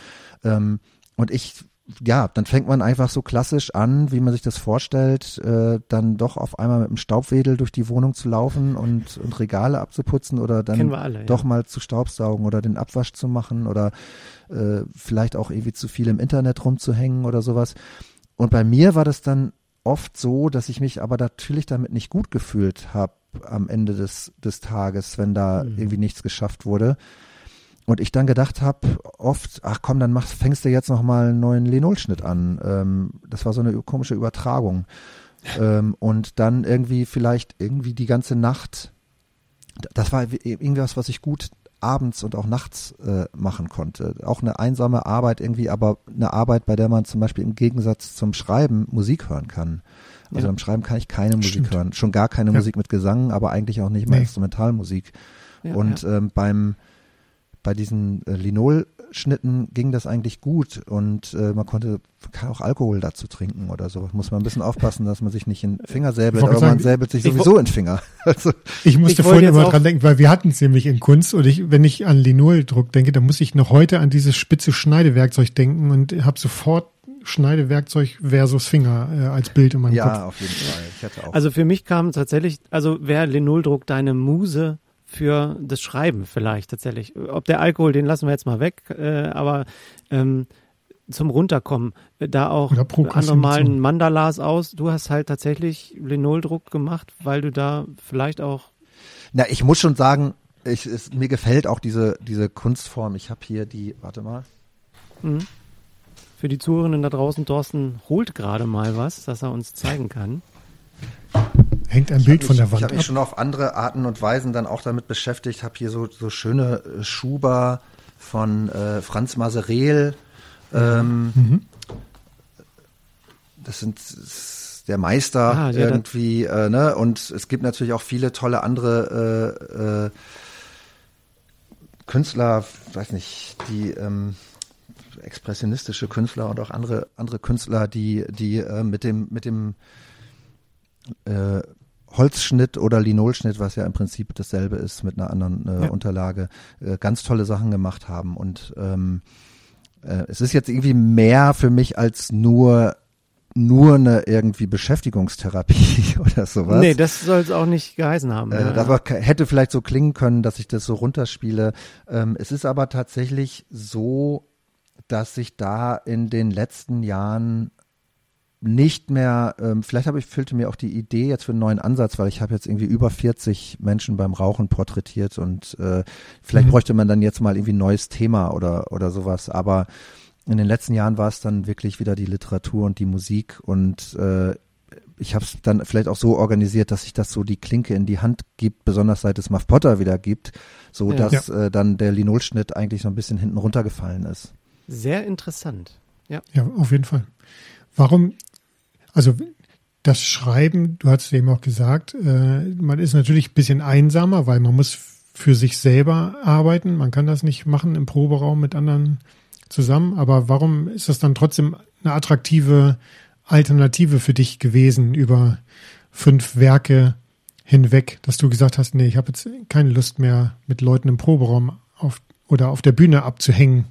Speaker 2: Ähm, und ich ja, dann fängt man einfach so klassisch an, wie man sich das vorstellt, äh, dann doch auf einmal mit dem Staubwedel durch die Wohnung zu laufen und, und Regale abzuputzen oder dann alle, doch ja. mal zu staubsaugen oder den Abwasch zu machen oder äh, vielleicht auch irgendwie zu viel im Internet rumzuhängen oder sowas. Und bei mir war das dann oft so, dass ich mich aber natürlich damit nicht gut gefühlt habe am Ende des, des Tages, wenn da mhm. irgendwie nichts geschafft wurde. Und ich dann gedacht habe, oft, ach komm, dann machst, fängst du jetzt nochmal einen neuen Lenol-Schnitt an. Ähm, das war so eine komische Übertragung. ähm, und dann irgendwie vielleicht irgendwie die ganze Nacht, das war irgendwas, was ich gut abends und auch nachts äh, machen konnte. Auch eine einsame Arbeit irgendwie, aber eine Arbeit, bei der man zum Beispiel im Gegensatz zum Schreiben Musik hören kann. Also ja. beim Schreiben kann ich keine Musik Stimmt. hören. Schon gar keine ja. Musik mit Gesang, aber eigentlich auch nicht mehr nee. Instrumentalmusik. Ja, und ähm, beim bei diesen äh, Linol-Schnitten ging das eigentlich gut und äh, man konnte kann auch Alkohol dazu trinken oder so. Muss man ein bisschen aufpassen, dass man sich nicht in den Finger säbelt, aber sagen, man säbelt sich sowieso in den Finger. [LAUGHS]
Speaker 1: Also, ich musste ich vorhin immer dran denken, weil wir hatten es nämlich in Kunst und ich, wenn ich an Linoldruck denke, dann muss ich noch heute an dieses spitze Schneidewerkzeug denken und habe sofort Schneidewerkzeug versus Finger äh, als Bild in meinem ja, Kopf. Ja, auf jeden
Speaker 3: Fall. Ich hatte auch. Also für mich kam tatsächlich, also wäre Linoldruck deine Muse für das Schreiben vielleicht tatsächlich. Ob der Alkohol, den lassen wir jetzt mal weg, äh, aber ähm, zum Runterkommen, äh, da auch andere malen Mandalas aus. Du hast halt tatsächlich Linoldruck gemacht, weil du da vielleicht auch.
Speaker 2: Na, ich muss schon sagen, ich, es, mir gefällt auch diese, diese Kunstform. Ich habe hier die, warte mal. Mhm.
Speaker 3: Für die Zuhörerinnen da draußen, Thorsten holt gerade mal was, das er uns zeigen kann.
Speaker 1: Hängt ein Bild von der Wand.
Speaker 2: Ich habe mich schon auf andere Arten und Weisen dann auch damit beschäftigt. Habe hier so, so schöne äh, Schuber von äh, Franz Masereel. Ähm, mhm. Das sind der Meister ah, ja, irgendwie, äh, ne? Und es gibt natürlich auch viele tolle andere äh, äh, Künstler, weiß nicht, die ähm, expressionistische Künstler und auch andere andere Künstler, die die äh, mit dem mit dem Holzschnitt oder Linolschnitt, was ja im Prinzip dasselbe ist mit einer anderen äh, ja. Unterlage, äh, ganz tolle Sachen gemacht haben. Und ähm, äh, es ist jetzt irgendwie mehr für mich als nur nur eine irgendwie Beschäftigungstherapie [LAUGHS] oder sowas. Nee,
Speaker 3: das soll es auch nicht geheißen haben.
Speaker 2: Äh, ja. Das hätte vielleicht so klingen können, dass ich das so runterspiele. Ähm, es ist aber tatsächlich so, dass sich da in den letzten Jahren nicht mehr, ähm, vielleicht habe ich, füllte mir auch die Idee jetzt für einen neuen Ansatz, weil ich habe jetzt irgendwie über 40 Menschen beim Rauchen porträtiert und äh, vielleicht mhm. bräuchte man dann jetzt mal irgendwie ein neues Thema oder, oder sowas. Aber in den letzten Jahren war es dann wirklich wieder die Literatur und die Musik und äh, ich habe es dann vielleicht auch so organisiert, dass sich das so die Klinke in die Hand gibt, besonders seit es Muff Potter wieder gibt, so ja. dass ja. Äh, dann der Linolschnitt eigentlich so ein bisschen hinten runtergefallen ist.
Speaker 3: Sehr interessant. Ja.
Speaker 1: Ja, auf jeden Fall. Warum also das Schreiben, du hast eben auch gesagt, äh, man ist natürlich ein bisschen einsamer, weil man muss für sich selber arbeiten. Man kann das nicht machen im Proberaum mit anderen zusammen. Aber warum ist das dann trotzdem eine attraktive Alternative für dich gewesen über fünf Werke hinweg, dass du gesagt hast, nee, ich habe jetzt keine Lust mehr mit Leuten im Proberaum auf, oder auf der Bühne abzuhängen.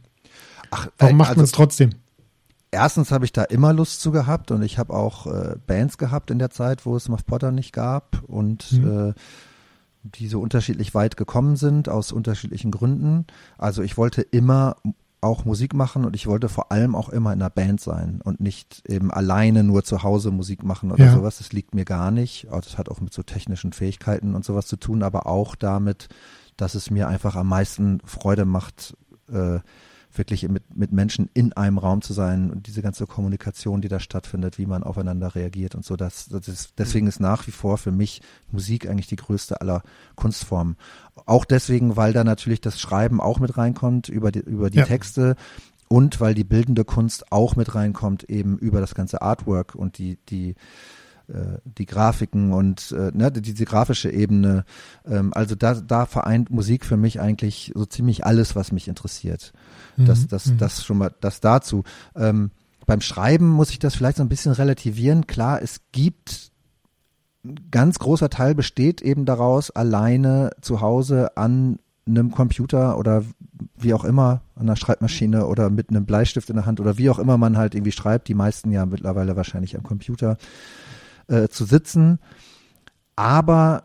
Speaker 1: Ach, warum macht also, man es trotzdem?
Speaker 2: Erstens habe ich da immer Lust zu gehabt und ich habe auch äh, Bands gehabt in der Zeit, wo es Muff Potter nicht gab und mhm. äh, die so unterschiedlich weit gekommen sind aus unterschiedlichen Gründen. Also ich wollte immer auch Musik machen und ich wollte vor allem auch immer in einer Band sein und nicht eben alleine nur zu Hause Musik machen oder ja. sowas. Das liegt mir gar nicht. Das hat auch mit so technischen Fähigkeiten und sowas zu tun, aber auch damit, dass es mir einfach am meisten Freude macht, äh, wirklich mit, mit Menschen in einem Raum zu sein und diese ganze Kommunikation, die da stattfindet, wie man aufeinander reagiert und so. Das, das ist, deswegen ist nach wie vor für mich Musik eigentlich die größte aller Kunstformen. Auch deswegen, weil da natürlich das Schreiben auch mit reinkommt über die, über die ja. Texte und weil die bildende Kunst auch mit reinkommt eben über das ganze Artwork und die, die, die Grafiken und äh, ne, diese grafische Ebene. Ähm, also da, da vereint Musik für mich eigentlich so ziemlich alles, was mich interessiert. Mhm. Das, das, mhm. das schon mal, das dazu. Ähm, beim Schreiben muss ich das vielleicht so ein bisschen relativieren. Klar, es gibt ein ganz großer Teil besteht eben daraus, alleine zu Hause an einem Computer oder wie auch immer, an einer Schreibmaschine oder mit einem Bleistift in der Hand oder wie auch immer man halt irgendwie schreibt, die meisten ja mittlerweile wahrscheinlich am Computer, äh, zu sitzen. Aber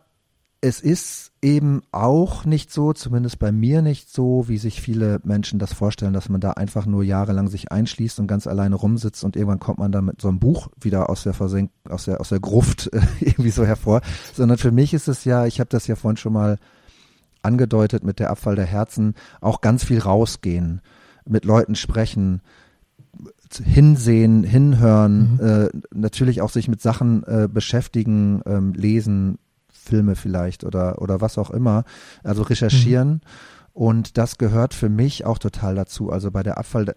Speaker 2: es ist eben auch nicht so, zumindest bei mir nicht so, wie sich viele Menschen das vorstellen, dass man da einfach nur jahrelang sich einschließt und ganz alleine rumsitzt und irgendwann kommt man dann mit so einem Buch wieder aus der Versenk aus der aus der Gruft [LAUGHS] äh, irgendwie so hervor, sondern für mich ist es ja, ich habe das ja vorhin schon mal angedeutet mit der Abfall der Herzen, auch ganz viel rausgehen, mit Leuten sprechen, hinsehen, hinhören, mhm. äh, natürlich auch sich mit Sachen äh, beschäftigen, ähm, lesen, Filme vielleicht oder, oder was auch immer, also recherchieren. Mhm. Und das gehört für mich auch total dazu. Also bei der Abfall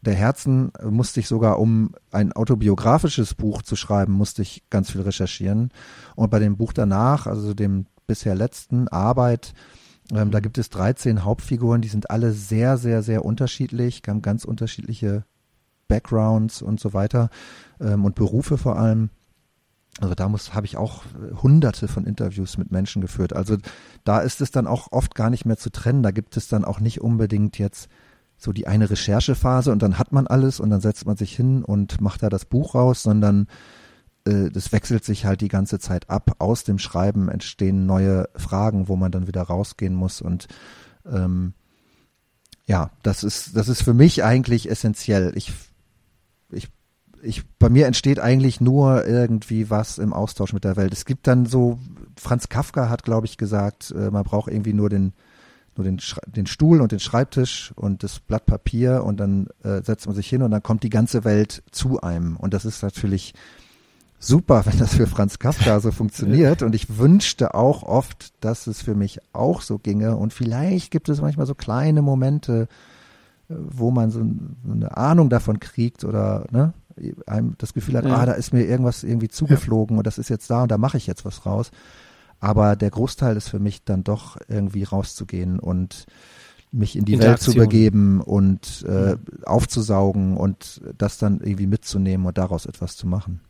Speaker 2: der Herzen musste ich sogar, um ein autobiografisches Buch zu schreiben, musste ich ganz viel recherchieren. Und bei dem Buch danach, also dem bisher letzten Arbeit, ähm, da gibt es 13 Hauptfiguren, die sind alle sehr, sehr, sehr unterschiedlich, haben ganz unterschiedliche Backgrounds und so weiter ähm, und Berufe vor allem. Also da muss habe ich auch äh, hunderte von Interviews mit Menschen geführt. Also da ist es dann auch oft gar nicht mehr zu trennen. Da gibt es dann auch nicht unbedingt jetzt so die eine Recherchephase und dann hat man alles und dann setzt man sich hin und macht da das Buch raus, sondern äh, das wechselt sich halt die ganze Zeit ab. Aus dem Schreiben entstehen neue Fragen, wo man dann wieder rausgehen muss und ähm, ja, das ist das ist für mich eigentlich essentiell. Ich ich ich, bei mir entsteht eigentlich nur irgendwie was im Austausch mit der Welt. Es gibt dann so, Franz Kafka hat, glaube ich, gesagt, äh, man braucht irgendwie nur den, nur den, den Stuhl und den Schreibtisch und das Blatt Papier und dann äh, setzt man sich hin und dann kommt die ganze Welt zu einem. Und das ist natürlich super, [LAUGHS] wenn das für Franz Kafka so funktioniert. Und ich wünschte auch oft, dass es für mich auch so ginge. Und vielleicht gibt es manchmal so kleine Momente, äh, wo man so eine Ahnung davon kriegt oder ne, einem das Gefühl hat, ja. ah, da ist mir irgendwas irgendwie zugeflogen ja. und das ist jetzt da und da mache ich jetzt was raus. Aber der Großteil ist für mich dann doch irgendwie rauszugehen und mich in die Welt zu begeben und äh, ja. aufzusaugen und das dann irgendwie mitzunehmen und daraus etwas zu machen.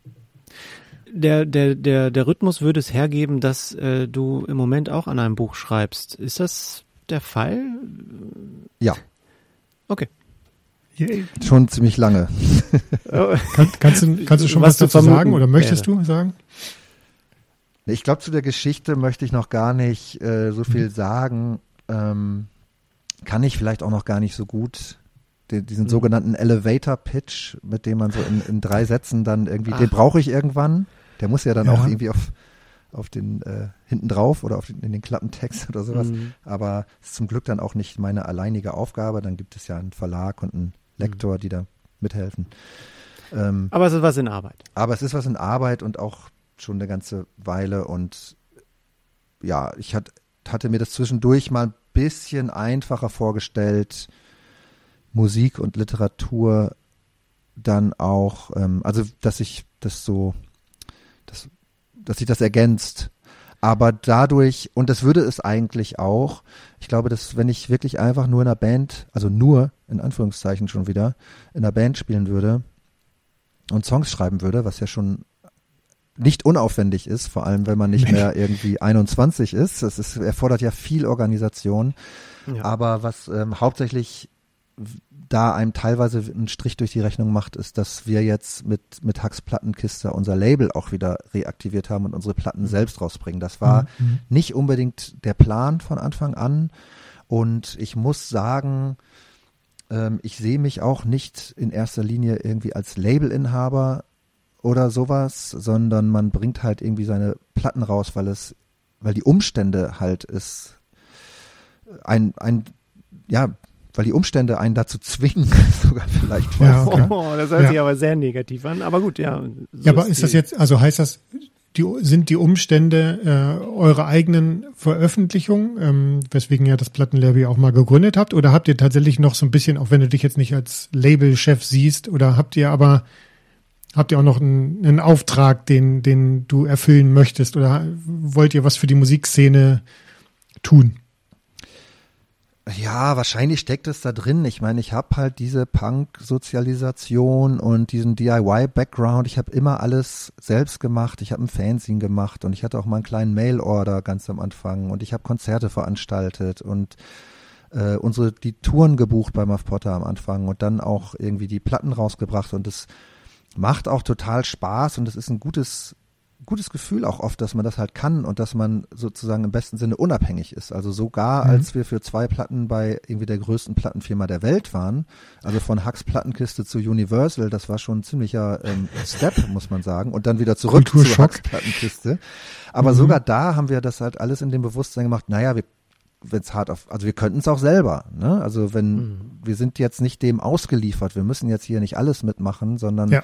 Speaker 3: Der, der, der, der Rhythmus würde es hergeben, dass äh, du im Moment auch an einem Buch schreibst. Ist das der Fall?
Speaker 2: Ja.
Speaker 3: Okay.
Speaker 2: Schon ziemlich lange. [LAUGHS]
Speaker 1: Kann, kannst, du, kannst du schon was, was dazu sagen oder möchtest wäre. du sagen?
Speaker 2: Ich glaube, zu der Geschichte möchte ich noch gar nicht äh, so viel mhm. sagen. Ähm, kann ich vielleicht auch noch gar nicht so gut. Den, diesen mhm. sogenannten Elevator Pitch, mit dem man so in, in drei [LAUGHS] Sätzen dann irgendwie, Ach. den brauche ich irgendwann. Der muss ja dann ja. auch irgendwie auf, auf den äh, hinten drauf oder auf den, in den Klappentext oder sowas. Mhm. Aber ist zum Glück dann auch nicht meine alleinige Aufgabe. Dann gibt es ja einen Verlag und einen Lektor, die da mithelfen.
Speaker 3: Ähm, aber es ist was in Arbeit.
Speaker 2: Aber es ist was in Arbeit und auch schon eine ganze Weile. Und ja, ich hat, hatte mir das zwischendurch mal ein bisschen einfacher vorgestellt, Musik und Literatur dann auch, ähm, also dass ich das so, dass, dass sich das ergänzt aber dadurch, und das würde es eigentlich auch, ich glaube, dass wenn ich wirklich einfach nur in einer Band, also nur in Anführungszeichen schon wieder, in einer Band spielen würde und Songs schreiben würde, was ja schon nicht unaufwendig ist, vor allem wenn man nicht mehr irgendwie 21 ist. Das ist, erfordert ja viel Organisation. Ja. Aber was ähm, hauptsächlich da einem teilweise einen Strich durch die Rechnung macht, ist, dass wir jetzt mit, mit Hacks Plattenkiste unser Label auch wieder reaktiviert haben und unsere Platten mhm. selbst rausbringen. Das war mhm. mhm. nicht unbedingt der Plan von Anfang an. Und ich muss sagen, ähm, ich sehe mich auch nicht in erster Linie irgendwie als Labelinhaber oder sowas, sondern man bringt halt irgendwie seine Platten raus, weil es, weil die Umstände halt ist, ein, ein, ja, weil die Umstände einen dazu zwingen, [LAUGHS] sogar vielleicht.
Speaker 3: Ja, okay. oh, das hört ja. sich aber sehr negativ an. Aber gut, ja.
Speaker 1: So ja, aber ist, ist das jetzt, also heißt das, die, sind die Umstände äh, eure eigenen Veröffentlichungen, ähm, weswegen ihr das Plattenlabel auch mal gegründet habt? Oder habt ihr tatsächlich noch so ein bisschen, auch wenn du dich jetzt nicht als Labelchef siehst, oder habt ihr aber habt ihr auch noch einen, einen Auftrag, den, den du erfüllen möchtest? Oder wollt ihr was für die Musikszene tun?
Speaker 2: Ja, wahrscheinlich steckt es da drin. Ich meine, ich habe halt diese Punk-Sozialisation und diesen DIY-Background. Ich habe immer alles selbst gemacht. Ich habe ein Fanzine gemacht und ich hatte auch mal einen kleinen Mail-Order ganz am Anfang und ich habe Konzerte veranstaltet und äh, unsere die Touren gebucht bei Muff Potter am Anfang und dann auch irgendwie die Platten rausgebracht und es macht auch total Spaß und es ist ein gutes gutes Gefühl auch oft, dass man das halt kann und dass man sozusagen im besten Sinne unabhängig ist. Also sogar mhm. als wir für zwei Platten bei irgendwie der größten Plattenfirma der Welt waren, also von Hacks Plattenkiste zu Universal, das war schon ein ziemlicher ähm, Step, muss man sagen, und dann wieder zurück zu Hacks Plattenkiste. Aber mhm. sogar da haben wir das halt alles in dem Bewusstsein gemacht, naja, wir wenn es hart auf, also wir könnten es auch selber, ne? Also wenn mhm. wir sind jetzt nicht dem ausgeliefert, wir müssen jetzt hier nicht alles mitmachen, sondern ja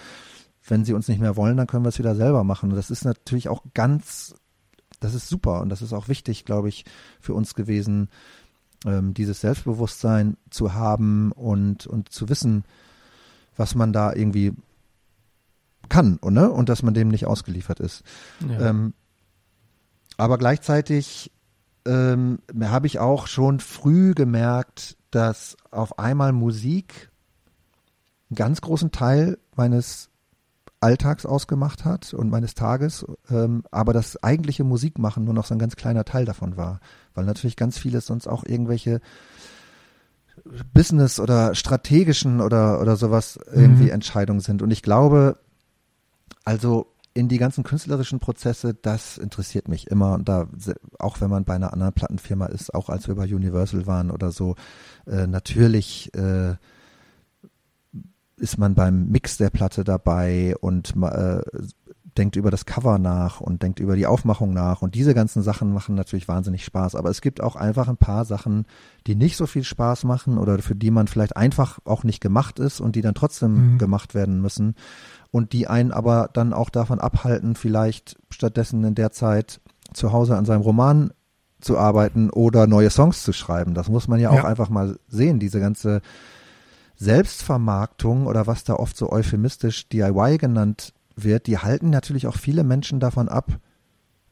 Speaker 2: wenn sie uns nicht mehr wollen, dann können wir es wieder selber machen. Und das ist natürlich auch ganz, das ist super und das ist auch wichtig, glaube ich, für uns gewesen, ähm, dieses Selbstbewusstsein zu haben und, und zu wissen, was man da irgendwie kann und, ne? und dass man dem nicht ausgeliefert ist. Ja. Ähm, aber gleichzeitig ähm, habe ich auch schon früh gemerkt, dass auf einmal Musik einen ganz großen Teil meines Alltags ausgemacht hat und meines Tages, ähm, aber das eigentliche Musikmachen nur noch so ein ganz kleiner Teil davon war, weil natürlich ganz vieles sonst auch irgendwelche Business oder strategischen oder oder sowas irgendwie mhm. Entscheidungen sind und ich glaube, also in die ganzen künstlerischen Prozesse, das interessiert mich immer und da auch wenn man bei einer anderen Plattenfirma ist, auch als wir bei Universal waren oder so, äh, natürlich äh, ist man beim Mix der Platte dabei und äh, denkt über das Cover nach und denkt über die Aufmachung nach und diese ganzen Sachen machen natürlich wahnsinnig Spaß. Aber es gibt auch einfach ein paar Sachen, die nicht so viel Spaß machen oder für die man vielleicht einfach auch nicht gemacht ist und die dann trotzdem mhm. gemacht werden müssen und die einen aber dann auch davon abhalten, vielleicht stattdessen in der Zeit zu Hause an seinem Roman zu arbeiten oder neue Songs zu schreiben. Das muss man ja, ja. auch einfach mal sehen, diese ganze Selbstvermarktung oder was da oft so euphemistisch DIY genannt wird, die halten natürlich auch viele Menschen davon ab,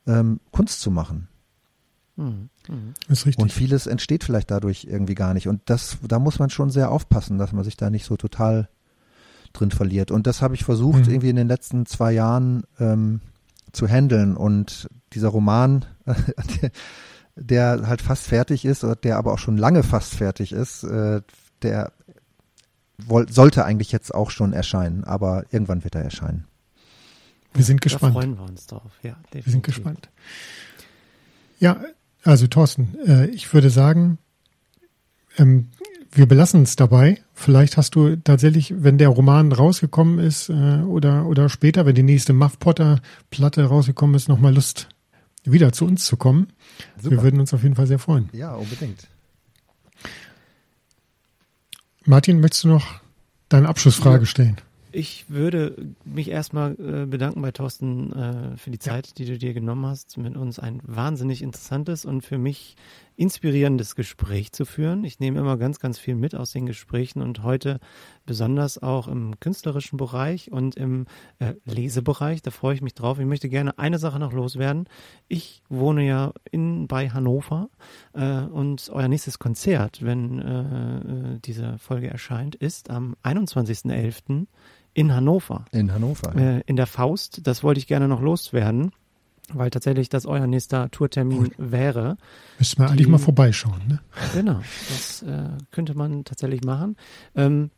Speaker 2: ähm, Kunst zu machen. Mhm. Ist richtig. Und vieles entsteht vielleicht dadurch irgendwie gar nicht. Und das, da muss man schon sehr aufpassen, dass man sich da nicht so total drin verliert. Und das habe ich versucht, mhm. irgendwie in den letzten zwei Jahren ähm, zu handeln. Und dieser Roman, der, [LAUGHS] der, halt fast fertig ist, der aber auch schon lange fast fertig ist, äh, der sollte eigentlich jetzt auch schon erscheinen, aber irgendwann wird er erscheinen.
Speaker 1: Wir sind gespannt.
Speaker 3: Da freuen wir uns drauf, ja.
Speaker 1: Definitiv. Wir sind gespannt. Ja, also Thorsten, äh, ich würde sagen, ähm, wir belassen es dabei. Vielleicht hast du tatsächlich, wenn der Roman rausgekommen ist äh, oder, oder später, wenn die nächste Muff Potter Platte rausgekommen ist, nochmal Lust, wieder zu uns zu kommen. Super. Wir würden uns auf jeden Fall sehr freuen.
Speaker 2: Ja, unbedingt.
Speaker 1: Martin, möchtest du noch deine Abschlussfrage stellen?
Speaker 3: Ich würde mich erstmal äh, bedanken bei Thorsten äh, für die Zeit, ja. die du dir genommen hast, mit uns ein wahnsinnig interessantes und für mich inspirierendes Gespräch zu führen. Ich nehme immer ganz, ganz viel mit aus den Gesprächen und heute besonders auch im künstlerischen Bereich und im äh, Lesebereich. Da freue ich mich drauf. Ich möchte gerne eine Sache noch loswerden. Ich wohne ja in, bei Hannover äh, und euer nächstes Konzert, wenn äh, äh diese Folge erscheint, ist am 21.11. in Hannover.
Speaker 2: In Hannover.
Speaker 3: Ja. Äh, in der Faust. Das wollte ich gerne noch loswerden. Weil tatsächlich das euer nächster Tourtermin wäre.
Speaker 1: Müssen wir eigentlich mal vorbeischauen, ne?
Speaker 3: Genau, das äh, könnte man tatsächlich machen. Ähm,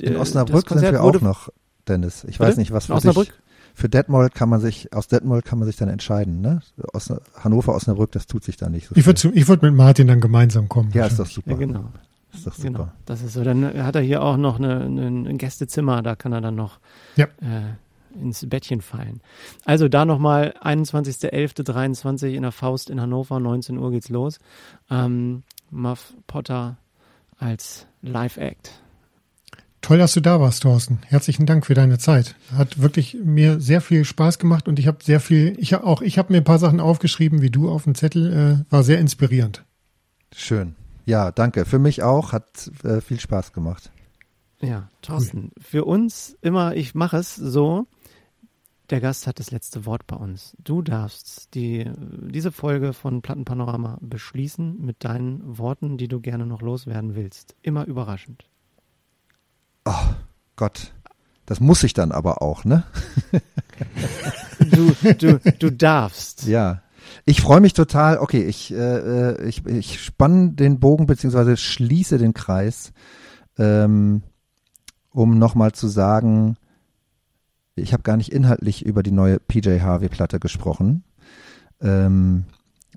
Speaker 2: In Osnabrück sind wir auch noch, Dennis. Ich weiß nicht, was für
Speaker 3: Osnabrück?
Speaker 2: dich, für Detmold kann man sich, aus Detmold kann man sich dann entscheiden, ne? Os, Hannover, Osnabrück, das tut sich da nicht so
Speaker 1: Ich würde ich würd mit Martin dann gemeinsam kommen.
Speaker 2: Ja, ist doch super.
Speaker 3: Ja, genau.
Speaker 2: Ist doch super.
Speaker 3: Genau, das ist so. Dann hat er hier auch noch eine, eine, ein Gästezimmer, da kann er dann noch
Speaker 1: Ja.
Speaker 3: äh, ins Bettchen fallen. Also da nochmal 21.11.23 in der Faust in Hannover, 19 Uhr geht's los. Ähm, Muff Potter als Live-Act.
Speaker 1: Toll, dass du da warst, Thorsten. Herzlichen Dank für deine Zeit. Hat wirklich mir sehr viel Spaß gemacht und ich habe sehr viel, ich hab auch, ich habe mir ein paar Sachen aufgeschrieben, wie du auf dem Zettel, äh, war sehr inspirierend.
Speaker 2: Schön. Ja, danke. Für mich auch, hat äh, viel Spaß gemacht.
Speaker 3: Ja, Thorsten, für uns immer, ich mache es so, der Gast hat das letzte Wort bei uns. Du darfst die, diese Folge von Plattenpanorama beschließen mit deinen Worten, die du gerne noch loswerden willst. Immer überraschend.
Speaker 2: Oh Gott, das muss ich dann aber auch, ne?
Speaker 3: Du, du, du darfst.
Speaker 2: Ja. Ich freue mich total. Okay, ich, äh, ich, ich spanne den Bogen beziehungsweise schließe den Kreis, ähm, um nochmal zu sagen, ich habe gar nicht inhaltlich über die neue PJ Harvey Platte gesprochen. Ähm,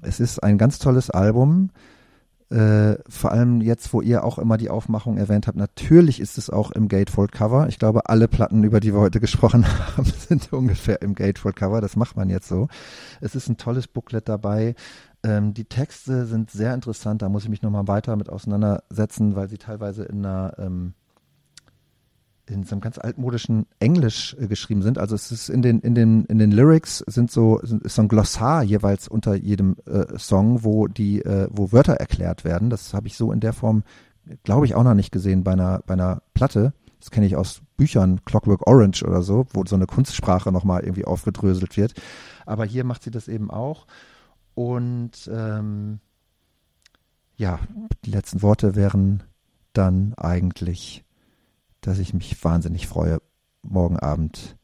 Speaker 2: es ist ein ganz tolles Album. Äh, vor allem jetzt, wo ihr auch immer die Aufmachung erwähnt habt, natürlich ist es auch im Gatefold Cover. Ich glaube, alle Platten, über die wir heute gesprochen [LAUGHS] haben, sind ungefähr im Gatefold Cover. Das macht man jetzt so. Es ist ein tolles Booklet dabei. Ähm, die Texte sind sehr interessant. Da muss ich mich nochmal weiter mit auseinandersetzen, weil sie teilweise in einer ähm, in so einem ganz altmodischen Englisch äh, geschrieben sind. Also es ist in den in den in den Lyrics sind so ist so ein Glossar jeweils unter jedem äh, Song, wo die äh, wo Wörter erklärt werden. Das habe ich so in der Form glaube ich auch noch nicht gesehen bei einer bei einer Platte. Das kenne ich aus Büchern, Clockwork Orange oder so, wo so eine Kunstsprache nochmal irgendwie aufgedröselt wird. Aber hier macht sie das eben auch. Und ähm, ja, die letzten Worte wären dann eigentlich dass ich mich wahnsinnig freue, morgen Abend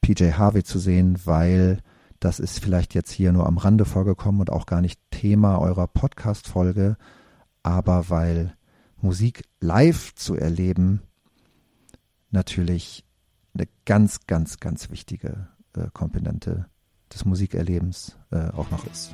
Speaker 2: PJ Harvey zu sehen, weil das ist vielleicht jetzt hier nur am Rande vorgekommen und auch gar nicht Thema eurer Podcast-Folge, aber weil Musik live zu erleben natürlich eine ganz, ganz, ganz wichtige äh, Komponente des Musikerlebens äh, auch noch ist.